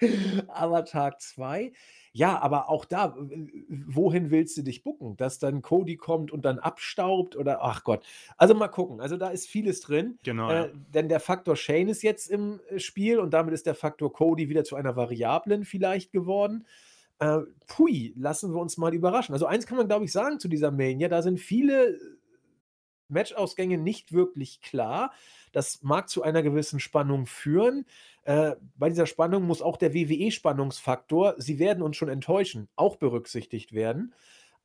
(laughs) aber Tag 2, ja, aber auch da, wohin willst du dich bucken? Dass dann Cody kommt und dann abstaubt oder ach Gott. Also mal gucken. Also da ist vieles drin. Genau. Äh, denn der Faktor Shane ist jetzt im äh, Spiel und damit ist der Faktor Cody wieder zu einer Variablen vielleicht geworden. Äh, pui, lassen wir uns mal überraschen. Also eins kann man, glaube ich, sagen zu dieser Mania, da sind viele Matchausgänge nicht wirklich klar. Das mag zu einer gewissen Spannung führen. Äh, bei dieser Spannung muss auch der WWE-Spannungsfaktor, sie werden uns schon enttäuschen, auch berücksichtigt werden.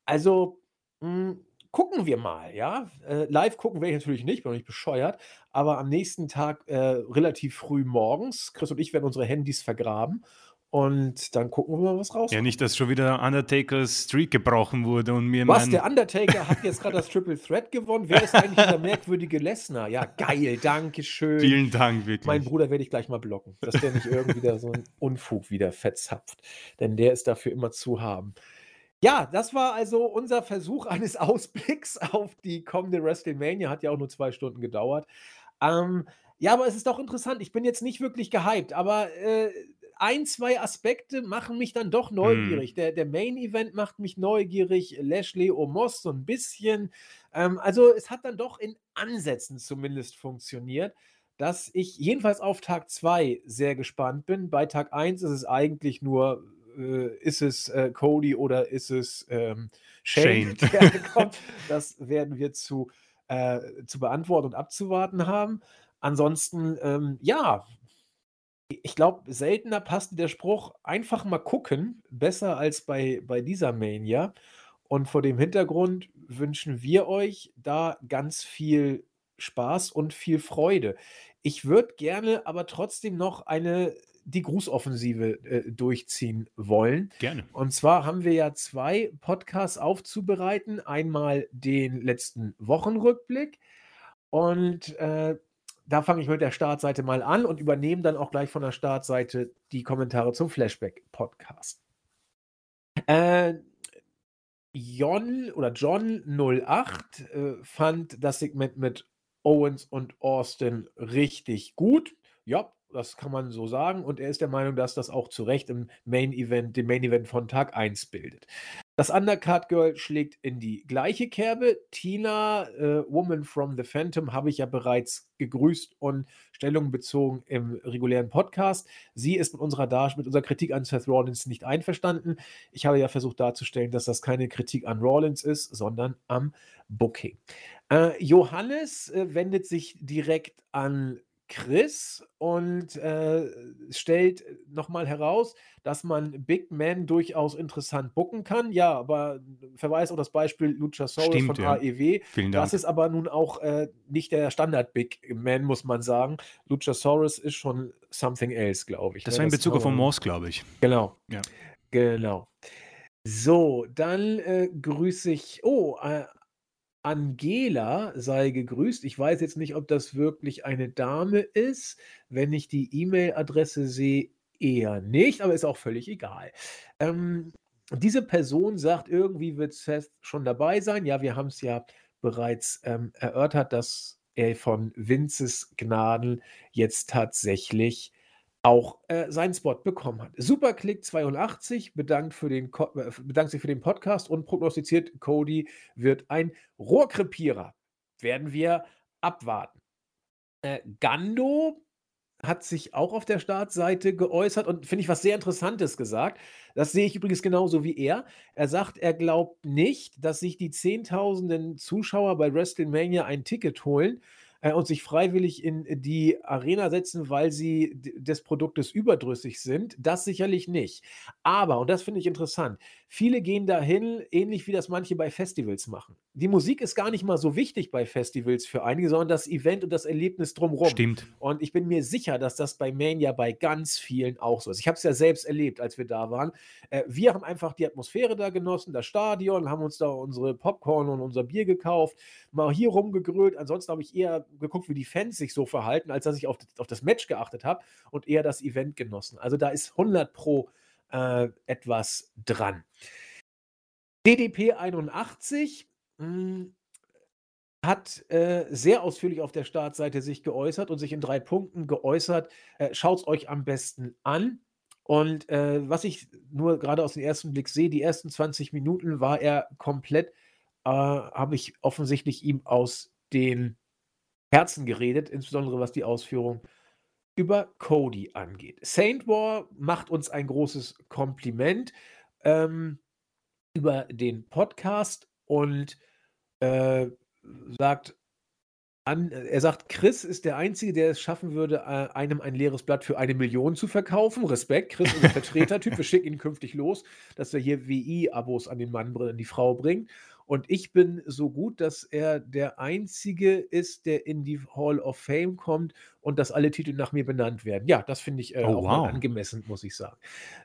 Also mh, gucken wir mal, ja. Äh, live gucken werde ich natürlich nicht, bin auch nicht bescheuert, aber am nächsten Tag äh, relativ früh morgens, Chris und ich werden unsere Handys vergraben und dann gucken wir mal, was rauskommt. Ja, nicht, dass schon wieder Undertakers Streak gebrochen wurde und mir Was, der Undertaker hat jetzt gerade das Triple Threat gewonnen? Wer ist eigentlich dieser merkwürdige Lesnar? Ja, geil, danke schön. Vielen Dank, wirklich. Mein Bruder werde ich gleich mal blocken, dass der nicht irgendwie da so einen Unfug wieder verzapft. Denn der ist dafür immer zu haben. Ja, das war also unser Versuch eines Ausblicks auf die kommende WrestleMania. Hat ja auch nur zwei Stunden gedauert. Ähm, ja, aber es ist doch interessant. Ich bin jetzt nicht wirklich gehypt, aber äh, ein, zwei Aspekte machen mich dann doch neugierig. Der, der Main Event macht mich neugierig, Lashley Omos so ein bisschen. Ähm, also es hat dann doch in Ansätzen zumindest funktioniert, dass ich jedenfalls auf Tag 2 sehr gespannt bin. Bei Tag 1 ist es eigentlich nur, äh, ist es äh, Cody oder ist es ähm, Shane, Shane. (laughs) der (laughs) kommt. Das werden wir zu, äh, zu beantworten und abzuwarten haben. Ansonsten, ähm, ja, ich glaube, seltener passt der Spruch, einfach mal gucken, besser als bei, bei dieser Mania. Und vor dem Hintergrund wünschen wir euch da ganz viel Spaß und viel Freude. Ich würde gerne aber trotzdem noch eine, die Grußoffensive äh, durchziehen wollen. Gerne. Und zwar haben wir ja zwei Podcasts aufzubereiten. Einmal den letzten Wochenrückblick und äh, da fange ich mit der Startseite mal an und übernehme dann auch gleich von der Startseite die Kommentare zum Flashback-Podcast. Äh, Jon oder John08 äh, fand das Segment mit Owens und Austin richtig gut. Ja, das kann man so sagen. Und er ist der Meinung, dass das auch zu Recht im Main Event, dem Main Event von Tag 1 bildet. Das Undercard Girl schlägt in die gleiche Kerbe. Tina, äh, Woman from the Phantom, habe ich ja bereits gegrüßt und Stellung bezogen im regulären Podcast. Sie ist mit unserer, Dar mit unserer Kritik an Seth Rollins nicht einverstanden. Ich habe ja versucht darzustellen, dass das keine Kritik an Rollins ist, sondern am Booking. Äh, Johannes äh, wendet sich direkt an Chris und äh, stellt nochmal heraus, dass man Big Man durchaus interessant booken kann. Ja, aber verweist auf das Beispiel Luchasaurus Stimmt, von ja. AEW. Vielen Dank. Das ist aber nun auch äh, nicht der Standard Big Man, muss man sagen. Luchasaurus ist schon something else, glaube ich. das ne? war in Bezug auf Moss, glaube ich. Genau. Ja. Genau. So, dann äh, grüße ich. Oh, äh, Angela sei gegrüßt. Ich weiß jetzt nicht, ob das wirklich eine Dame ist. Wenn ich die E-Mail-Adresse sehe, eher nicht, aber ist auch völlig egal. Ähm, diese Person sagt, irgendwie wird Seth schon dabei sein. Ja, wir haben es ja bereits ähm, erörtert, dass er von Vinces Gnaden jetzt tatsächlich auch äh, seinen Spot bekommen hat. Superclick 82 bedankt, für den äh, bedankt sich für den Podcast und prognostiziert, Cody wird ein Rohrkrepierer. Werden wir abwarten. Äh, Gando hat sich auch auf der Startseite geäußert und finde ich was sehr Interessantes gesagt. Das sehe ich übrigens genauso wie er. Er sagt, er glaubt nicht, dass sich die Zehntausenden Zuschauer bei WrestleMania ein Ticket holen äh, und sich freiwillig in die Arena setzen, weil sie des Produktes überdrüssig sind. Das sicherlich nicht. Aber, und das finde ich interessant, viele gehen dahin, ähnlich wie das manche bei Festivals machen. Die Musik ist gar nicht mal so wichtig bei Festivals für einige, sondern das Event und das Erlebnis drumherum. Stimmt. Und ich bin mir sicher, dass das bei Mania bei ganz vielen auch so ist. Ich habe es ja selbst erlebt, als wir da waren. Äh, wir haben einfach die Atmosphäre da genossen, das Stadion, haben uns da unsere Popcorn und unser Bier gekauft, mal hier rumgegrölt. Ansonsten habe ich eher geguckt, wie die Fans sich so verhalten, als dass ich auf, auf das Match geachtet habe und eher das Event genossen. Also da ist 100 Pro äh, etwas dran. DDP 81 mh, hat äh, sehr ausführlich auf der Startseite sich geäußert und sich in drei Punkten geäußert. Äh, Schaut es euch am besten an. Und äh, was ich nur gerade aus dem ersten Blick sehe, die ersten 20 Minuten war er komplett, äh, habe ich offensichtlich ihm aus den Herzen geredet, insbesondere was die Ausführung über Cody angeht. Saint War macht uns ein großes Kompliment ähm, über den Podcast und äh, sagt an, er sagt, Chris ist der Einzige, der es schaffen würde, äh, einem ein leeres Blatt für eine Million zu verkaufen. Respekt, Chris ist ein (laughs) Vertretertyp. Wir schicken ihn künftig los, dass er hier WI-Abos an den Mann, an die Frau bringt. Und ich bin so gut, dass er der Einzige ist, der in die Hall of Fame kommt und dass alle Titel nach mir benannt werden. Ja, das finde ich äh, oh, auch wow. angemessen, muss ich sagen.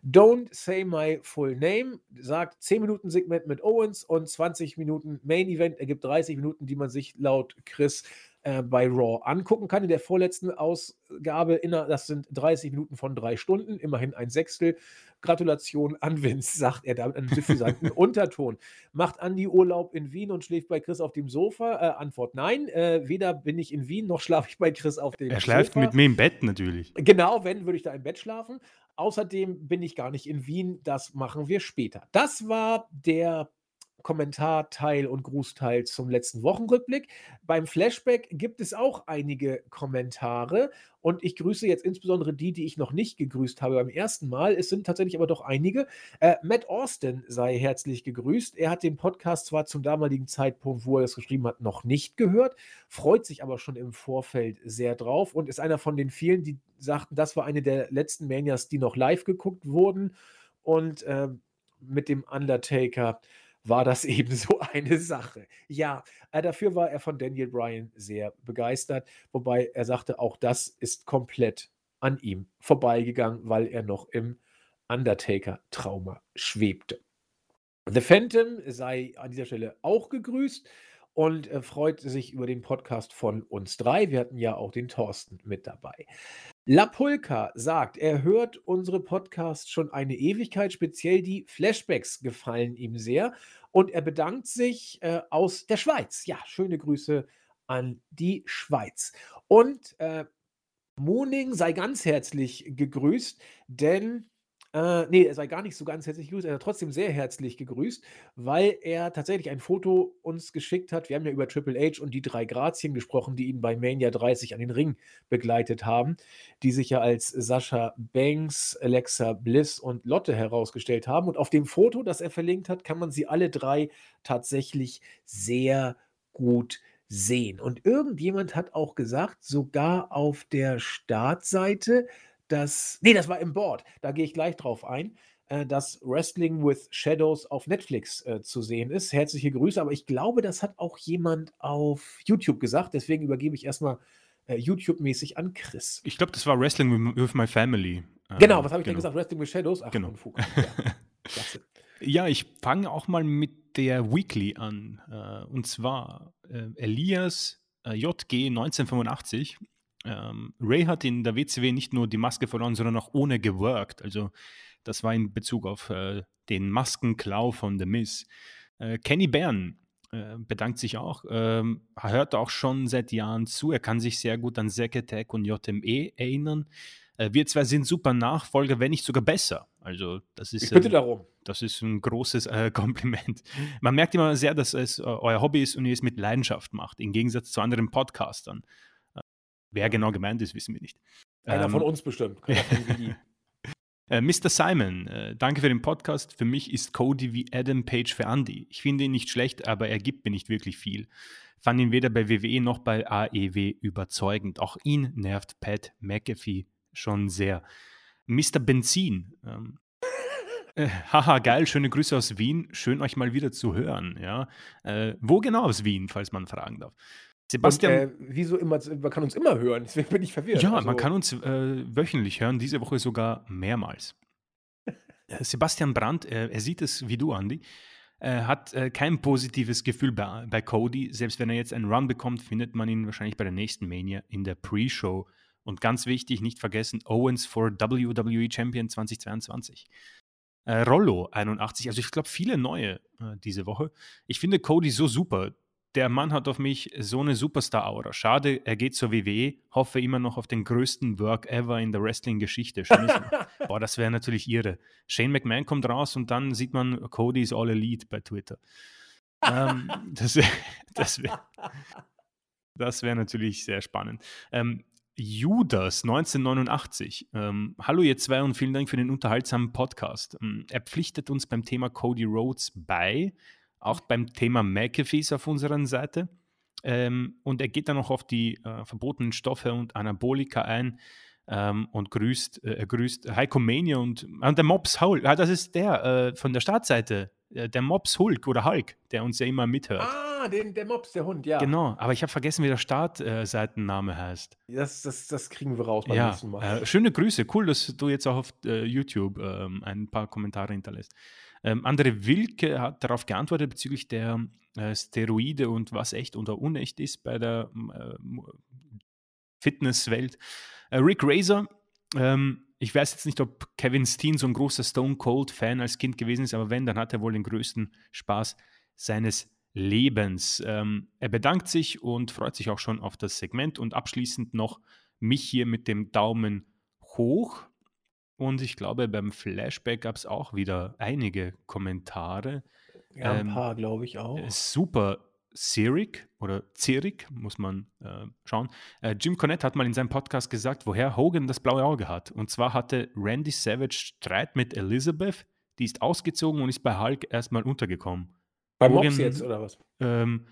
Don't Say My Full Name sagt 10 Minuten Segment mit Owens und 20 Minuten Main Event ergibt 30 Minuten, die man sich laut Chris äh, bei Raw angucken kann. In der vorletzten Ausgabe, das sind 30 Minuten von drei Stunden, immerhin ein Sechstel. Gratulation an Vince, (laughs) sagt er damit einen suffisanten (laughs) Unterton. Macht Andi Urlaub in Wien und schläft bei Chris auf dem Sofa? Äh, Antwort nein. Äh, weder bin ich in Wien noch schlafe ich bei Chris auf dem Sofa. Er schläft Sofa. mit mir im Bett natürlich. Genau, wenn, würde ich da im Bett schlafen. Außerdem bin ich gar nicht in Wien. Das machen wir später. Das war der Kommentarteil und Grußteil zum letzten Wochenrückblick. Beim Flashback gibt es auch einige Kommentare und ich grüße jetzt insbesondere die, die ich noch nicht gegrüßt habe beim ersten Mal. Es sind tatsächlich aber doch einige. Äh, Matt Austin sei herzlich gegrüßt. Er hat den Podcast zwar zum damaligen Zeitpunkt, wo er es geschrieben hat, noch nicht gehört, freut sich aber schon im Vorfeld sehr drauf und ist einer von den vielen, die sagten, das war eine der letzten Manias, die noch live geguckt wurden und äh, mit dem Undertaker war das (laughs) eben so eine Sache. Ja, äh, dafür war er von Daniel Bryan sehr begeistert, wobei er sagte, auch das ist komplett an ihm vorbeigegangen, weil er noch im Undertaker-Trauma schwebte. The Phantom sei an dieser Stelle auch gegrüßt und äh, freut sich über den Podcast von uns drei. Wir hatten ja auch den Thorsten mit dabei. La Pulka sagt, er hört unsere Podcasts schon eine Ewigkeit, speziell die Flashbacks gefallen ihm sehr und er bedankt sich äh, aus der Schweiz. Ja, schöne Grüße an die Schweiz. Und äh, Mooning sei ganz herzlich gegrüßt, denn äh, nee, er sei gar nicht so ganz herzlich gegrüßt. Er hat trotzdem sehr herzlich gegrüßt, weil er tatsächlich ein Foto uns geschickt hat. Wir haben ja über Triple H und die drei Grazien gesprochen, die ihn bei Mania 30 an den Ring begleitet haben, die sich ja als Sascha Banks, Alexa Bliss und Lotte herausgestellt haben. Und auf dem Foto, das er verlinkt hat, kann man sie alle drei tatsächlich sehr gut sehen. Und irgendjemand hat auch gesagt, sogar auf der Startseite, dass, nee, das war im Board, da gehe ich gleich drauf ein, äh, dass Wrestling with Shadows auf Netflix äh, zu sehen ist. Herzliche Grüße, aber ich glaube, das hat auch jemand auf YouTube gesagt, deswegen übergebe ich erstmal äh, YouTube-mäßig an Chris. Ich glaube, das war Wrestling with My Family. Genau, was habe ich genau. denn gesagt? Wrestling with Shadows? Ach, genau. Unfug. Ja, (laughs) ja ich fange auch mal mit der Weekly an. Äh, und zwar äh, Elias äh, JG 1985 ähm, Ray hat in der WCW nicht nur die Maske verloren, sondern auch ohne geworkt. Also das war in Bezug auf äh, den Maskenklau von The Miz. Äh, Kenny Bern äh, bedankt sich auch, ähm, hört auch schon seit Jahren zu. Er kann sich sehr gut an Zack Attack und JME erinnern. Äh, wir zwei sind super Nachfolger, wenn nicht sogar besser. Also das ist, ich bitte darum. Das ist ein großes äh, (laughs) Kompliment. Man merkt immer sehr, dass es äh, euer Hobby ist und ihr es mit Leidenschaft macht, im Gegensatz zu anderen Podcastern. Wer genau gemeint ist, wissen wir nicht. Einer ähm, von uns bestimmt. (laughs) äh, Mr. Simon, äh, danke für den Podcast. Für mich ist Cody wie Adam Page für Andy. Ich finde ihn nicht schlecht, aber er gibt mir nicht wirklich viel. Fand ihn weder bei WWE noch bei AEW überzeugend. Auch ihn nervt Pat McAfee schon sehr. Mr. Benzin. Ähm, äh, haha, geil, schöne Grüße aus Wien. Schön, euch mal wieder zu hören. Ja? Äh, wo genau aus Wien, falls man fragen darf? Sebastian. Und, äh, wieso immer, man kann uns immer hören, deswegen bin ich verwirrt. Ja, also. man kann uns äh, wöchentlich hören, diese Woche sogar mehrmals. (laughs) Äh, Sebastian Brandt, äh, er sieht es wie du, Andy, äh, hat äh, kein positives Gefühl bei, bei, Cody. Selbst wenn er jetzt einen Run bekommt, findet man ihn wahrscheinlich bei der nächsten Mania in der Pre-Show. Und ganz wichtig, nicht vergessen, Owens for WWE Champion 2022. Äh, Rollo 81, also ich glaube viele neue diese Woche. Ich finde Cody so super. Der Mann hat auf mich so eine Superstar-Aura. Schade, er geht zur WWE. Hoffe immer noch auf den größten Work ever in der Wrestling-Geschichte. (laughs) Boah, das wäre natürlich irre. Shane McMahon kommt raus und dann sieht man, Cody is all elite bei Twitter. ähm, (laughs) das wäre das wär, das wär natürlich sehr spannend. Ähm, Judas 1989. Ähm, Hallo ihr zwei und vielen Dank für den unterhaltsamen Podcast. Ähm, er pflichtet uns beim Thema Cody Rhodes bei, auch beim Thema McAfees auf unserer Seite. Ähm, und er geht dann noch auf die äh, verbotenen Stoffe und Anabolika ein ähm, und grüßt, äh, er grüßt Heiko Mania und, und der Mops Hulk. Ah, das ist der äh, von der Startseite, äh, der Mops Hulk oder Hulk, der uns ja immer mithört. Ah, den, der Mops, der Hund, ja. Genau, aber ich habe vergessen, wie der Startseitenname heißt. Das, das, das kriegen wir raus beim ja, nächsten Mal. Äh, schöne Grüße, cool, dass du jetzt auch auf äh, YouTube ähm, ein paar Kommentare hinterlässt. Ähm, Andre Wilke hat darauf geantwortet bezüglich der äh, Steroide und was echt oder unecht ist bei der äh, Fitnesswelt. Äh, Rick Razor, ähm, ich weiß jetzt nicht, ob Kevin Steen so ein großer Stone Cold Fan als Kind gewesen ist, aber wenn, dann hat er wohl den größten Spaß seines Lebens. Ähm, er bedankt sich und freut sich auch schon auf das Segment und abschließend noch mich hier mit dem Daumen hoch. Und ich glaube, beim Flashback gab es auch wieder einige Kommentare. Ja, ein ähm, paar, glaube ich auch. Super Zirik oder Zirik, muss man äh, schauen. Äh, Jim Cornette hat mal in seinem Podcast gesagt, woher Hogan das blaue Auge hat. Und zwar hatte Randy Savage Streit mit Elizabeth, die ist ausgezogen und ist bei Hulk erstmal untergekommen. Bei Hogan, Mops jetzt oder was? Ähm,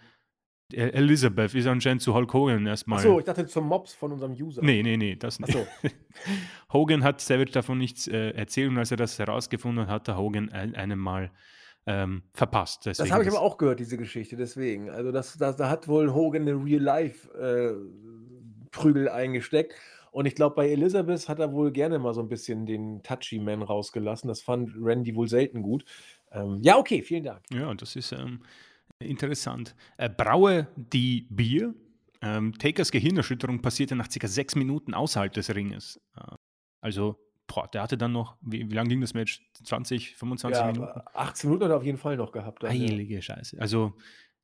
Elizabeth ist anscheinend zu Hulk Hogan erstmal. Achso, ich dachte zum Mops von unserem User. Nee, nee, nee, das nicht. So. (laughs) Hogan hat Savage davon nichts äh, erzählt und als er das herausgefunden hat, hat er Hogan ein, einem Mal ähm, verpasst. Deswegen das habe ich aber auch gehört, diese Geschichte, deswegen. Also das, das, da hat wohl Hogan eine Real-Life-Prügel äh, eingesteckt. Und ich glaube, bei Elizabeth hat er wohl gerne mal so ein bisschen den Touchy Man rausgelassen. Das fand Randy wohl selten gut. Ähm, ja, okay, vielen Dank. Ja, das ist ähm, interessant. Äh, braue die Bier. Ähm, Takers Gehirnerschütterung passierte nach ca. sechs Minuten außerhalb des Ringes. Äh, also boah, der hatte dann noch, wie, wie lange ging das Match? 20, 25 ja, Minuten? 18 Minuten hat er auf jeden Fall noch gehabt. Heilige ja. Scheiße. Also,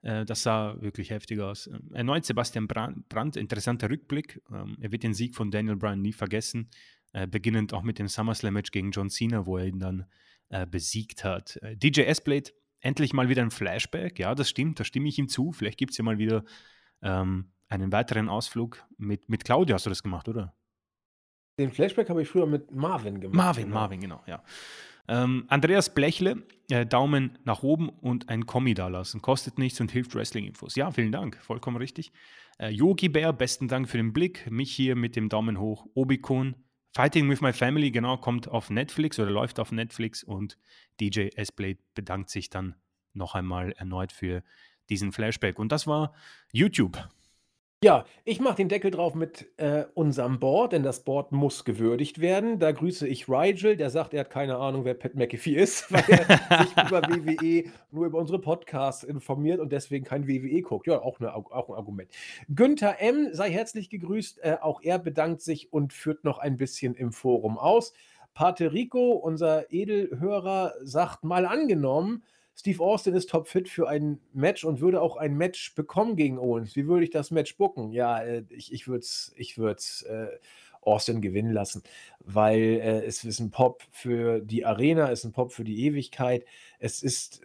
äh, das sah wirklich heftig aus. Ähm, erneut Sebastian Brandt, interessanter Rückblick. Ähm, er wird den Sieg von Daniel Bryan nie vergessen. Äh, beginnend auch mit dem SummerSlam-Match gegen John Cena, wo er ihn dann äh, besiegt hat. Äh, DJ S-Blade, endlich mal wieder ein Flashback. Ja, das stimmt, da stimme ich ihm zu. Vielleicht gibt es ja mal wieder ähm, einen weiteren Ausflug mit, mit Claudia. Hast du das gemacht, oder? Den Flashback habe ich früher mit Marvin gemacht. Marvin, genau. Marvin, genau, ja. Ähm, Andreas Blechle, äh, Daumen nach oben und ein Kommi dalassen. Kostet nichts und hilft Wrestling-Infos. Ja, vielen Dank, vollkommen richtig. Äh, Yogi Bär, besten Dank für den Blick. Mich hier mit dem Daumen hoch. Obikon, Fighting with My Family, genau, kommt auf Netflix oder läuft auf Netflix und DJ S-Blade bedankt sich dann noch einmal erneut für diesen Flashback. Und das war YouTube. Ja, ich mache den Deckel drauf mit äh, unserem Board, denn das Board muss gewürdigt werden. Da grüße ich Rigel, der sagt, er hat keine Ahnung, wer Pat McAfee ist, (laughs) weil er sich über WWE nur über unsere Podcasts informiert und deswegen kein WWE guckt. Ja, auch, eine, auch ein Argument. Günther M. sei herzlich gegrüßt. Äh, auch er bedankt sich und führt noch ein bisschen im Forum aus. Paterico, unser Edelhörer, sagt mal angenommen, Steve Austin ist topfit für ein Match und würde auch ein Match bekommen gegen Owens. Wie würde ich das Match bucken? Ja, äh, ich, ich würde es ich äh, Austin gewinnen lassen, weil äh, es ist ein Pop für die Arena, es ist ein Pop für die Ewigkeit. Es ist,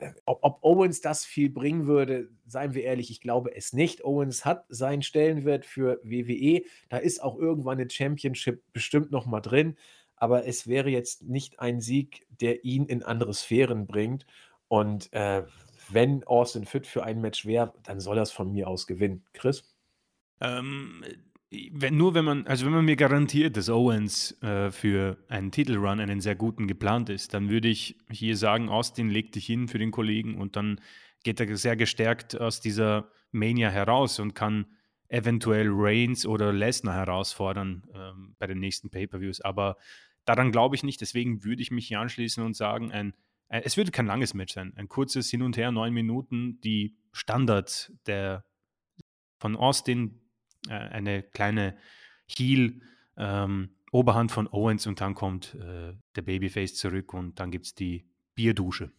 äh, ob, ob, Owens das viel bringen würde, seien wir ehrlich, ich glaube es nicht. Owens hat seinen Stellenwert für WWE. Da ist auch irgendwann eine Championship bestimmt noch mal drin aber es wäre jetzt nicht ein Sieg, der ihn in andere Sphären bringt. Und äh, wenn Austin fit für ein Match wäre, dann soll er es von mir aus gewinnen. Chris? Ähm, wenn, nur wenn man, also wenn man mir garantiert, dass Owens äh, für einen Titelrun, einen sehr guten geplant ist, dann würde ich hier sagen, Austin leg dich hin für den Kollegen und dann geht er sehr gestärkt aus dieser Mania heraus und kann eventuell Reigns oder Lesnar herausfordern ähm, bei den nächsten Pay-per-Views. Aber Daran glaube ich nicht, deswegen würde ich mich hier anschließen und sagen, ein, ein, es würde kein langes Match sein. Ein kurzes Hin und Her, neun Minuten, die Standard der von Austin, äh, eine kleine Heel- ähm, Oberhand von Owens und dann kommt äh, der Babyface zurück und dann gibt es die Bierdusche.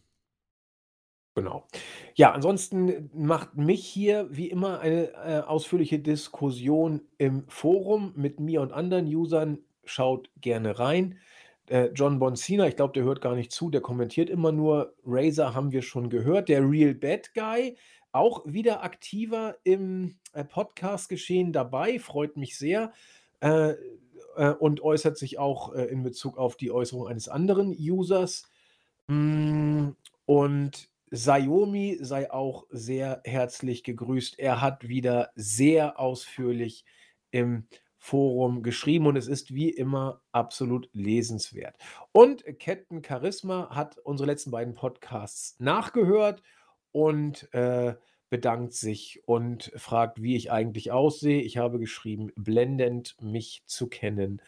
Genau. Ja, ansonsten macht mich hier wie immer eine äh, ausführliche Diskussion im Forum mit mir und anderen Usern. Schaut gerne rein. Äh, John Boncina, ich glaube, der hört gar nicht zu, der kommentiert immer nur. Razer haben wir schon gehört. Der Real Bad Guy, auch wieder aktiver im äh, Podcast-Geschehen dabei, freut mich sehr. Äh, äh, und äußert sich auch in Bezug auf die Äußerung eines anderen Users. Mm, und Xiaomi sei auch sehr herzlich gegrüßt. Er hat wieder sehr ausführlich im Forum geschrieben und es ist wie immer absolut lesenswert. Und Captain Charisma hat unsere letzten beiden Podcasts nachgehört und äh, bedankt sich und fragt, wie ich eigentlich aussehe. Ich habe geschrieben, blendend mich zu kennen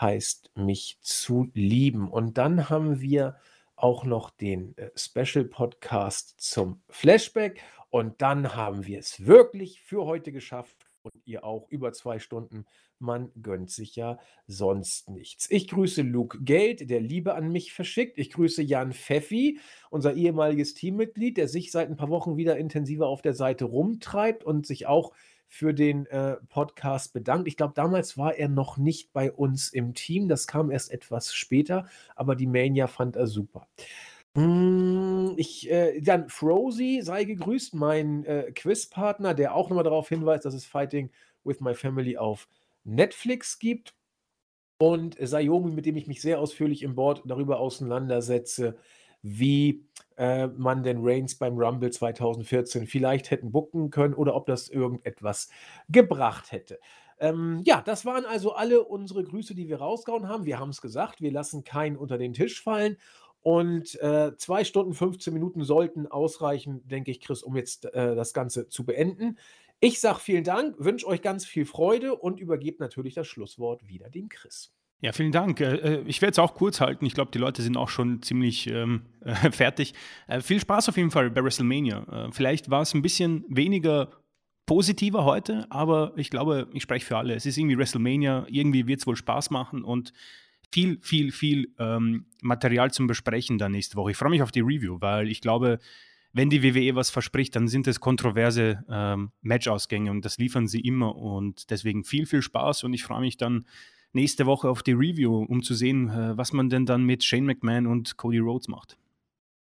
heißt mich zu lieben. Und dann haben wir auch noch den äh, Special Podcast zum Flashback. Und dann haben wir es wirklich für heute geschafft. Und ihr auch über zwei Stunden. Man gönnt sich ja sonst nichts. Ich grüße Luke Geld, der Liebe an mich verschickt. Ich grüße Jan Pfeffi, unser ehemaliges Teammitglied, der sich seit ein paar Wochen wieder intensiver auf der Seite rumtreibt und sich auch für den äh, Podcast bedankt. Ich glaube, damals war er noch nicht bei uns im Team. Das kam erst etwas später, aber die Mania fand er super. Hm, ich, äh, dann Frozy sei gegrüßt, mein äh, Quizpartner, der auch nochmal darauf hinweist, dass es Fighting with My Family auf Netflix gibt. Und Sayomi, mit dem ich mich sehr ausführlich im Board darüber auseinandersetze, wie äh, man den Reigns beim Rumble 2014 vielleicht hätten bucken können oder ob das irgendetwas gebracht hätte. Ähm, ja, das waren also alle unsere Grüße, die wir rausgehauen haben. Wir haben es gesagt, wir lassen keinen unter den Tisch fallen. Und äh, zwei Stunden 15 Minuten sollten ausreichen, denke ich, Chris, um jetzt äh, das Ganze zu beenden. Ich sage vielen Dank, wünsche euch ganz viel Freude und übergebe natürlich das Schlusswort wieder dem Chris. Ja, vielen Dank. Äh, äh, ich werde es auch kurz halten. Ich glaube, die Leute sind auch schon ziemlich ähm, (laughs) äh, fertig. Viel Spaß auf jeden Fall bei WrestleMania. Vielleicht war es ein bisschen weniger positiver heute, aber ich glaube, ich spreche für alle. Es ist irgendwie WrestleMania. Irgendwie wird es wohl Spaß machen und viel, viel, viel ähm, Material zum Besprechen dann nächste Woche. Ich freue mich auf die Review, weil ich glaube, wenn die WWE was verspricht, dann sind es kontroverse ähm, Matchausgänge und das liefern sie immer. Und deswegen viel, viel Spaß und ich freue mich dann nächste Woche auf die Review, um zu sehen, äh, was man denn dann mit Shane McMahon und Cody Rhodes macht.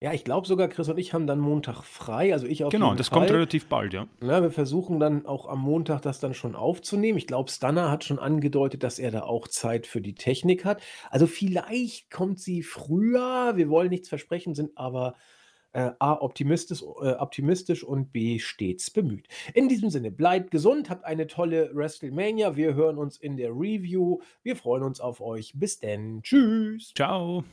Ja, ich glaube sogar, Chris und ich haben dann Montag frei, also ich auf Genau, das Fall. kommt relativ bald, ja. ja. Wir versuchen dann auch am Montag das dann schon aufzunehmen. Ich glaube, Stunner hat schon angedeutet, dass er da auch Zeit für die Technik hat. Also vielleicht kommt sie früher, wir wollen nichts versprechen, sind aber äh, A, optimistisch, äh, optimistisch und B, stets bemüht. In diesem Sinne, bleibt gesund, habt eine tolle WrestleMania. Wir hören uns in der Review. Wir freuen uns auf euch. Bis denn. Tschüss. Ciao.